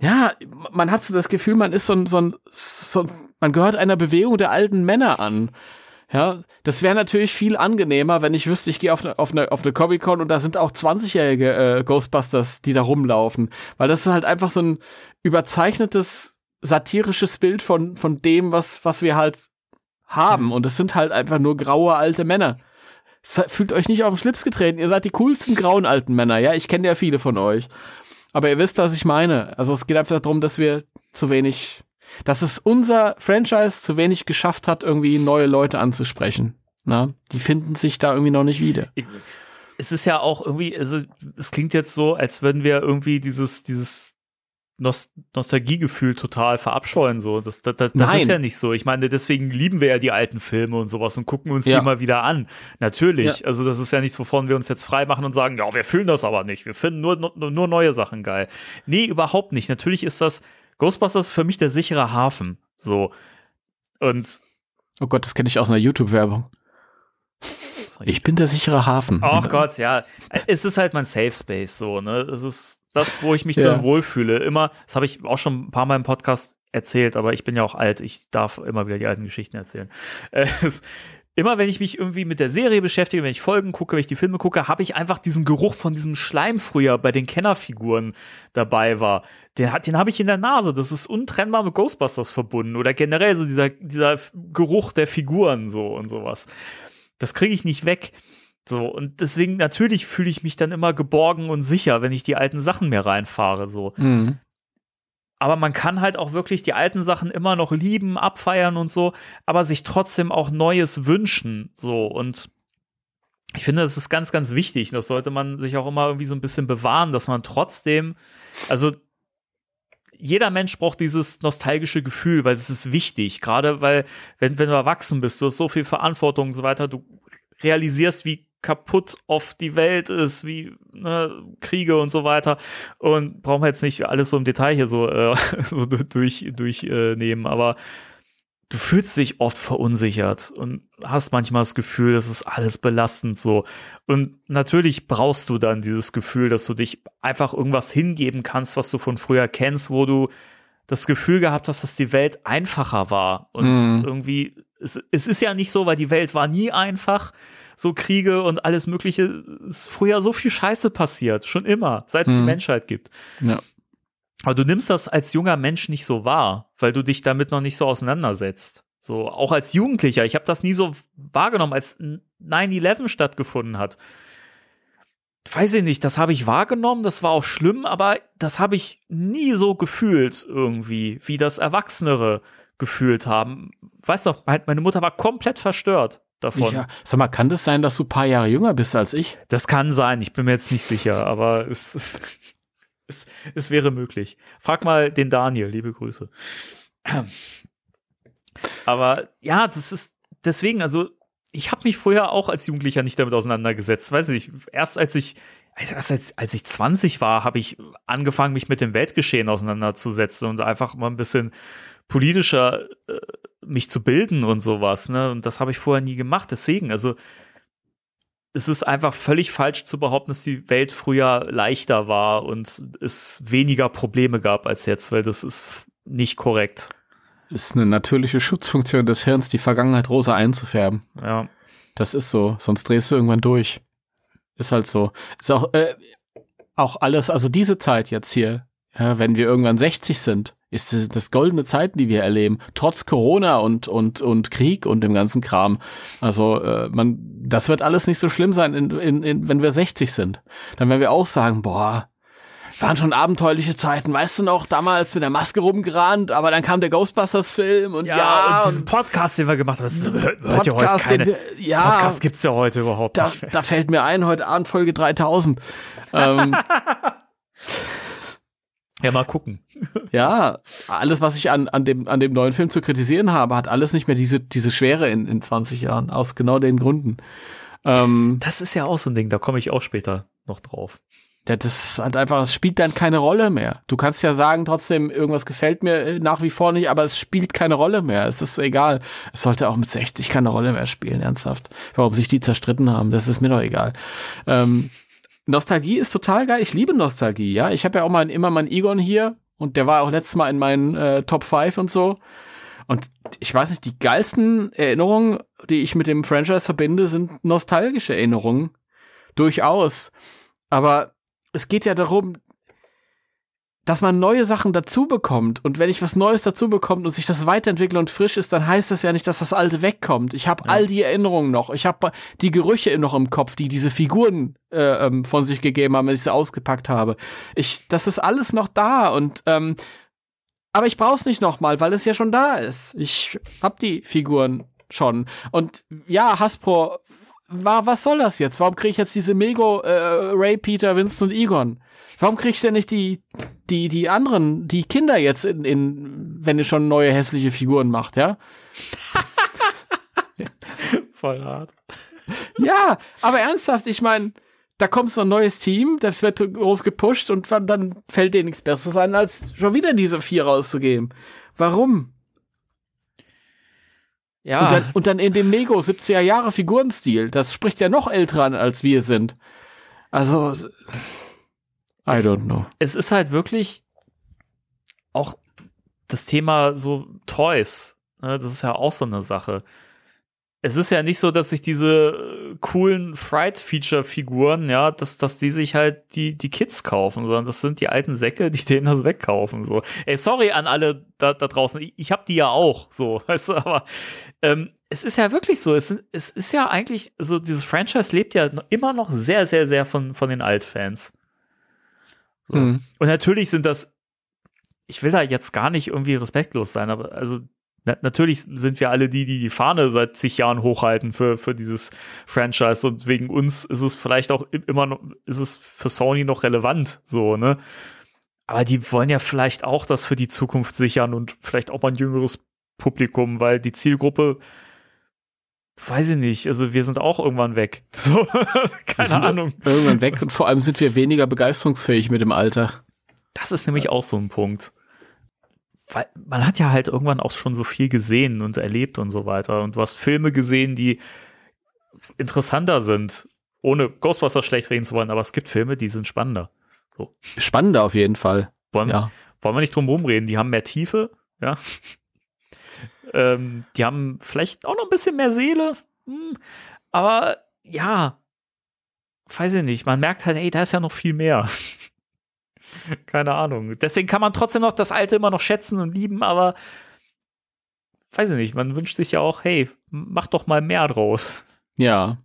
ja, man hat so das Gefühl, man ist so ein, so ein, so ein man gehört einer Bewegung der alten Männer an. Ja, das wäre natürlich viel angenehmer, wenn ich wüsste, ich gehe auf eine, auf eine, auf eine Comic-Con und da sind auch 20-jährige äh, Ghostbusters, die da rumlaufen. Weil das ist halt einfach so ein überzeichnetes, satirisches Bild von, von dem, was, was wir halt haben. Mhm. Und es sind halt einfach nur graue alte Männer. Fühlt euch nicht auf den Schlips getreten. Ihr seid die coolsten grauen alten Männer. Ja, ich kenne ja viele von euch. Aber ihr wisst, was ich meine. Also es geht einfach darum, dass wir zu wenig, dass es unser Franchise zu wenig geschafft hat, irgendwie neue Leute anzusprechen. Na, die finden sich da irgendwie noch nicht wieder. Ich, es ist ja auch irgendwie, also es klingt jetzt so, als würden wir irgendwie dieses, dieses Nost Nostalgiegefühl total verabscheuen. So. Das, das, das, das ist ja nicht so. Ich meine, deswegen lieben wir ja die alten Filme und sowas und gucken uns ja. die mal wieder an. Natürlich. Ja. Also das ist ja nichts, wovon wir uns jetzt frei machen und sagen, ja, wir fühlen das aber nicht. Wir finden nur, nur, nur neue Sachen geil. Nee, überhaupt nicht. Natürlich ist das Ghostbusters für mich der sichere Hafen. So. Und. Oh Gott, das kenne ich aus einer YouTube-Werbung. Ich bin der sichere Hafen. Ach Gott, ja. Es ist halt mein Safe Space so, ne? Es ist das, wo ich mich ja. drin wohlfühle. Immer, das habe ich auch schon ein paar Mal im Podcast erzählt, aber ich bin ja auch alt. Ich darf immer wieder die alten Geschichten erzählen. Es, immer wenn ich mich irgendwie mit der Serie beschäftige, wenn ich Folgen gucke, wenn ich die Filme gucke, habe ich einfach diesen Geruch von diesem Schleim früher bei den Kennerfiguren dabei war. Den, den habe ich in der Nase. Das ist untrennbar mit Ghostbusters verbunden. Oder generell so dieser, dieser Geruch der Figuren so und sowas. Das kriege ich nicht weg. So, und deswegen natürlich fühle ich mich dann immer geborgen und sicher, wenn ich die alten Sachen mehr reinfahre. So. Mhm. Aber man kann halt auch wirklich die alten Sachen immer noch lieben, abfeiern und so, aber sich trotzdem auch Neues wünschen. So, und ich finde, das ist ganz, ganz wichtig. Das sollte man sich auch immer irgendwie so ein bisschen bewahren, dass man trotzdem, also jeder Mensch braucht dieses nostalgische Gefühl, weil es ist wichtig. Gerade weil, wenn, wenn du erwachsen bist, du hast so viel Verantwortung und so weiter, du realisierst, wie kaputt oft die Welt ist, wie ne, Kriege und so weiter. Und brauchen wir jetzt nicht alles so im Detail hier so, äh, so durchnehmen, durch, äh, aber du fühlst dich oft verunsichert und hast manchmal das Gefühl, das ist alles belastend so. Und natürlich brauchst du dann dieses Gefühl, dass du dich einfach irgendwas hingeben kannst, was du von früher kennst, wo du das Gefühl gehabt hast, dass die Welt einfacher war. Und mhm. irgendwie, es, es ist ja nicht so, weil die Welt war nie einfach. So Kriege und alles Mögliche, ist früher so viel Scheiße passiert, schon immer, seit es mhm. die Menschheit gibt. Ja. Aber du nimmst das als junger Mensch nicht so wahr, weil du dich damit noch nicht so auseinandersetzt. So, auch als Jugendlicher. Ich habe das nie so wahrgenommen, als 9-11 stattgefunden hat. Weiß ich nicht, das habe ich wahrgenommen, das war auch schlimm, aber das habe ich nie so gefühlt irgendwie, wie das Erwachsenere gefühlt haben. Weißt du, meine Mutter war komplett verstört davon. Ja, sag mal, kann das sein, dass du ein paar Jahre jünger bist als ich? Das kann sein, ich bin mir jetzt nicht sicher, aber es es, es wäre möglich. Frag mal den Daniel, liebe Grüße. Aber ja, das ist deswegen, also ich habe mich vorher auch als Jugendlicher nicht damit auseinandergesetzt. Weiß nicht, erst als ich als, als ich 20 war, habe ich angefangen, mich mit dem Weltgeschehen auseinanderzusetzen und einfach mal ein bisschen politischer äh, mich zu bilden und sowas. Ne? Und das habe ich vorher nie gemacht. Deswegen, also es ist einfach völlig falsch zu behaupten, dass die Welt früher leichter war und es weniger Probleme gab als jetzt, weil das ist nicht korrekt. Ist eine natürliche Schutzfunktion des Hirns, die Vergangenheit rosa einzufärben. Ja. Das ist so, sonst drehst du irgendwann durch. Ist halt so. Ist auch, äh, auch alles, also diese Zeit jetzt hier, ja, wenn wir irgendwann 60 sind, ist das, das goldene Zeiten, die wir erleben, trotz Corona und und und Krieg und dem ganzen Kram. Also äh, man, das wird alles nicht so schlimm sein, in, in, in, wenn wir 60 sind. Dann werden wir auch sagen, boah, waren schon abenteuerliche Zeiten, weißt du noch, damals mit der Maske rumgerannt, aber dann kam der Ghostbusters-Film und ja, ja und diesen Podcast, den wir gemacht haben, das hört, hört ja heute keine, wir, ja, Podcast gibt's ja heute überhaupt da, nicht. Da fällt mir ein, heute Abend Folge 3000. ähm, Ja, mal gucken. Ja, alles, was ich an, an, dem, an dem neuen Film zu kritisieren habe, hat alles nicht mehr diese, diese Schwere in, in 20 Jahren, aus genau den Gründen. Ähm, das ist ja auch so ein Ding, da komme ich auch später noch drauf. Ja, das hat einfach, es spielt dann keine Rolle mehr. Du kannst ja sagen, trotzdem, irgendwas gefällt mir äh, nach wie vor nicht, aber es spielt keine Rolle mehr. Es ist egal. Es sollte auch mit 60 keine Rolle mehr spielen, ernsthaft. Warum sich die zerstritten haben, das ist mir doch egal. Ähm, Nostalgie ist total geil. Ich liebe Nostalgie, ja. Ich habe ja auch mal immer meinen Egon hier und der war auch letztes Mal in meinen äh, Top 5 und so. Und ich weiß nicht, die geilsten Erinnerungen, die ich mit dem Franchise verbinde, sind nostalgische Erinnerungen. Durchaus. Aber es geht ja darum, dass man neue Sachen dazu bekommt. Und wenn ich was Neues dazu bekomme und sich das weiterentwickelt und frisch ist, dann heißt das ja nicht, dass das Alte wegkommt. Ich habe ja. all die Erinnerungen noch. Ich habe die Gerüche noch im Kopf, die diese Figuren äh, ähm, von sich gegeben haben, wenn ich sie ausgepackt habe. Ich, das ist alles noch da und ähm, aber ich brauch's nicht nochmal, weil es ja schon da ist. Ich hab die Figuren schon. Und ja, Hasbro, war, was soll das jetzt? Warum kriege ich jetzt diese Mego, äh, Ray, Peter, Winston und Egon? Warum kriegst du denn nicht die, die, die anderen, die Kinder jetzt in, in, wenn ihr schon neue hässliche Figuren macht, ja? Voll hart. Ja, aber ernsthaft, ich meine, da kommt so ein neues Team, das wird groß gepusht und dann fällt dir nichts Besseres ein, als schon wieder diese vier rauszugeben. Warum? Ja. Und dann, und dann in dem Mego 70er Jahre Figurenstil. Das spricht ja noch älter an, als wir sind. Also, I es, don't know. Es ist halt wirklich auch das Thema so Toys. Ne? Das ist ja auch so eine Sache. Es ist ja nicht so, dass sich diese äh, coolen Fright-Feature-Figuren, ja, dass, dass die sich halt die, die Kids kaufen, sondern das sind die alten Säcke, die denen das wegkaufen. So. Ey, sorry an alle da, da draußen. Ich, ich hab die ja auch, so, weißt du, aber ähm, es ist ja wirklich so. Es, es ist ja eigentlich, so dieses Franchise lebt ja immer noch sehr, sehr, sehr von, von den Altfans. So. Mhm. Und natürlich sind das, ich will da jetzt gar nicht irgendwie respektlos sein, aber also na, natürlich sind wir alle die, die die Fahne seit zig Jahren hochhalten für, für dieses Franchise und wegen uns ist es vielleicht auch immer noch, ist es für Sony noch relevant, so, ne? Aber die wollen ja vielleicht auch das für die Zukunft sichern und vielleicht auch mal ein jüngeres Publikum, weil die Zielgruppe, weiß ich nicht, also wir sind auch irgendwann weg. So, keine Ahnung. Irgendwann weg und vor allem sind wir weniger begeisterungsfähig mit dem Alter. Das ist nämlich auch so ein Punkt. Weil man hat ja halt irgendwann auch schon so viel gesehen und erlebt und so weiter. Und du hast Filme gesehen, die interessanter sind, ohne Ghostbusters schlecht reden zu wollen, aber es gibt Filme, die sind spannender. So. Spannender auf jeden Fall. Wollen, ja. wollen wir nicht drum rumreden, die haben mehr Tiefe, ja. Ähm, die haben vielleicht auch noch ein bisschen mehr Seele, hm. aber ja, weiß ich nicht, man merkt halt, ey, da ist ja noch viel mehr. Keine Ahnung. Deswegen kann man trotzdem noch das Alte immer noch schätzen und lieben, aber weiß ich nicht, man wünscht sich ja auch, hey, mach doch mal mehr draus. Ja.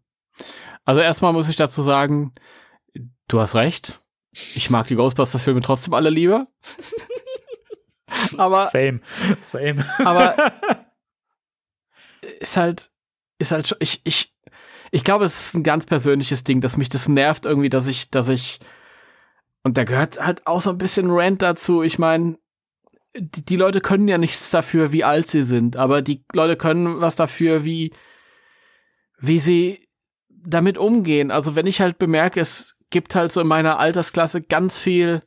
Also erstmal muss ich dazu sagen, du hast recht. Ich mag die Ghostbuster-Filme trotzdem alle lieber. aber. Same. Same. aber ist halt, ist halt schon, ich, ich, ich glaube, es ist ein ganz persönliches Ding, dass mich das nervt irgendwie, dass ich, dass ich, und da gehört halt auch so ein bisschen Rant dazu. Ich meine, die, die Leute können ja nichts dafür, wie alt sie sind, aber die Leute können was dafür, wie, wie sie damit umgehen. Also wenn ich halt bemerke, es gibt halt so in meiner Altersklasse ganz viel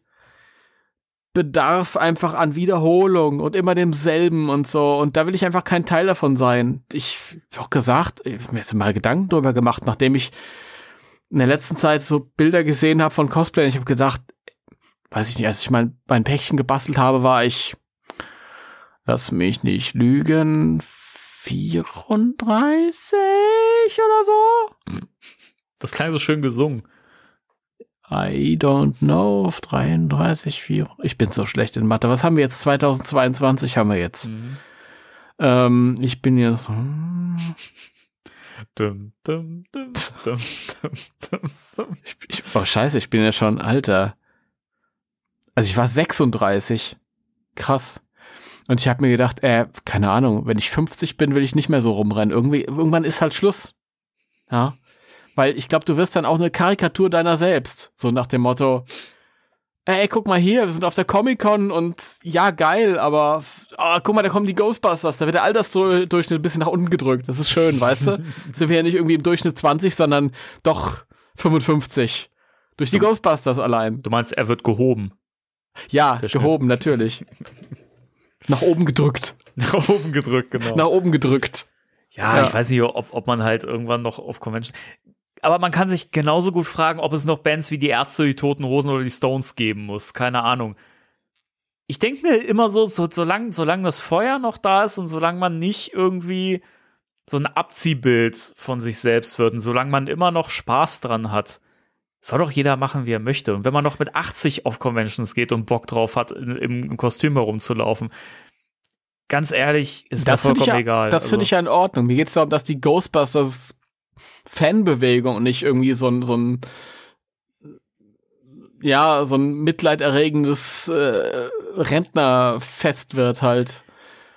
Bedarf einfach an Wiederholung und immer demselben und so. Und da will ich einfach kein Teil davon sein. Ich habe auch gesagt, ich habe mir jetzt mal Gedanken drüber gemacht, nachdem ich in der letzten Zeit so Bilder gesehen habe von Cosplay. Ich habe gedacht, weiß ich nicht, als ich mein, mein Päckchen gebastelt habe, war ich, lass mich nicht lügen, 34 oder so. Das klang so schön gesungen. I don't know, 33, 4. Ich bin so schlecht in Mathe. Was haben wir jetzt? 2022 haben wir jetzt. Mhm. Ähm, ich bin jetzt. Hm. Dum, dum, dum, ich, ich, oh, scheiße, ich bin ja schon alter. Also ich war 36. Krass. Und ich habe mir gedacht, äh, keine Ahnung, wenn ich 50 bin, will ich nicht mehr so rumrennen. Irgendwie, irgendwann ist halt Schluss. Ja. Weil ich glaube, du wirst dann auch eine Karikatur deiner selbst. So nach dem Motto, ey, guck mal hier, wir sind auf der Comic-Con und ja, geil, aber oh, guck mal, da kommen die Ghostbusters, da wird der Altersdurchschnitt ein bisschen nach unten gedrückt. Das ist schön, weißt du? sind wir ja nicht irgendwie im Durchschnitt 20, sondern doch 55. Durch die du, Ghostbusters allein. Du meinst, er wird gehoben? Ja, gehoben, natürlich. nach oben gedrückt. Nach oben gedrückt, genau. Nach oben gedrückt. Ja, ja, ich weiß nicht, ob, ob man halt irgendwann noch auf Convention aber man kann sich genauso gut fragen, ob es noch Bands wie die Ärzte, die Toten Hosen oder die Stones geben muss. Keine Ahnung. Ich denke mir immer so, so solange, solange das Feuer noch da ist und solange man nicht irgendwie so ein Abziehbild von sich selbst wird und solange man immer noch Spaß dran hat, soll doch jeder machen, wie er möchte. Und wenn man noch mit 80 auf Conventions geht und Bock drauf hat, im, im Kostüm herumzulaufen, ganz ehrlich, ist das mir vollkommen ja, egal. Das also. finde ich ja in Ordnung. Mir geht es darum, dass die Ghostbusters Fanbewegung und nicht irgendwie so ein, so ein ja, so ein mitleiderregendes äh, Rentnerfest wird halt.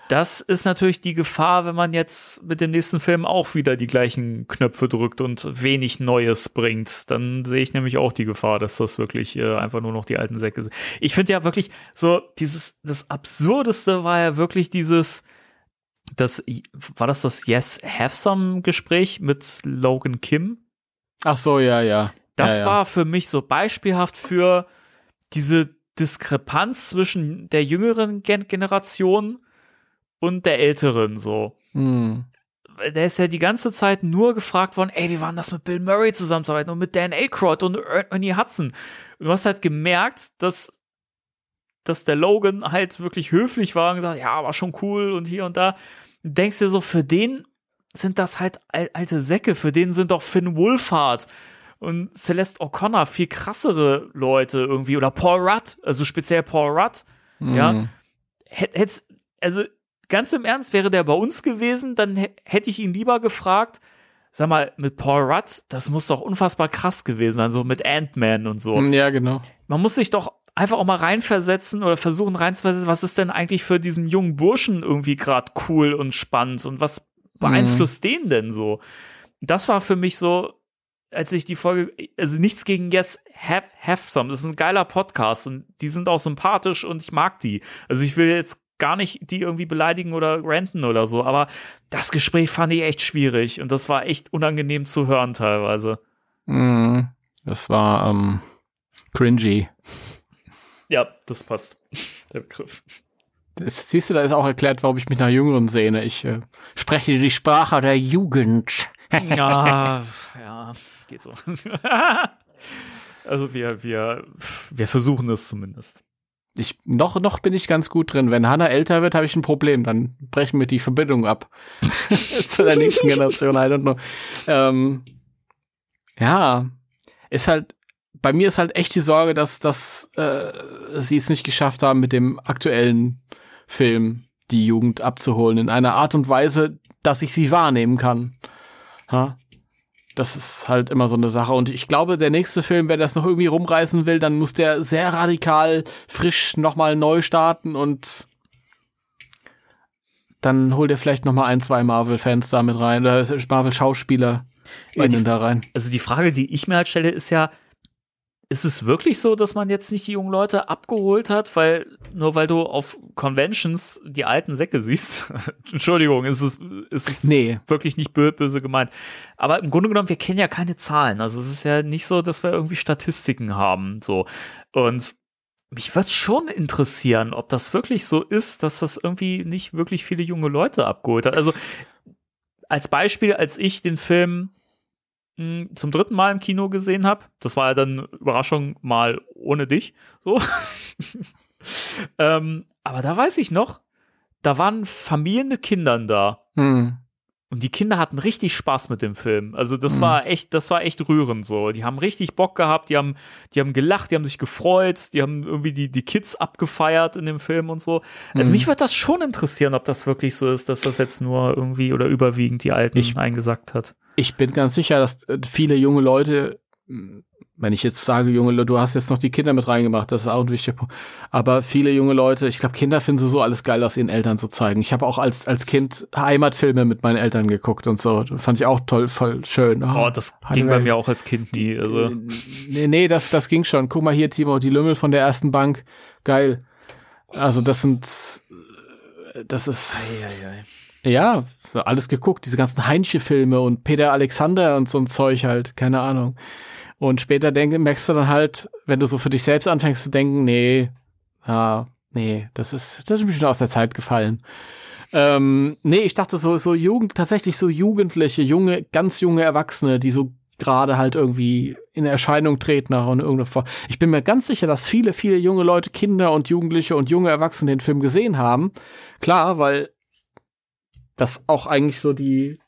Das ist natürlich die Gefahr, wenn man jetzt mit dem nächsten Film auch wieder die gleichen Knöpfe drückt und wenig Neues bringt. Dann sehe ich nämlich auch die Gefahr, dass das wirklich äh, einfach nur noch die alten Säcke sind. Ich finde ja wirklich so, dieses, das Absurdeste war ja wirklich dieses, das war das das Yes Have Some Gespräch mit Logan Kim. Ach so, ja, ja. Das ja, ja. war für mich so beispielhaft für diese Diskrepanz zwischen der jüngeren Gen Generation und der älteren so. Hm. Der ist ja die ganze Zeit nur gefragt worden, ey, wie war das mit Bill Murray zusammenzuarbeiten und mit Dan Aykroyd und Ernie Hudson? Und du hast halt gemerkt, dass dass der Logan halt wirklich höflich war und gesagt, ja, war schon cool und hier und da. Denkst dir so, für den sind das halt alte Säcke, für den sind doch Finn Wolfhard und Celeste O'Connor viel krassere Leute irgendwie oder Paul Rudd, also speziell Paul Rudd, mhm. ja. Hätt's, also ganz im Ernst, wäre der bei uns gewesen, dann hätte ich ihn lieber gefragt, sag mal, mit Paul Rudd, das muss doch unfassbar krass gewesen sein, so mit Ant-Man und so. Ja, genau. Man muss sich doch einfach auch mal reinversetzen oder versuchen reinzuversetzen, was ist denn eigentlich für diesen jungen Burschen irgendwie gerade cool und spannend und was beeinflusst mhm. den denn so? Das war für mich so, als ich die Folge, also nichts gegen Yes Have, have Some, das ist ein geiler Podcast und die sind auch sympathisch und ich mag die. Also ich will jetzt gar nicht die irgendwie beleidigen oder ranten oder so, aber das Gespräch fand ich echt schwierig und das war echt unangenehm zu hören teilweise. Mm, das war ähm, cringy. Ja, das passt. Der Begriff. Das, siehst du, da ist auch erklärt, warum ich mich nach Jüngeren sehne. Ich äh, spreche die Sprache der Jugend. ja, ja, geht so. also wir, wir, wir versuchen es zumindest. Ich, noch, noch bin ich ganz gut drin. Wenn Hannah älter wird, habe ich ein Problem. Dann brechen wir die Verbindung ab. Zu der nächsten Generation, I don't know. Ähm, ja, ist halt, bei mir ist halt echt die Sorge, dass, dass äh, sie es nicht geschafft haben, mit dem aktuellen Film die Jugend abzuholen. In einer Art und Weise, dass ich sie wahrnehmen kann. Ha? das ist halt immer so eine Sache. Und ich glaube, der nächste Film, wer das noch irgendwie rumreißen will, dann muss der sehr radikal frisch nochmal neu starten und dann holt er vielleicht nochmal ein, zwei Marvel-Fans da mit rein, oder Marvel-Schauspieler innen da rein. Also die Frage, die ich mir halt stelle, ist ja, ist es wirklich so, dass man jetzt nicht die jungen Leute abgeholt hat, weil nur weil du auf Conventions die alten Säcke siehst? Entschuldigung, ist es, ist es nee. wirklich nicht böse gemeint. Aber im Grunde genommen, wir kennen ja keine Zahlen. Also es ist ja nicht so, dass wir irgendwie Statistiken haben. So. Und mich würde schon interessieren, ob das wirklich so ist, dass das irgendwie nicht wirklich viele junge Leute abgeholt hat. Also als Beispiel, als ich den Film zum dritten Mal im Kino gesehen habe. Das war ja dann Überraschung mal ohne dich. So. ähm, aber da weiß ich noch, da waren Familien mit Kindern da. Hm. Und die Kinder hatten richtig Spaß mit dem Film. Also das mhm. war echt, das war echt rührend so. Die haben richtig Bock gehabt, die haben, die haben gelacht, die haben sich gefreut, die haben irgendwie die, die Kids abgefeiert in dem Film und so. Also mhm. mich würde das schon interessieren, ob das wirklich so ist, dass das jetzt nur irgendwie oder überwiegend die Alten ich, eingesackt hat. Ich bin ganz sicher, dass viele junge Leute wenn ich jetzt sage, junge Leute, du hast jetzt noch die Kinder mit reingemacht, das ist auch ein wichtiger Punkt. Aber viele junge Leute, ich glaube, Kinder finden so alles geil aus ihren Eltern zu zeigen. Ich habe auch als, als Kind Heimatfilme mit meinen Eltern geguckt und so. Fand ich auch toll, voll schön. Oh, oh das ging bei mir auch als Kind nie. Also. Nee, nee, das, das ging schon. Guck mal hier, Timo, die Lümmel von der ersten Bank. Geil. Also das sind, das ist, ei, ei, ei. ja, alles geguckt. Diese ganzen Heinche-Filme und Peter Alexander und so ein Zeug halt. Keine Ahnung. Und später denk, merkst du dann halt, wenn du so für dich selbst anfängst zu denken, nee, ja, nee, das ist, das ist mir schon aus der Zeit gefallen. Ähm, nee, ich dachte so, so Jugend, tatsächlich so Jugendliche, junge, ganz junge Erwachsene, die so gerade halt irgendwie in Erscheinung treten nach irgendeiner Form. Ich bin mir ganz sicher, dass viele, viele junge Leute, Kinder und Jugendliche und junge Erwachsene den Film gesehen haben. Klar, weil das auch eigentlich so die,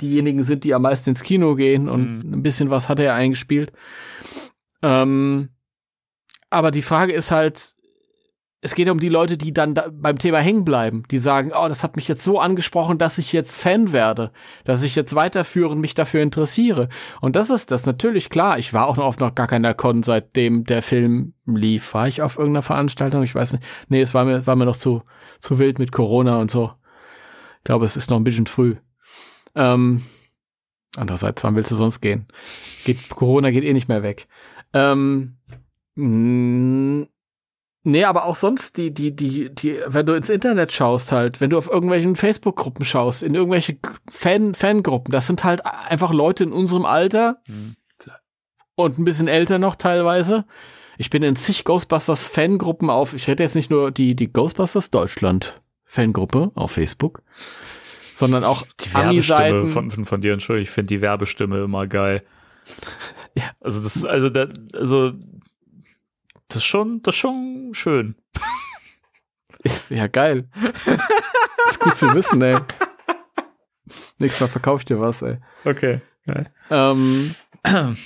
diejenigen sind, die am meisten ins Kino gehen und mhm. ein bisschen was hat er eingespielt. Ähm, aber die Frage ist halt, es geht um die Leute, die dann da beim Thema hängen bleiben, die sagen, oh, das hat mich jetzt so angesprochen, dass ich jetzt Fan werde, dass ich jetzt weiterführend mich dafür interessiere. Und das ist das natürlich klar. Ich war auch noch auf noch gar keiner Con, seitdem der Film lief. War ich auf irgendeiner Veranstaltung? Ich weiß nicht. Nee, es war mir, war mir noch zu, zu wild mit Corona und so. Ich glaube, es ist noch ein bisschen früh. Ähm, andererseits, wann willst du sonst gehen? Geht, Corona geht eh nicht mehr weg. Ähm, mh, Nee, aber auch sonst die, die, die, die, wenn du ins Internet schaust halt, wenn du auf irgendwelchen Facebook-Gruppen schaust, in irgendwelche Fan, Fangruppen, das sind halt einfach Leute in unserem Alter mhm. und ein bisschen älter noch teilweise. Ich bin in zig Ghostbusters Fangruppen auf, ich hätte jetzt nicht nur die, die Ghostbusters Deutschland Fangruppe auf Facebook, sondern auch die Werbestimme von, von, von dir, entschuldige, ich finde die Werbestimme immer geil. ja. Also das, also da, also das ist schon, das ist schon schön. Ist ja geil. ist gut zu wissen, ey. Nächstes Mal verkaufe ich dir was, ey. Okay. Ähm,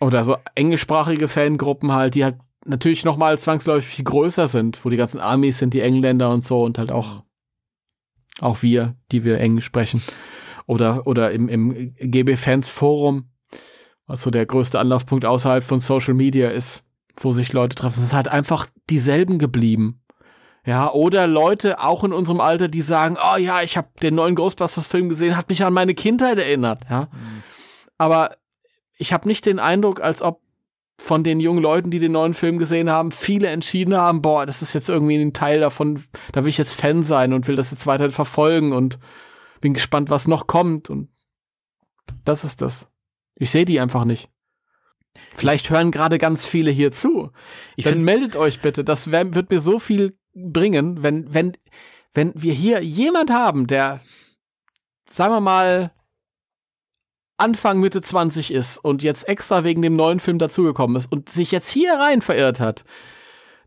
oder so englischsprachige Fangruppen halt, die halt natürlich nochmal zwangsläufig viel größer sind, wo die ganzen Armies sind, die Engländer und so und halt auch auch wir, die wir Englisch sprechen. Oder, oder im, im GB Fans Forum, was so der größte Anlaufpunkt außerhalb von Social Media ist, wo sich Leute treffen. Es ist halt einfach dieselben geblieben. Ja, oder Leute auch in unserem Alter, die sagen, oh ja, ich habe den neuen Ghostbusters Film gesehen, hat mich an meine Kindheit erinnert, ja. Mhm. Aber ich habe nicht den Eindruck, als ob von den jungen Leuten, die den neuen Film gesehen haben, viele entschieden haben, boah, das ist jetzt irgendwie ein Teil davon, da will ich jetzt Fan sein und will das jetzt weiter verfolgen und bin gespannt, was noch kommt und das ist das. Ich sehe die einfach nicht. Vielleicht ich, hören gerade ganz viele hier zu. Ich Dann meldet euch bitte. Das wär, wird mir so viel bringen, wenn, wenn, wenn wir hier jemand haben, der, sagen wir mal, Anfang Mitte 20 ist und jetzt extra wegen dem neuen Film dazugekommen ist und sich jetzt hier rein verirrt hat.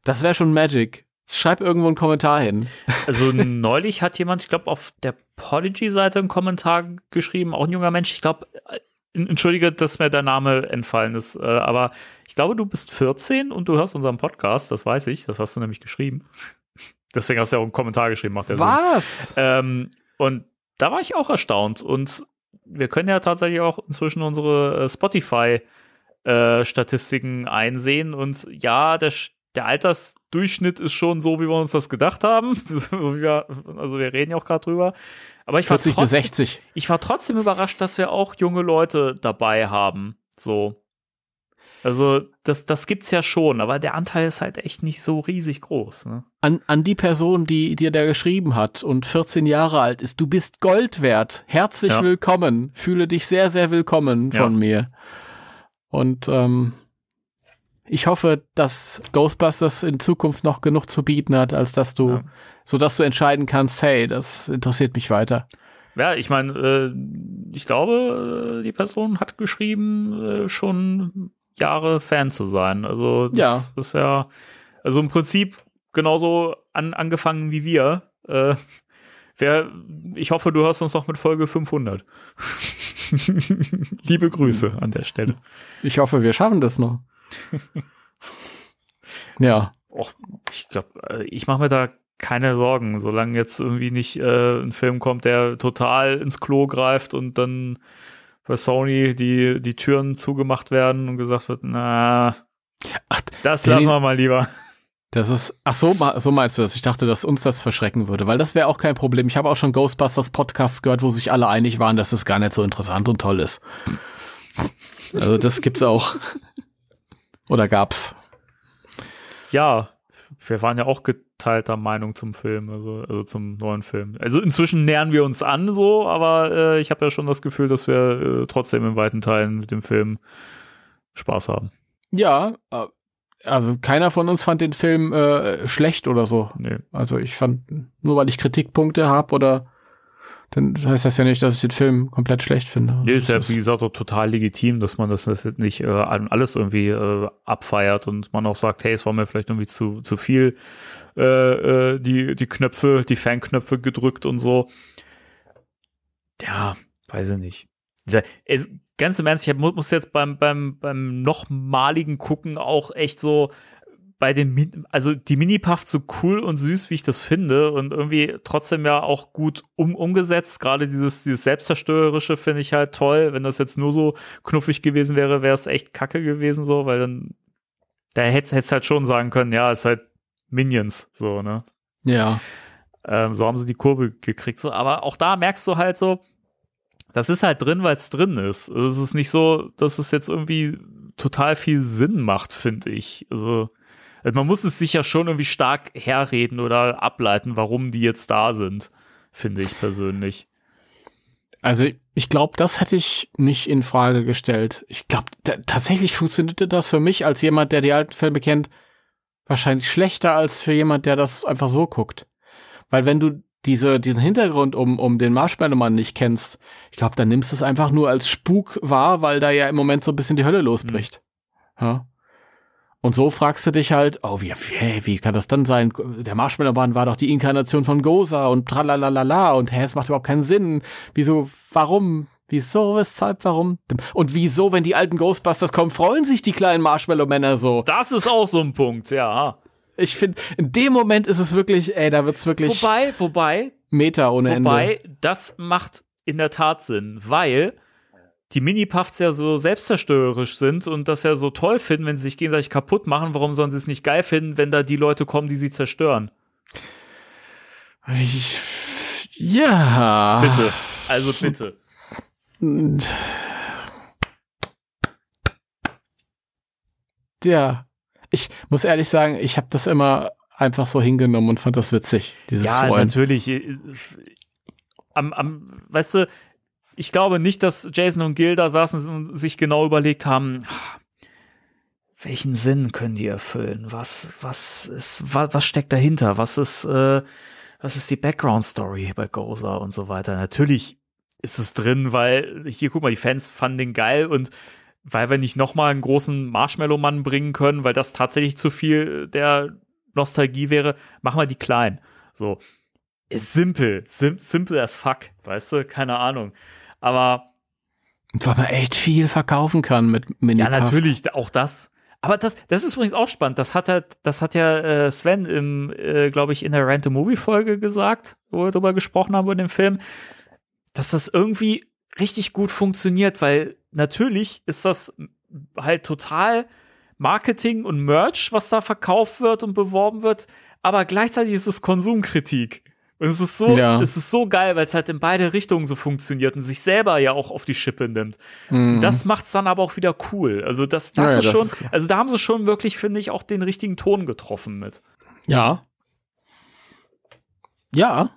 Das wäre schon Magic. Schreib irgendwo einen Kommentar hin. Also neulich hat jemand, ich glaube, auf der Podigy-Seite einen Kommentar geschrieben, auch ein junger Mensch. Ich glaube, Entschuldige, dass mir der Name entfallen ist, äh, aber ich glaube, du bist 14 und du hörst unseren Podcast, das weiß ich, das hast du nämlich geschrieben. Deswegen hast du ja auch einen Kommentar geschrieben, macht der Was? Ähm, und da war ich auch erstaunt und wir können ja tatsächlich auch inzwischen unsere äh, Spotify-Statistiken äh, einsehen und ja, der, der Altersdurchschnitt ist schon so, wie wir uns das gedacht haben. also wir reden ja auch gerade drüber. Aber ich war, trotzdem, 60. ich war trotzdem überrascht, dass wir auch junge Leute dabei haben. So. Also, das, das gibt's ja schon, aber der Anteil ist halt echt nicht so riesig groß. Ne? An, an die Person, die dir da geschrieben hat und 14 Jahre alt ist, du bist Gold wert. Herzlich ja. willkommen. Fühle dich sehr, sehr willkommen von ja. mir. Und ähm, ich hoffe, dass Ghostbusters in Zukunft noch genug zu bieten hat, als dass du ja so dass du entscheiden kannst, hey, das interessiert mich weiter. Ja, ich meine, äh, ich glaube, äh, die Person hat geschrieben, äh, schon Jahre Fan zu sein. Also das ja. ist ja, also im Prinzip genauso an, angefangen wie wir. Äh, wer, ich hoffe, du hörst uns noch mit Folge 500. Liebe Grüße an der Stelle. Ich hoffe, wir schaffen das noch. ja. Och, ich glaube, äh, ich mache mir da keine Sorgen, solange jetzt irgendwie nicht äh, ein Film kommt, der total ins Klo greift und dann bei Sony die, die Türen zugemacht werden und gesagt wird, na, ach, das lassen wir mal lieber. Das ist, ach so, so meinst du das? Ich dachte, dass uns das verschrecken würde, weil das wäre auch kein Problem. Ich habe auch schon Ghostbusters Podcasts gehört, wo sich alle einig waren, dass es gar nicht so interessant und toll ist. Also das gibt's auch. Oder gab's? Ja, wir waren ja auch geteilter Meinung zum Film, also, also zum neuen Film. Also inzwischen nähern wir uns an so, aber äh, ich habe ja schon das Gefühl, dass wir äh, trotzdem in weiten Teilen mit dem Film Spaß haben. Ja, äh, also keiner von uns fand den Film äh, schlecht oder so. Nee. Also ich fand, nur weil ich Kritikpunkte habe oder dann heißt das ja nicht, dass ich den Film komplett schlecht finde. Nee, ist ja, wie gesagt, auch total legitim, dass man das, das nicht äh, alles irgendwie äh, abfeiert und man auch sagt, hey, es war mir vielleicht irgendwie zu, zu viel, äh, äh, die, die Knöpfe, die Fanknöpfe gedrückt und so. Ja, weiß ich nicht. Es, ganz im Ernst, ich muss jetzt beim, beim, beim nochmaligen Gucken auch echt so bei den, also die Mini-Puffs so cool und süß, wie ich das finde und irgendwie trotzdem ja auch gut um, umgesetzt. Gerade dieses, dieses Selbstzerstörerische finde ich halt toll. Wenn das jetzt nur so knuffig gewesen wäre, wäre es echt kacke gewesen so, weil dann, da hätte es halt schon sagen können, ja, ist halt Minions, so, ne? Ja. Ähm, so haben sie die Kurve gekriegt, so. Aber auch da merkst du halt so, das ist halt drin, weil es drin ist. Also es ist nicht so, dass es jetzt irgendwie total viel Sinn macht, finde ich. Also, also man muss es sich ja schon irgendwie stark herreden oder ableiten, warum die jetzt da sind, finde ich persönlich. Also ich glaube, das hätte ich nicht in Frage gestellt. Ich glaube, tatsächlich funktionierte das für mich als jemand, der die alten Filme kennt, wahrscheinlich schlechter als für jemand, der das einfach so guckt. Weil wenn du diese, diesen Hintergrund um, um den Marshmallow-Mann nicht kennst, ich glaube, dann nimmst du es einfach nur als Spuk wahr, weil da ja im Moment so ein bisschen die Hölle losbricht. Mhm. Ja. Und so fragst du dich halt, oh, wie, wie, wie kann das dann sein? Der Marshmallow-Mann war doch die Inkarnation von Goza und tralalala und hä, es macht überhaupt keinen Sinn. Wieso, warum, wieso, weshalb, warum? Und wieso, wenn die alten Ghostbusters kommen, freuen sich die kleinen Marshmallow-Männer so? Das ist auch so ein Punkt, ja. Ich finde, in dem Moment ist es wirklich, ey, da wird's wirklich. Wobei, wobei. Meter ohne wobei, Ende. Wobei, das macht in der Tat Sinn, weil die Mini-Puffs ja so selbstzerstörerisch sind und das ja so toll finden, wenn sie sich gegenseitig kaputt machen, warum sollen sie es nicht geil finden, wenn da die Leute kommen, die sie zerstören? Ich, ja. Bitte. Also bitte. Ja. Ich muss ehrlich sagen, ich habe das immer einfach so hingenommen und fand das witzig. Dieses ja, Freuen. natürlich. Am, am, weißt du, ich glaube nicht, dass Jason und Gil da saßen und sich genau überlegt haben, welchen Sinn können die erfüllen? Was, was ist, was, was steckt dahinter? Was ist, äh, was ist die Background Story bei Gozer und so weiter? Natürlich ist es drin, weil hier guck mal, die Fans fanden den geil und weil wir nicht nochmal einen großen Marshmallow-Mann bringen können, weil das tatsächlich zu viel der Nostalgie wäre, machen wir die klein. So. Ist simpel, sim simple as fuck, weißt du, keine Ahnung. Aber. Weil man echt viel verkaufen kann mit mini Ja, natürlich, auch das. Aber das, das ist übrigens auch spannend. Das hat halt, das hat ja äh, Sven im, äh, glaube ich, in der Rant Movie Folge gesagt, wo wir darüber gesprochen haben über den Film, dass das irgendwie richtig gut funktioniert, weil natürlich ist das halt total Marketing und Merch, was da verkauft wird und beworben wird, aber gleichzeitig ist es Konsumkritik. Und es ist so, ja. es ist so geil, weil es halt in beide Richtungen so funktioniert und sich selber ja auch auf die Schippe nimmt. Mhm. Das macht's dann aber auch wieder cool. Also das, das ja, ist ja, schon, das ist also da haben sie schon wirklich, finde ich, auch den richtigen Ton getroffen mit. Ja. Ja,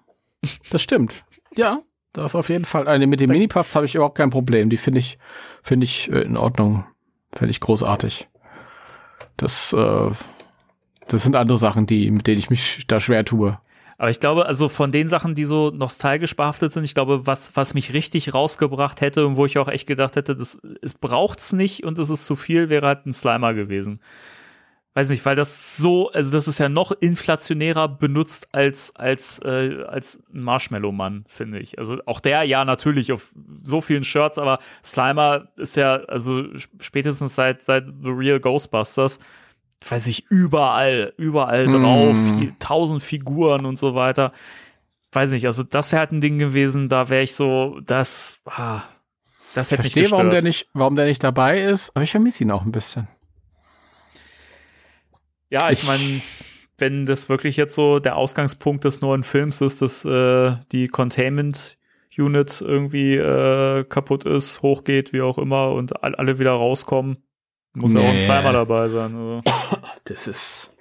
das stimmt. Ja, das auf jeden Fall. Also mit den Mini-Puffs habe ich überhaupt kein Problem. Die finde ich, finde ich äh, in Ordnung. Finde ich großartig. Das, äh, das sind andere Sachen, die, mit denen ich mich da schwer tue. Aber ich glaube, also von den Sachen, die so nostalgisch behaftet sind, ich glaube, was, was mich richtig rausgebracht hätte und wo ich auch echt gedacht hätte, das, es braucht's nicht und es ist zu viel, wäre halt ein Slimer gewesen. Weiß nicht, weil das so, also das ist ja noch inflationärer benutzt als, als, äh, als ein Marshmallow-Mann, finde ich. Also auch der, ja, natürlich auf so vielen Shirts, aber Slimer ist ja, also spätestens seit, seit The Real Ghostbusters, weiß ich, überall, überall drauf, mm. tausend Figuren und so weiter. Weiß nicht, also das wäre halt ein Ding gewesen, da wäre ich so, das, ah, das hätte ich verstehe, warum der nicht, warum der nicht dabei ist, aber ich vermisse ihn auch ein bisschen. Ja, ich, meine, wenn das wirklich jetzt so der Ausgangspunkt des neuen Films ist, dass äh, die Containment Unit irgendwie äh, kaputt ist, hochgeht, wie auch immer, und alle wieder rauskommen, muss nee. auch ein Slimer dabei sein. Also. Das ist.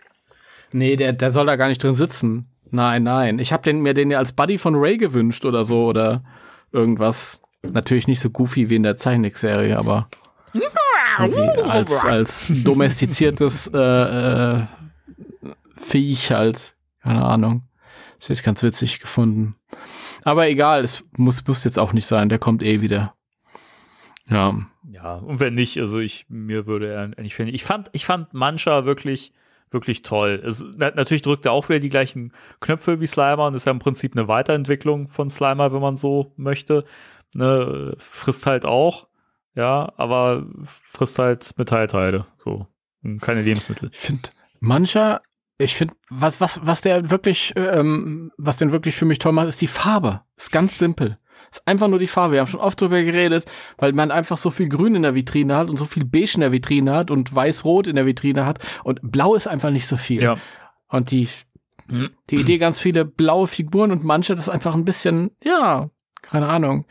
Nee, der, der soll da gar nicht drin sitzen. Nein, nein. Ich habe den, mir den ja als Buddy von Ray gewünscht oder so oder irgendwas. Natürlich nicht so goofy wie in der Zeichentrickserie, aber als, als domestiziertes äh, äh, Viech halt. Keine Ahnung. Das hätte ich ganz witzig gefunden. Aber egal, es muss, muss jetzt auch nicht sein. Der kommt eh wieder. Ja. Ja, und wenn nicht, also ich, mir würde er nicht finden. Ich fand, ich fand Mancha wirklich, wirklich toll. Es, natürlich drückt er auch wieder die gleichen Knöpfe wie Slimer und ist ja im Prinzip eine Weiterentwicklung von Slimer, wenn man so möchte. Ne, frisst halt auch, ja, aber frisst halt Metallteile, so. Und keine Lebensmittel. Ich finde, Mancha, ich finde, was, was, was der wirklich, ähm, was den wirklich für mich toll macht, ist die Farbe. Ist ganz simpel. Ist einfach nur die Farbe. Wir haben schon oft drüber geredet, weil man einfach so viel Grün in der Vitrine hat und so viel Beige in der Vitrine hat und Weiß-Rot in der Vitrine hat und Blau ist einfach nicht so viel. Ja. Und die, die Idee, ganz viele blaue Figuren und manche, das ist einfach ein bisschen, ja, keine Ahnung.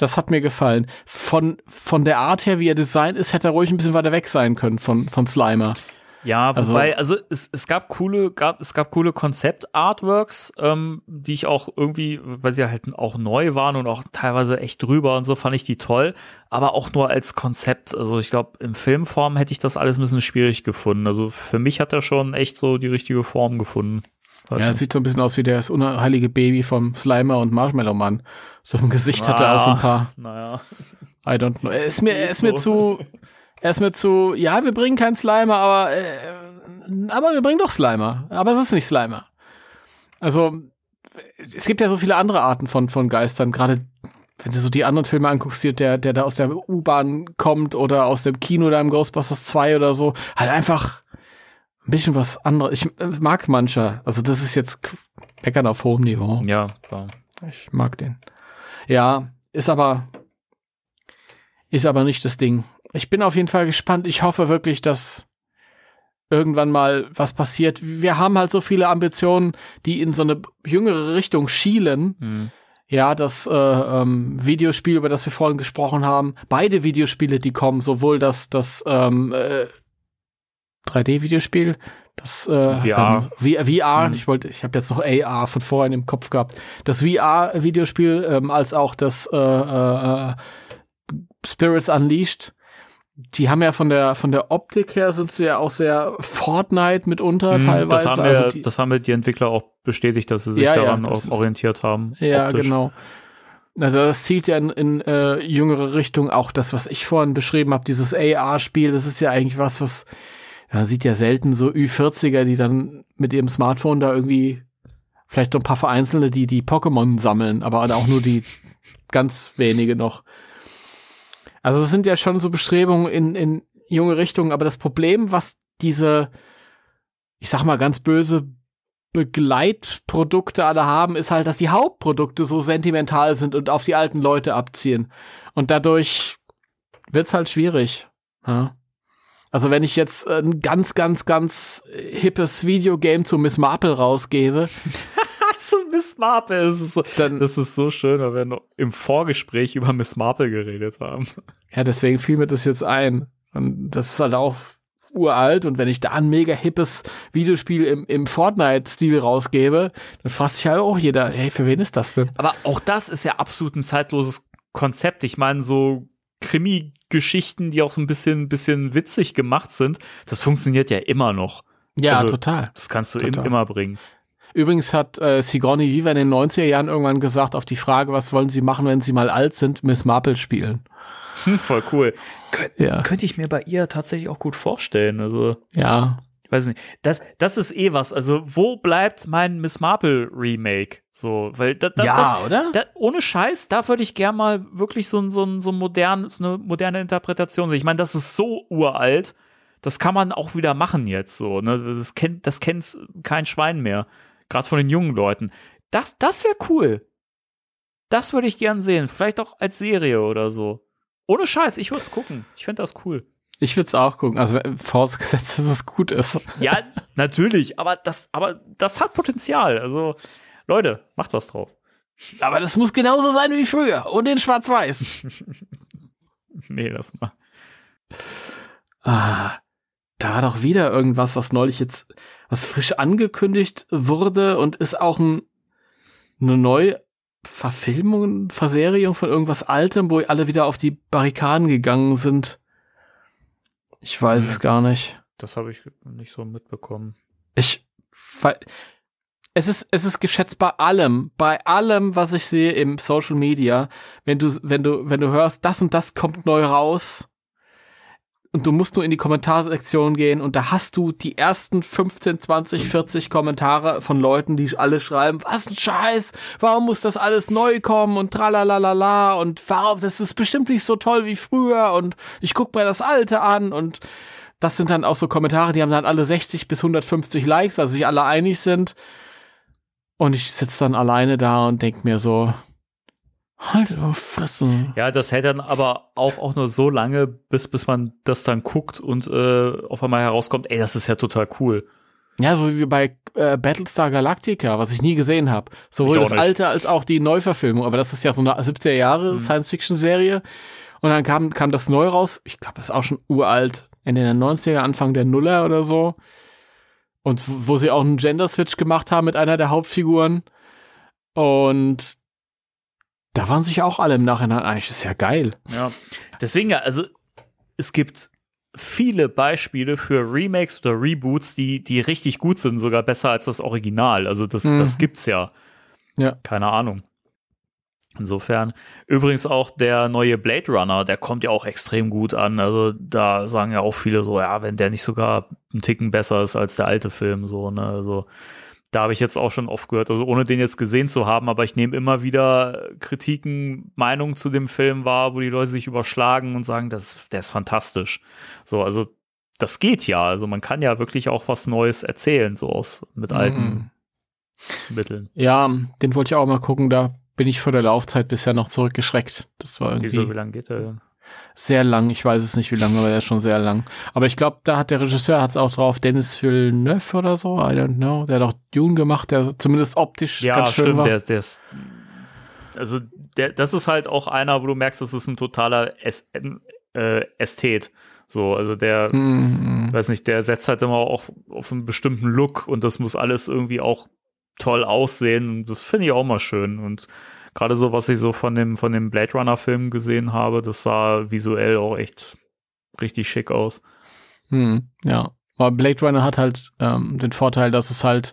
Das hat mir gefallen. Von, von der Art her, wie er designt ist, hätte er ruhig ein bisschen weiter weg sein können von, von Slimer. Ja, also wobei, also, also es, es gab coole, gab, es gab coole Konzept-Artworks, ähm, die ich auch irgendwie, weil sie halt auch neu waren und auch teilweise echt drüber und so, fand ich die toll, aber auch nur als Konzept. Also ich glaube, im Filmform hätte ich das alles ein bisschen schwierig gefunden. Also für mich hat er schon echt so die richtige Form gefunden. Ja, es sieht so ein bisschen aus wie das unheilige Baby vom Slimer und Marshmallow Mann. So im Gesicht hat er auch so ein paar. Naja. I don't know. Er ist mir, er ist mir zu, er ist mir zu, ja, wir bringen keinen Slimer, aber, äh, aber wir bringen doch Slimer. Aber es ist nicht Slimer. Also, es gibt ja so viele andere Arten von, von Geistern, gerade wenn du so die anderen Filme anguckst, der, der da aus der U-Bahn kommt oder aus dem Kino da im Ghostbusters 2 oder so, halt einfach ein bisschen was anderes. Ich mag mancher. Also das ist jetzt Meckern auf hohem Niveau. Ja, klar. Ich mag den. Ja, ist aber, ist aber nicht das Ding ich bin auf jeden Fall gespannt. Ich hoffe wirklich, dass irgendwann mal was passiert. Wir haben halt so viele Ambitionen, die in so eine jüngere Richtung schielen. Mhm. Ja, das äh, ähm, Videospiel, über das wir vorhin gesprochen haben, beide Videospiele, die kommen, sowohl das, das ähm, äh, 3D-Videospiel. Das äh, VR. Ähm, VR, mhm. ich wollte, ich habe jetzt noch AR von vorhin im Kopf gehabt. Das VR-Videospiel ähm, als auch das äh, äh, Spirits Unleashed. Die haben ja von der von der Optik her sind sie ja auch sehr Fortnite mitunter mhm, teilweise. Das haben, wir, also die, das haben wir die Entwickler auch bestätigt, dass sie sich ja, daran ja, auch orientiert haben. Ja, optisch. genau. Also das zielt ja in, in äh, jüngere Richtung. Auch das, was ich vorhin beschrieben habe, dieses AR-Spiel, das ist ja eigentlich was, was ja, sieht ja selten so Ü40er, die dann mit ihrem Smartphone da irgendwie vielleicht noch ein paar Vereinzelte, die die Pokémon sammeln, aber auch nur die ganz wenige noch. Also es sind ja schon so Bestrebungen in, in junge Richtungen, aber das Problem, was diese, ich sag mal ganz böse Begleitprodukte alle haben, ist halt, dass die Hauptprodukte so sentimental sind und auf die alten Leute abziehen. Und dadurch wird's halt schwierig. Ja? Also wenn ich jetzt ein ganz, ganz, ganz hippes Videogame zu Miss Marple rausgebe. zu Miss Marple, das ist, so, dann, das ist so schön, weil wir noch im Vorgespräch über Miss Marple geredet haben. Ja, deswegen fiel mir das jetzt ein. Und das ist halt auch uralt und wenn ich da ein mega hippes Videospiel im, im Fortnite-Stil rausgebe, dann fragt sich halt auch jeder, hey, für wen ist das denn? Aber auch das ist ja absolut ein zeitloses Konzept. Ich meine, so Krimi-Geschichten, die auch so ein bisschen, bisschen witzig gemacht sind, das funktioniert ja immer noch. Ja, also, total. Das kannst du total. immer bringen. Übrigens hat äh, Sigourney Weaver in den 90er Jahren irgendwann gesagt, auf die Frage, was wollen sie machen, wenn sie mal alt sind, Miss Marple spielen. Voll cool. Kön ja. Könnte ich mir bei ihr tatsächlich auch gut vorstellen. Also. Ja. Ich weiß nicht. Das, das ist eh was. Also, wo bleibt mein Miss Marple Remake? So, weil da, da, ja, das, oder? Da, ohne Scheiß, da würde ich gern mal wirklich so, so, so, modern, so eine moderne Interpretation sehen. Ich meine, das ist so uralt. Das kann man auch wieder machen jetzt so. Ne? Das kennt, das kennt kein Schwein mehr. Gerade von den jungen Leuten. Das, das wäre cool. Das würde ich gern sehen. Vielleicht auch als Serie oder so. Ohne Scheiß, ich würde es gucken. Ich fände das cool. Ich würde es auch gucken. Also vorausgesetzt, dass es gut ist. Ja, natürlich. Aber das, aber das hat Potenzial. Also Leute, macht was draus. Aber das muss genauso sein wie früher und in Schwarz-Weiß. nee, lass mal. Ah, da war doch wieder irgendwas, was neulich jetzt, was frisch angekündigt wurde und ist auch ein, eine neue Verfilmung, Verserierung von irgendwas Altem, wo alle wieder auf die Barrikaden gegangen sind. Ich weiß hm. es gar nicht. Das habe ich nicht so mitbekommen. Ich, es ist, es ist geschätzt bei allem, bei allem, was ich sehe im Social Media, wenn du, wenn du, wenn du hörst, das und das kommt neu raus, und du musst nur in die Kommentarsektion gehen und da hast du die ersten 15, 20, 40 Kommentare von Leuten, die alle schreiben, was ein Scheiß, warum muss das alles neu kommen und tralalala und warum, das ist bestimmt nicht so toll wie früher und ich guck mir das Alte an und das sind dann auch so Kommentare, die haben dann alle 60 bis 150 Likes, weil sich alle einig sind. Und ich sitze dann alleine da und denk mir so, Halt auf Fresse. Ja, das hält dann aber auch, auch nur so lange, bis, bis man das dann guckt und äh, auf einmal herauskommt, ey, das ist ja total cool. Ja, so wie bei äh, Battlestar Galactica, was ich nie gesehen habe. Sowohl das alte als auch die Neuverfilmung. Aber das ist ja so eine 70er Jahre mhm. Science-Fiction-Serie. Und dann kam, kam das neu raus. Ich glaube, das ist auch schon uralt. Ende der 90er, Anfang der Nuller oder so. Und wo sie auch einen Gender-Switch gemacht haben mit einer der Hauptfiguren. Und da waren sich auch alle im Nachhinein eigentlich, ist ja geil. Ja, deswegen ja, also es gibt viele Beispiele für Remakes oder Reboots, die, die richtig gut sind, sogar besser als das Original. Also das, mhm. das gibt's ja. Ja. Keine Ahnung. Insofern, übrigens auch der neue Blade Runner, der kommt ja auch extrem gut an. Also da sagen ja auch viele so, ja, wenn der nicht sogar einen Ticken besser ist als der alte Film, so, ne, also da habe ich jetzt auch schon oft gehört, also ohne den jetzt gesehen zu haben, aber ich nehme immer wieder Kritiken, Meinungen zu dem Film wahr, wo die Leute sich überschlagen und sagen, das, der ist fantastisch. So, also das geht ja. Also man kann ja wirklich auch was Neues erzählen, so aus mit alten mhm. Mitteln. Ja, den wollte ich auch mal gucken, da bin ich vor der Laufzeit bisher noch zurückgeschreckt. Das war irgendwie. Wieso, wie lange geht der denn? Sehr lang. Ich weiß es nicht, wie lange, aber er ist schon sehr lang. Aber ich glaube, da hat der Regisseur hat's auch drauf, Dennis Villeneuve oder so, I don't know. Der hat auch Dune gemacht, der zumindest optisch ja, ganz schön stimmt, war. Der, der ist, also der, das ist halt auch einer, wo du merkst, das ist ein totaler äh, Ästhet. So, also der, mm. weiß nicht, der setzt halt immer auch auf einen bestimmten Look und das muss alles irgendwie auch toll aussehen. Und das finde ich auch mal schön. Und gerade so, was ich so von dem, von dem Blade Runner Film gesehen habe, das sah visuell auch echt richtig schick aus. Hm, ja. Aber Blade Runner hat halt ähm, den Vorteil, dass es halt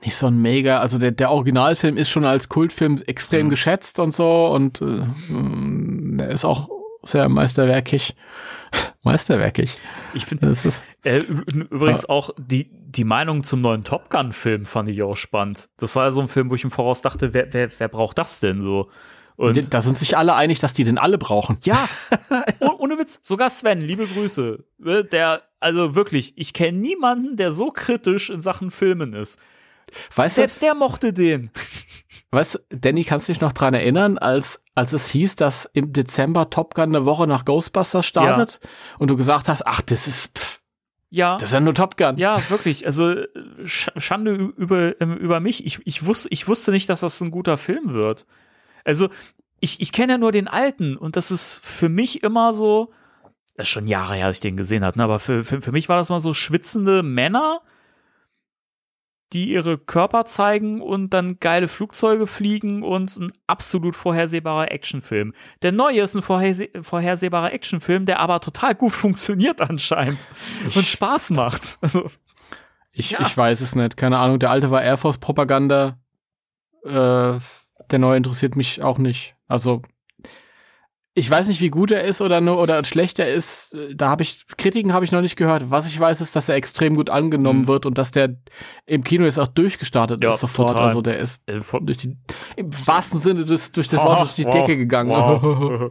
nicht so ein mega, also der, der Originalfilm ist schon als Kultfilm extrem mhm. geschätzt und so und äh, der ist auch sehr meisterwerkig. meisterwerkig. Ich finde, äh, übrigens ja. auch die, die Meinung zum neuen Top Gun-Film fand ich auch spannend. Das war ja so ein Film, wo ich im Voraus dachte, wer, wer, wer braucht das denn so? Und da sind sich alle einig, dass die den alle brauchen. Ja, oh, ohne Witz. Sogar Sven, liebe Grüße. Ne, der, also wirklich, ich kenne niemanden, der so kritisch in Sachen Filmen ist. Weißt Selbst du, der mochte den. Weißt du, Danny, kannst du dich noch dran erinnern, als, als es hieß, dass im Dezember Top Gun eine Woche nach Ghostbusters startet ja. und du gesagt hast, ach, das ist, pff, ja. Das ist ja nur Top Gun. Ja, wirklich. Also Schande über, ähm, über mich. Ich, ich, wusste, ich wusste nicht, dass das ein guter Film wird. Also ich, ich kenne ja nur den alten und das ist für mich immer so, das ist schon Jahre her, als ich den gesehen habe, ne? aber für, für, für mich war das mal so schwitzende Männer, die ihre Körper zeigen und dann geile Flugzeuge fliegen und ein absolut vorhersehbarer Actionfilm. Der neue ist ein vorherse vorhersehbarer Actionfilm, der aber total gut funktioniert anscheinend und Spaß macht. Also, ich, ja. ich weiß es nicht. Keine Ahnung. Der alte war Air Force Propaganda. Äh, der neue interessiert mich auch nicht. Also ich weiß nicht, wie gut er ist oder nur oder schlecht er ist. Da habe ich Kritiken habe ich noch nicht gehört. Was ich weiß, ist, dass er extrem gut angenommen mhm. wird und dass der im Kino jetzt auch durchgestartet ja, ist sofort. Total. Also der ist äh, durch die im wahrsten Sinne durch, durch das Wort durch die Decke gegangen.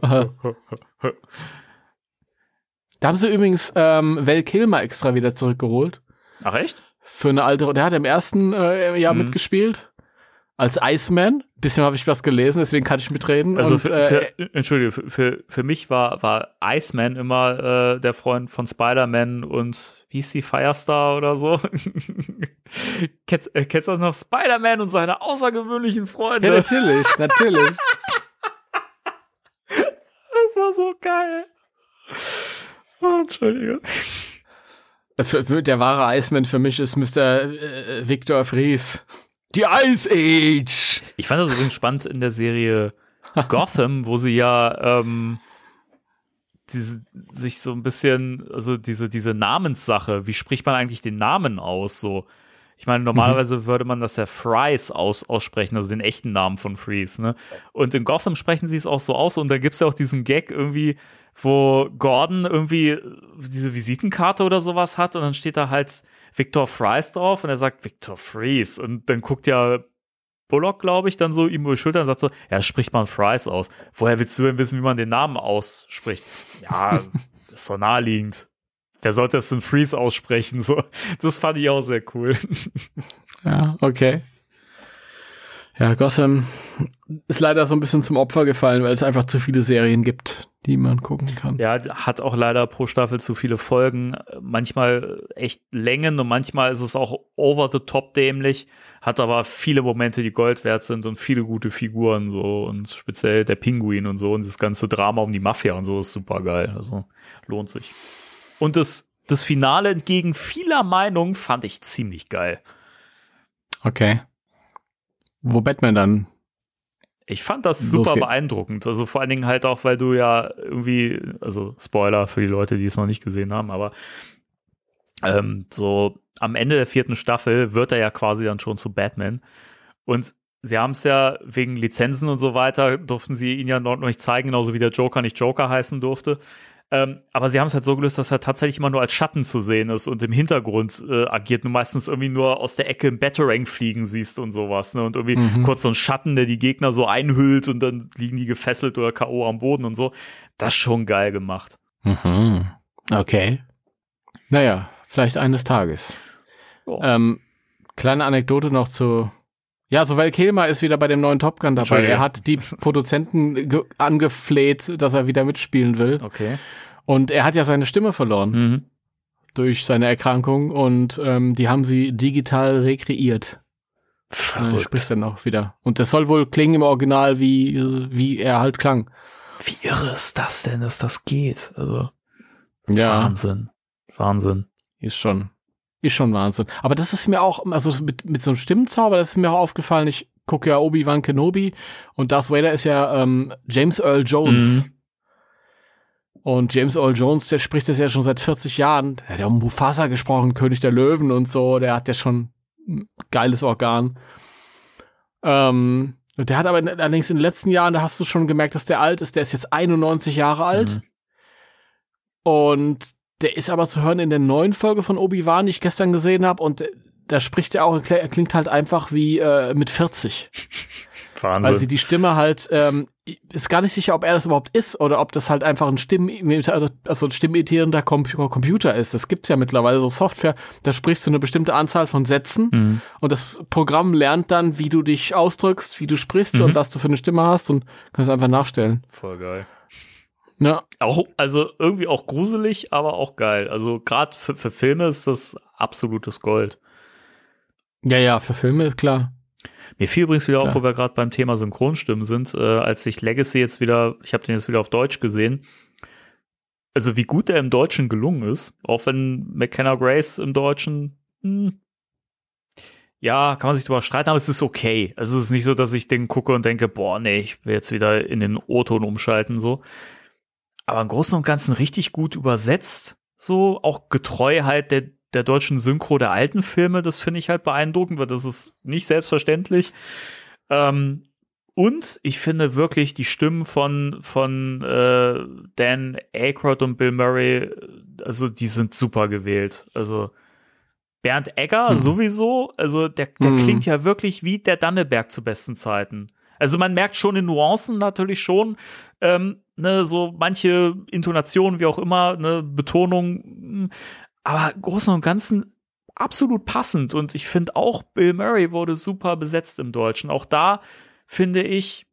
da haben sie übrigens ähm, Val Kilmer extra wieder zurückgeholt. Ach echt? Für eine alte. Der hat im ersten äh, Jahr mhm. mitgespielt als Iceman. Bisschen habe ich was gelesen, deswegen kann ich mitreden. Also und, für, für, äh, Entschuldige, für, für, für mich war, war Iceman immer äh, der Freund von Spider-Man und wie hieß die Firestar oder so? kennst, äh, kennst du das noch? Spider-Man und seine außergewöhnlichen Freunde. Ja, natürlich, natürlich. das war so geil. Oh, Entschuldige. Der wahre Iceman für mich ist Mr. Äh, Victor Fries. Die Ice Age. Ich fand das übrigens spannend in der Serie Gotham, wo sie ja ähm, diese, sich so ein bisschen, also diese, diese Namenssache, wie spricht man eigentlich den Namen aus? So, ich meine, normalerweise mhm. würde man das ja Fries aus, aussprechen, also den echten Namen von Freeze, ne? Und in Gotham sprechen sie es auch so aus und da gibt es ja auch diesen Gag irgendwie, wo Gordon irgendwie diese Visitenkarte oder sowas hat und dann steht da halt Victor Fries drauf und er sagt Victor Fries und dann guckt ja Bullock, glaube ich, dann so ihm über die Schulter und sagt so, ja, spricht man Fries aus. Woher willst du denn wissen, wie man den Namen ausspricht? Ja, ist so naheliegend. Wer sollte das denn Freeze aussprechen? So, das fand ich auch sehr cool. Ja, okay. Ja, Gotham ist leider so ein bisschen zum Opfer gefallen, weil es einfach zu viele Serien gibt, die man gucken kann. Ja, hat auch leider pro Staffel zu viele Folgen, manchmal echt Längen und manchmal ist es auch over the top dämlich, hat aber viele Momente, die Gold wert sind und viele gute Figuren so und speziell der Pinguin und so und das ganze Drama um die Mafia und so ist super geil, also lohnt sich. Und das das Finale entgegen vieler Meinungen fand ich ziemlich geil. Okay wo Batman dann. Ich fand das super beeindruckend. Also vor allen Dingen halt auch, weil du ja irgendwie, also Spoiler für die Leute, die es noch nicht gesehen haben, aber ähm, so am Ende der vierten Staffel wird er ja quasi dann schon zu Batman. Und sie haben es ja wegen Lizenzen und so weiter, durften sie ihn ja noch nicht zeigen, genauso wie der Joker nicht Joker heißen durfte. Ähm, aber sie haben es halt so gelöst, dass er tatsächlich immer nur als Schatten zu sehen ist und im Hintergrund äh, agiert. Du meistens irgendwie nur aus der Ecke im Batarang fliegen siehst und sowas. Ne? Und irgendwie mhm. kurz so ein Schatten, der die Gegner so einhüllt und dann liegen die gefesselt oder K.O. am Boden und so. Das ist schon geil gemacht. Mhm. Okay. Naja, vielleicht eines Tages. Oh. Ähm, kleine Anekdote noch zu ja, so weil Kilmer ist wieder bei dem neuen Top Gun dabei. Er hat die Produzenten angefleht, dass er wieder mitspielen will. Okay. Und er hat ja seine Stimme verloren mhm. durch seine Erkrankung und ähm, die haben sie digital rekreiert. Verrückt. Äh, spricht dann auch wieder. Und das soll wohl klingen im Original, wie, wie er halt klang. Wie irre ist das denn, dass das geht? Also, ja. Wahnsinn. Wahnsinn. ist schon, ist schon Wahnsinn. Aber das ist mir auch, also mit, mit so einem Stimmenzauber, das ist mir auch aufgefallen. Ich gucke ja Obi-Wan Kenobi und Darth Vader ist ja ähm, James Earl Jones. Mhm. Und James Earl Jones, der spricht das ja schon seit 40 Jahren. Der hat ja um Mufasa gesprochen, König der Löwen und so. Der hat ja schon ein geiles Organ. Ähm, der hat aber allerdings in den letzten Jahren, da hast du schon gemerkt, dass der alt ist. Der ist jetzt 91 Jahre alt. Mhm. Und der ist aber zu hören in der neuen Folge von Obi-Wan, die ich gestern gesehen habe. Und da spricht er auch, er klingt halt einfach wie äh, mit 40. Wahnsinn. Weil sie die Stimme halt, ähm, ist gar nicht sicher, ob er das überhaupt ist oder ob das halt einfach ein Stimm, also ein stimmimitierender Computer ist. Das gibt's ja mittlerweile so Software, da sprichst du eine bestimmte Anzahl von Sätzen mhm. und das Programm lernt dann, wie du dich ausdrückst, wie du sprichst mhm. und was du für eine Stimme hast und kannst einfach nachstellen. Voll geil. Ja. Auch, also irgendwie auch gruselig, aber auch geil. Also gerade für, für Filme ist das absolutes Gold. Ja, ja, für Filme ist klar. Mir fiel übrigens wieder auf, wo wir gerade beim Thema Synchronstimmen sind, äh, als ich Legacy jetzt wieder, ich habe den jetzt wieder auf Deutsch gesehen. Also wie gut der im Deutschen gelungen ist, auch wenn McKenna Grace im Deutschen, hm, ja, kann man sich darüber streiten, aber es ist okay. Also es ist nicht so, dass ich den gucke und denke, boah, nee, ich will jetzt wieder in den O-Ton umschalten, so. Aber im Großen und Ganzen richtig gut übersetzt, so, auch getreu halt der, der deutschen Synchro der alten Filme. Das finde ich halt beeindruckend, weil das ist nicht selbstverständlich. Ähm, und ich finde wirklich die Stimmen von, von äh, Dan Aykroyd und Bill Murray, also die sind super gewählt. Also Bernd Egger hm. sowieso, also der, der hm. klingt ja wirklich wie der Danneberg zu besten Zeiten. Also man merkt schon in Nuancen natürlich schon, ähm, ne, so manche Intonationen, wie auch immer, ne, Betonung, hm, aber Großen und Ganzen absolut passend. Und ich finde auch, Bill Murray wurde super besetzt im Deutschen. Auch da finde ich,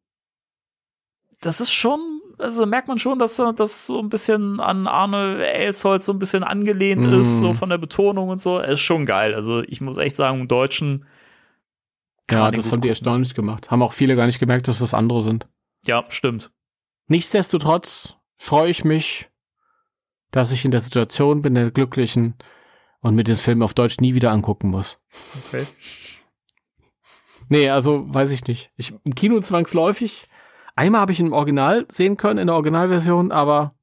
das ist schon, also merkt man schon, dass das so ein bisschen an Arne Elsholz so ein bisschen angelehnt mm. ist, so von der Betonung und so. Es ist schon geil. Also ich muss echt sagen, im Deutschen. Ja, das haben die erstaunlich gemacht. Haben auch viele gar nicht gemerkt, dass das andere sind. Ja, stimmt. Nichtsdestotrotz freue ich mich, dass ich in der Situation bin, der Glücklichen und mir den Film auf Deutsch nie wieder angucken muss. Okay. Nee, also weiß ich nicht. Ich, Im Kino zwangsläufig. Einmal habe ich ihn im Original sehen können, in der Originalversion, aber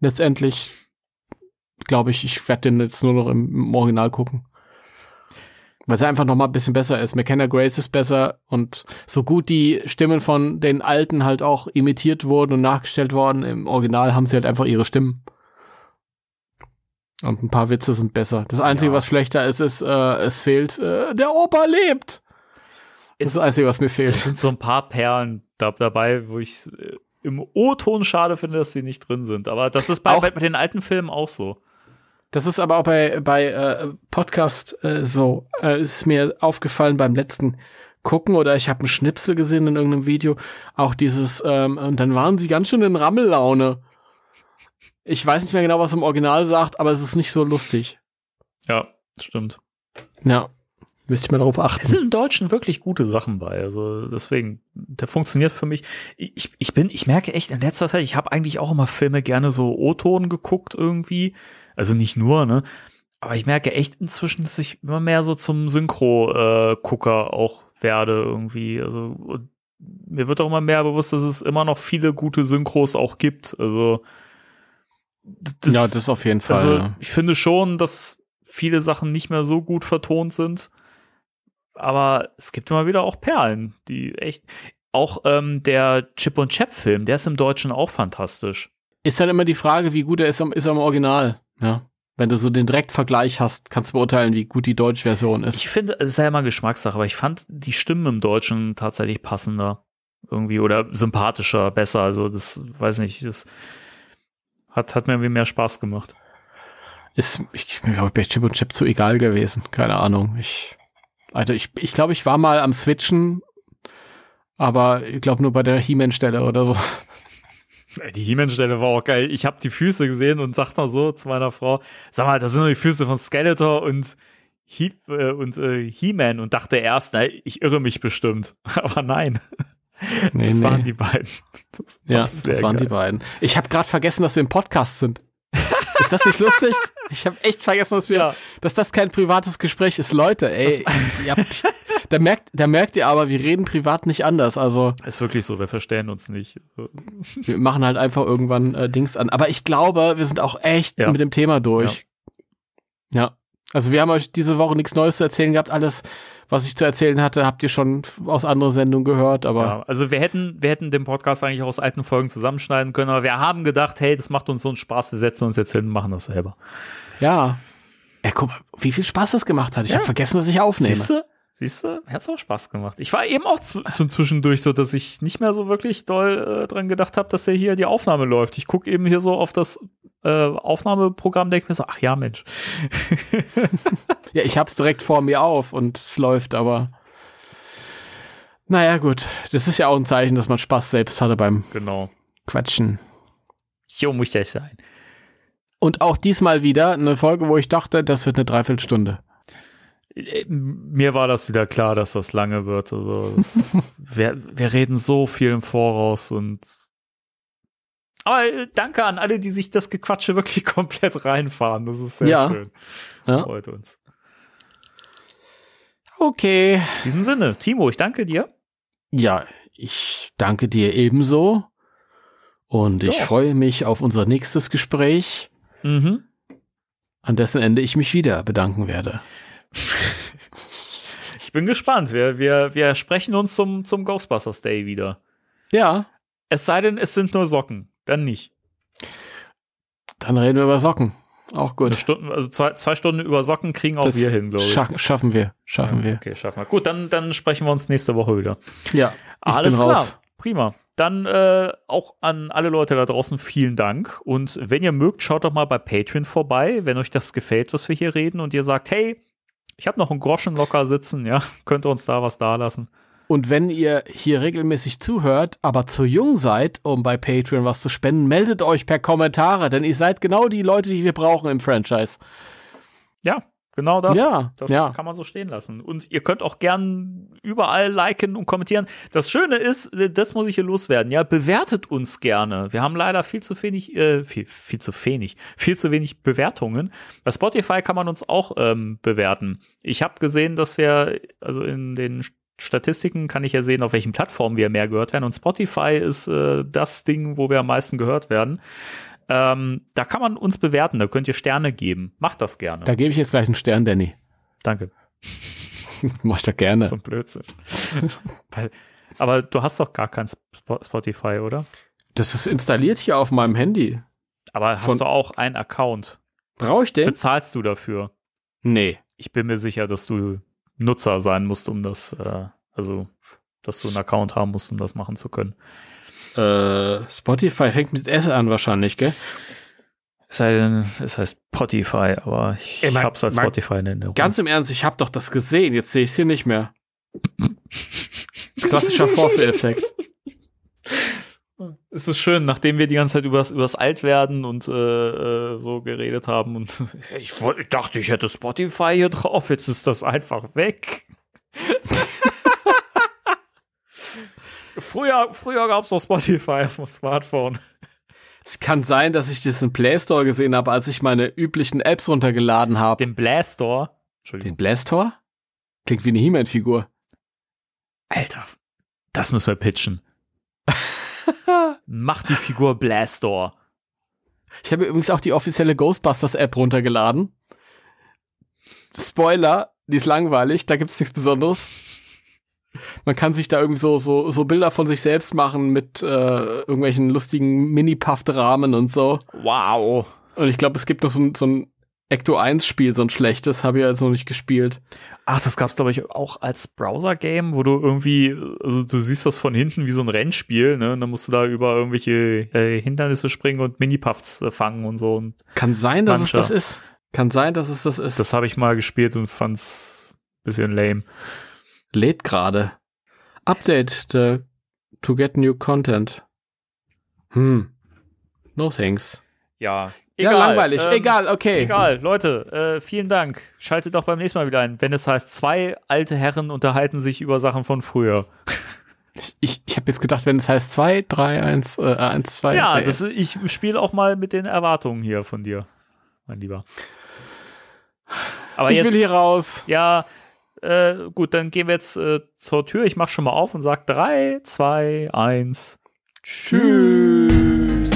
letztendlich glaube ich, ich werde den jetzt nur noch im, im Original gucken. Weil er einfach noch mal ein bisschen besser ist. McKenna Grace ist besser und so gut die Stimmen von den Alten halt auch imitiert wurden und nachgestellt worden, im Original haben sie halt einfach ihre Stimmen. Und ein paar Witze sind besser. Das Einzige, ja. was schlechter ist, ist, äh, es fehlt, äh, der Opa lebt. Das ist das Einzige, was mir fehlt. Es sind so ein paar Perlen da, dabei, wo ich äh, im O-Ton schade finde, dass sie nicht drin sind. Aber das ist bei, bei, bei, den alten Filmen auch so. Das ist aber auch bei, bei äh, Podcast äh, so. Äh, ist mir aufgefallen beim letzten Gucken oder ich habe einen Schnipsel gesehen in irgendeinem Video. Auch dieses, ähm, und dann waren sie ganz schön in Rammellaune. Ich weiß nicht mehr genau, was im Original sagt, aber es ist nicht so lustig. Ja, stimmt. Ja, müsste ich mal darauf achten. Es sind im Deutschen wirklich gute Sachen bei. Also deswegen, der funktioniert für mich. Ich, ich bin, ich merke echt in letzter Zeit, ich habe eigentlich auch immer Filme gerne so O-Ton geguckt irgendwie. Also nicht nur, ne? Aber ich merke echt inzwischen, dass ich immer mehr so zum Synchro-Gucker äh, auch werde irgendwie. Also mir wird auch immer mehr bewusst, dass es immer noch viele gute Synchros auch gibt. Also das, ja, das auf jeden Fall. Also, ich finde schon, dass viele Sachen nicht mehr so gut vertont sind. Aber es gibt immer wieder auch Perlen, die echt. Auch ähm, der Chip und Chap-Film, der ist im Deutschen auch fantastisch. Ist dann immer die Frage, wie gut er ist am, ist am Original. Ja. Wenn du so den Direktvergleich hast, kannst du beurteilen, wie gut die deutsche Version ist. Ich finde, es ist ja immer Geschmackssache, aber ich fand die Stimmen im Deutschen tatsächlich passender. Irgendwie oder sympathischer, besser. Also, das weiß nicht, das hat, hat mir irgendwie mehr Spaß gemacht. Ist, ich glaube, bei Chip und Chip zu egal gewesen. Keine Ahnung. Ich, also ich, ich glaube, ich war mal am Switchen, aber ich glaube nur bei der He-Man-Stelle oder so. Die He-Man-Stelle war auch geil. Ich habe die Füße gesehen und sagte noch so zu meiner Frau, sag mal, das sind nur die Füße von Skeletor und He äh, und äh, He-Man und dachte erst, na, ich irre mich bestimmt. Aber nein. Nee, das nee. waren die beiden. Das ja, das waren geil. die beiden. Ich habe gerade vergessen, dass wir im Podcast sind. ist das nicht lustig? Ich habe echt vergessen, dass wir, ja. dass das kein privates Gespräch ist. Leute, ey, habt, da merkt, da merkt ihr aber, wir reden privat nicht anders. Also ist wirklich so, wir verstehen uns nicht. Wir machen halt einfach irgendwann äh, Dings an. Aber ich glaube, wir sind auch echt ja. mit dem Thema durch. Ja. ja. Also wir haben euch diese Woche nichts Neues zu erzählen gehabt. Alles, was ich zu erzählen hatte, habt ihr schon aus anderen Sendungen gehört. Aber ja, also wir hätten, wir hätten den Podcast eigentlich auch aus alten Folgen zusammenschneiden können. Aber wir haben gedacht, hey, das macht uns so einen Spaß. Wir setzen uns jetzt hin und machen das selber. Ja. Ja, guck mal, wie viel Spaß das gemacht hat. Ich ja. habe vergessen, dass ich aufnehme. Siehst du? Siehst du, hat's auch Spaß gemacht. Ich war eben auch zu zwischendurch so, dass ich nicht mehr so wirklich doll äh, dran gedacht habe, dass ja hier die Aufnahme läuft. Ich gucke eben hier so auf das äh, Aufnahmeprogramm, denke mir so, ach ja, Mensch. ja, ich hab's direkt vor mir auf und es läuft, aber naja, gut. Das ist ja auch ein Zeichen, dass man Spaß selbst hatte beim genau. Quatschen. Jo, muss das sein. Und auch diesmal wieder eine Folge, wo ich dachte, das wird eine Dreiviertelstunde. Äh, mir war das wieder klar, dass das lange wird. Also das, wir, wir reden so viel im Voraus und aber äh, danke an alle, die sich das Gequatsche wirklich komplett reinfahren. Das ist sehr ja. schön. Ja. Freut uns. Okay. In diesem Sinne, Timo, ich danke dir. Ja, ich danke dir ebenso. Und ich ja. freue mich auf unser nächstes Gespräch, mhm. an dessen Ende ich mich wieder bedanken werde. ich bin gespannt. Wir, wir, wir sprechen uns zum, zum Ghostbusters Day wieder. Ja. Es sei denn, es sind nur Socken. Dann nicht. Dann reden wir über Socken. Auch gut. Stunde, also zwei, zwei, Stunden über Socken kriegen auch das wir hin, glaube ich. Scha schaffen wir. Schaffen ja, wir. Okay, schaffen wir. Gut, dann, dann sprechen wir uns nächste Woche wieder. Ja. Alles klar. Raus. Prima. Dann äh, auch an alle Leute da draußen vielen Dank. Und wenn ihr mögt, schaut doch mal bei Patreon vorbei, wenn euch das gefällt, was wir hier reden und ihr sagt, hey, ich habe noch einen Groschen locker sitzen, ja, könnt ihr uns da was da lassen. Und wenn ihr hier regelmäßig zuhört, aber zu jung seid, um bei Patreon was zu spenden, meldet euch per Kommentare, denn ihr seid genau die Leute, die wir brauchen im Franchise. Ja, genau das. Ja, das ja. kann man so stehen lassen. Und ihr könnt auch gern überall liken und kommentieren. Das Schöne ist, das muss ich hier loswerden, ja, bewertet uns gerne. Wir haben leider viel zu wenig, äh, viel, viel zu wenig, viel zu wenig Bewertungen. Bei Spotify kann man uns auch ähm, bewerten. Ich habe gesehen, dass wir, also in den Statistiken kann ich ja sehen, auf welchen Plattformen wir mehr gehört werden. Und Spotify ist äh, das Ding, wo wir am meisten gehört werden. Ähm, da kann man uns bewerten, da könnt ihr Sterne geben. Macht das gerne. Da gebe ich jetzt gleich einen Stern, Danny. Danke. Mach ich doch gerne. So ein Blödsinn. Aber du hast doch gar kein Spotify, oder? Das ist installiert hier auf meinem Handy. Aber hast Von du auch einen Account? Brauche ich den? Bezahlst du dafür? Nee. Ich bin mir sicher, dass du Nutzer sein musst, um das, äh, also, dass du einen Account haben musst, um das machen zu können. Äh, Spotify fängt mit S an wahrscheinlich, gell? Es sei denn, es heißt Spotify, aber ich Ey, mein, hab's als mein, Spotify in Erinnerung. Ganz im Ernst, ich hab doch das gesehen, jetzt sehe ich es hier nicht mehr. Klassischer Vorführeffekt. Es ist schön, nachdem wir die ganze Zeit über das Altwerden und äh, äh, so geredet haben und ich, wollt, ich dachte, ich hätte Spotify hier drauf, jetzt ist das einfach weg. früher früher gab es noch Spotify auf dem Smartphone. Es kann sein, dass ich das im Play Store gesehen habe, als ich meine üblichen Apps runtergeladen habe. Den Blastore? Den Blastore? Klingt wie eine He-Man-Figur. Alter, das müssen wir pitchen. Mach die Figur Blastor. Ich habe übrigens auch die offizielle Ghostbusters-App runtergeladen. Spoiler, die ist langweilig, da gibt's nichts Besonderes. Man kann sich da irgendwie so, so, so Bilder von sich selbst machen mit äh, irgendwelchen lustigen Mini-Puffed-Rahmen und so. Wow. Und ich glaube, es gibt noch so, so ein Ecto 1 Spiel, so ein schlechtes, habe ich jetzt noch nicht gespielt. Ach, das gab's glaube ich auch als Browser-Game, wo du irgendwie, also du siehst das von hinten wie so ein Rennspiel, ne? Und dann musst du da über irgendwelche äh, Hindernisse springen und Mini-Puffs äh, fangen und so. Und Kann sein, dass mancher. es das ist. Kann sein, dass es das ist. Das habe ich mal gespielt und fand's bisschen lame. Lädt gerade. Update the, to get new content. Hm. No thanks. Ja, Egal, ja, langweilig. Ähm, egal, okay. Egal, Leute, äh, vielen Dank. Schaltet doch beim nächsten Mal wieder ein, wenn es heißt, zwei alte Herren unterhalten sich über Sachen von früher. Ich, ich habe jetzt gedacht, wenn es heißt 2, 3, 1, äh, 1, 2. Ja, das, ich spiele auch mal mit den Erwartungen hier von dir, mein Lieber. Aber ich jetzt, will hier raus. Ja, äh, gut, dann gehen wir jetzt äh, zur Tür. Ich mach schon mal auf und sag 3, 2, 1. Tschüss.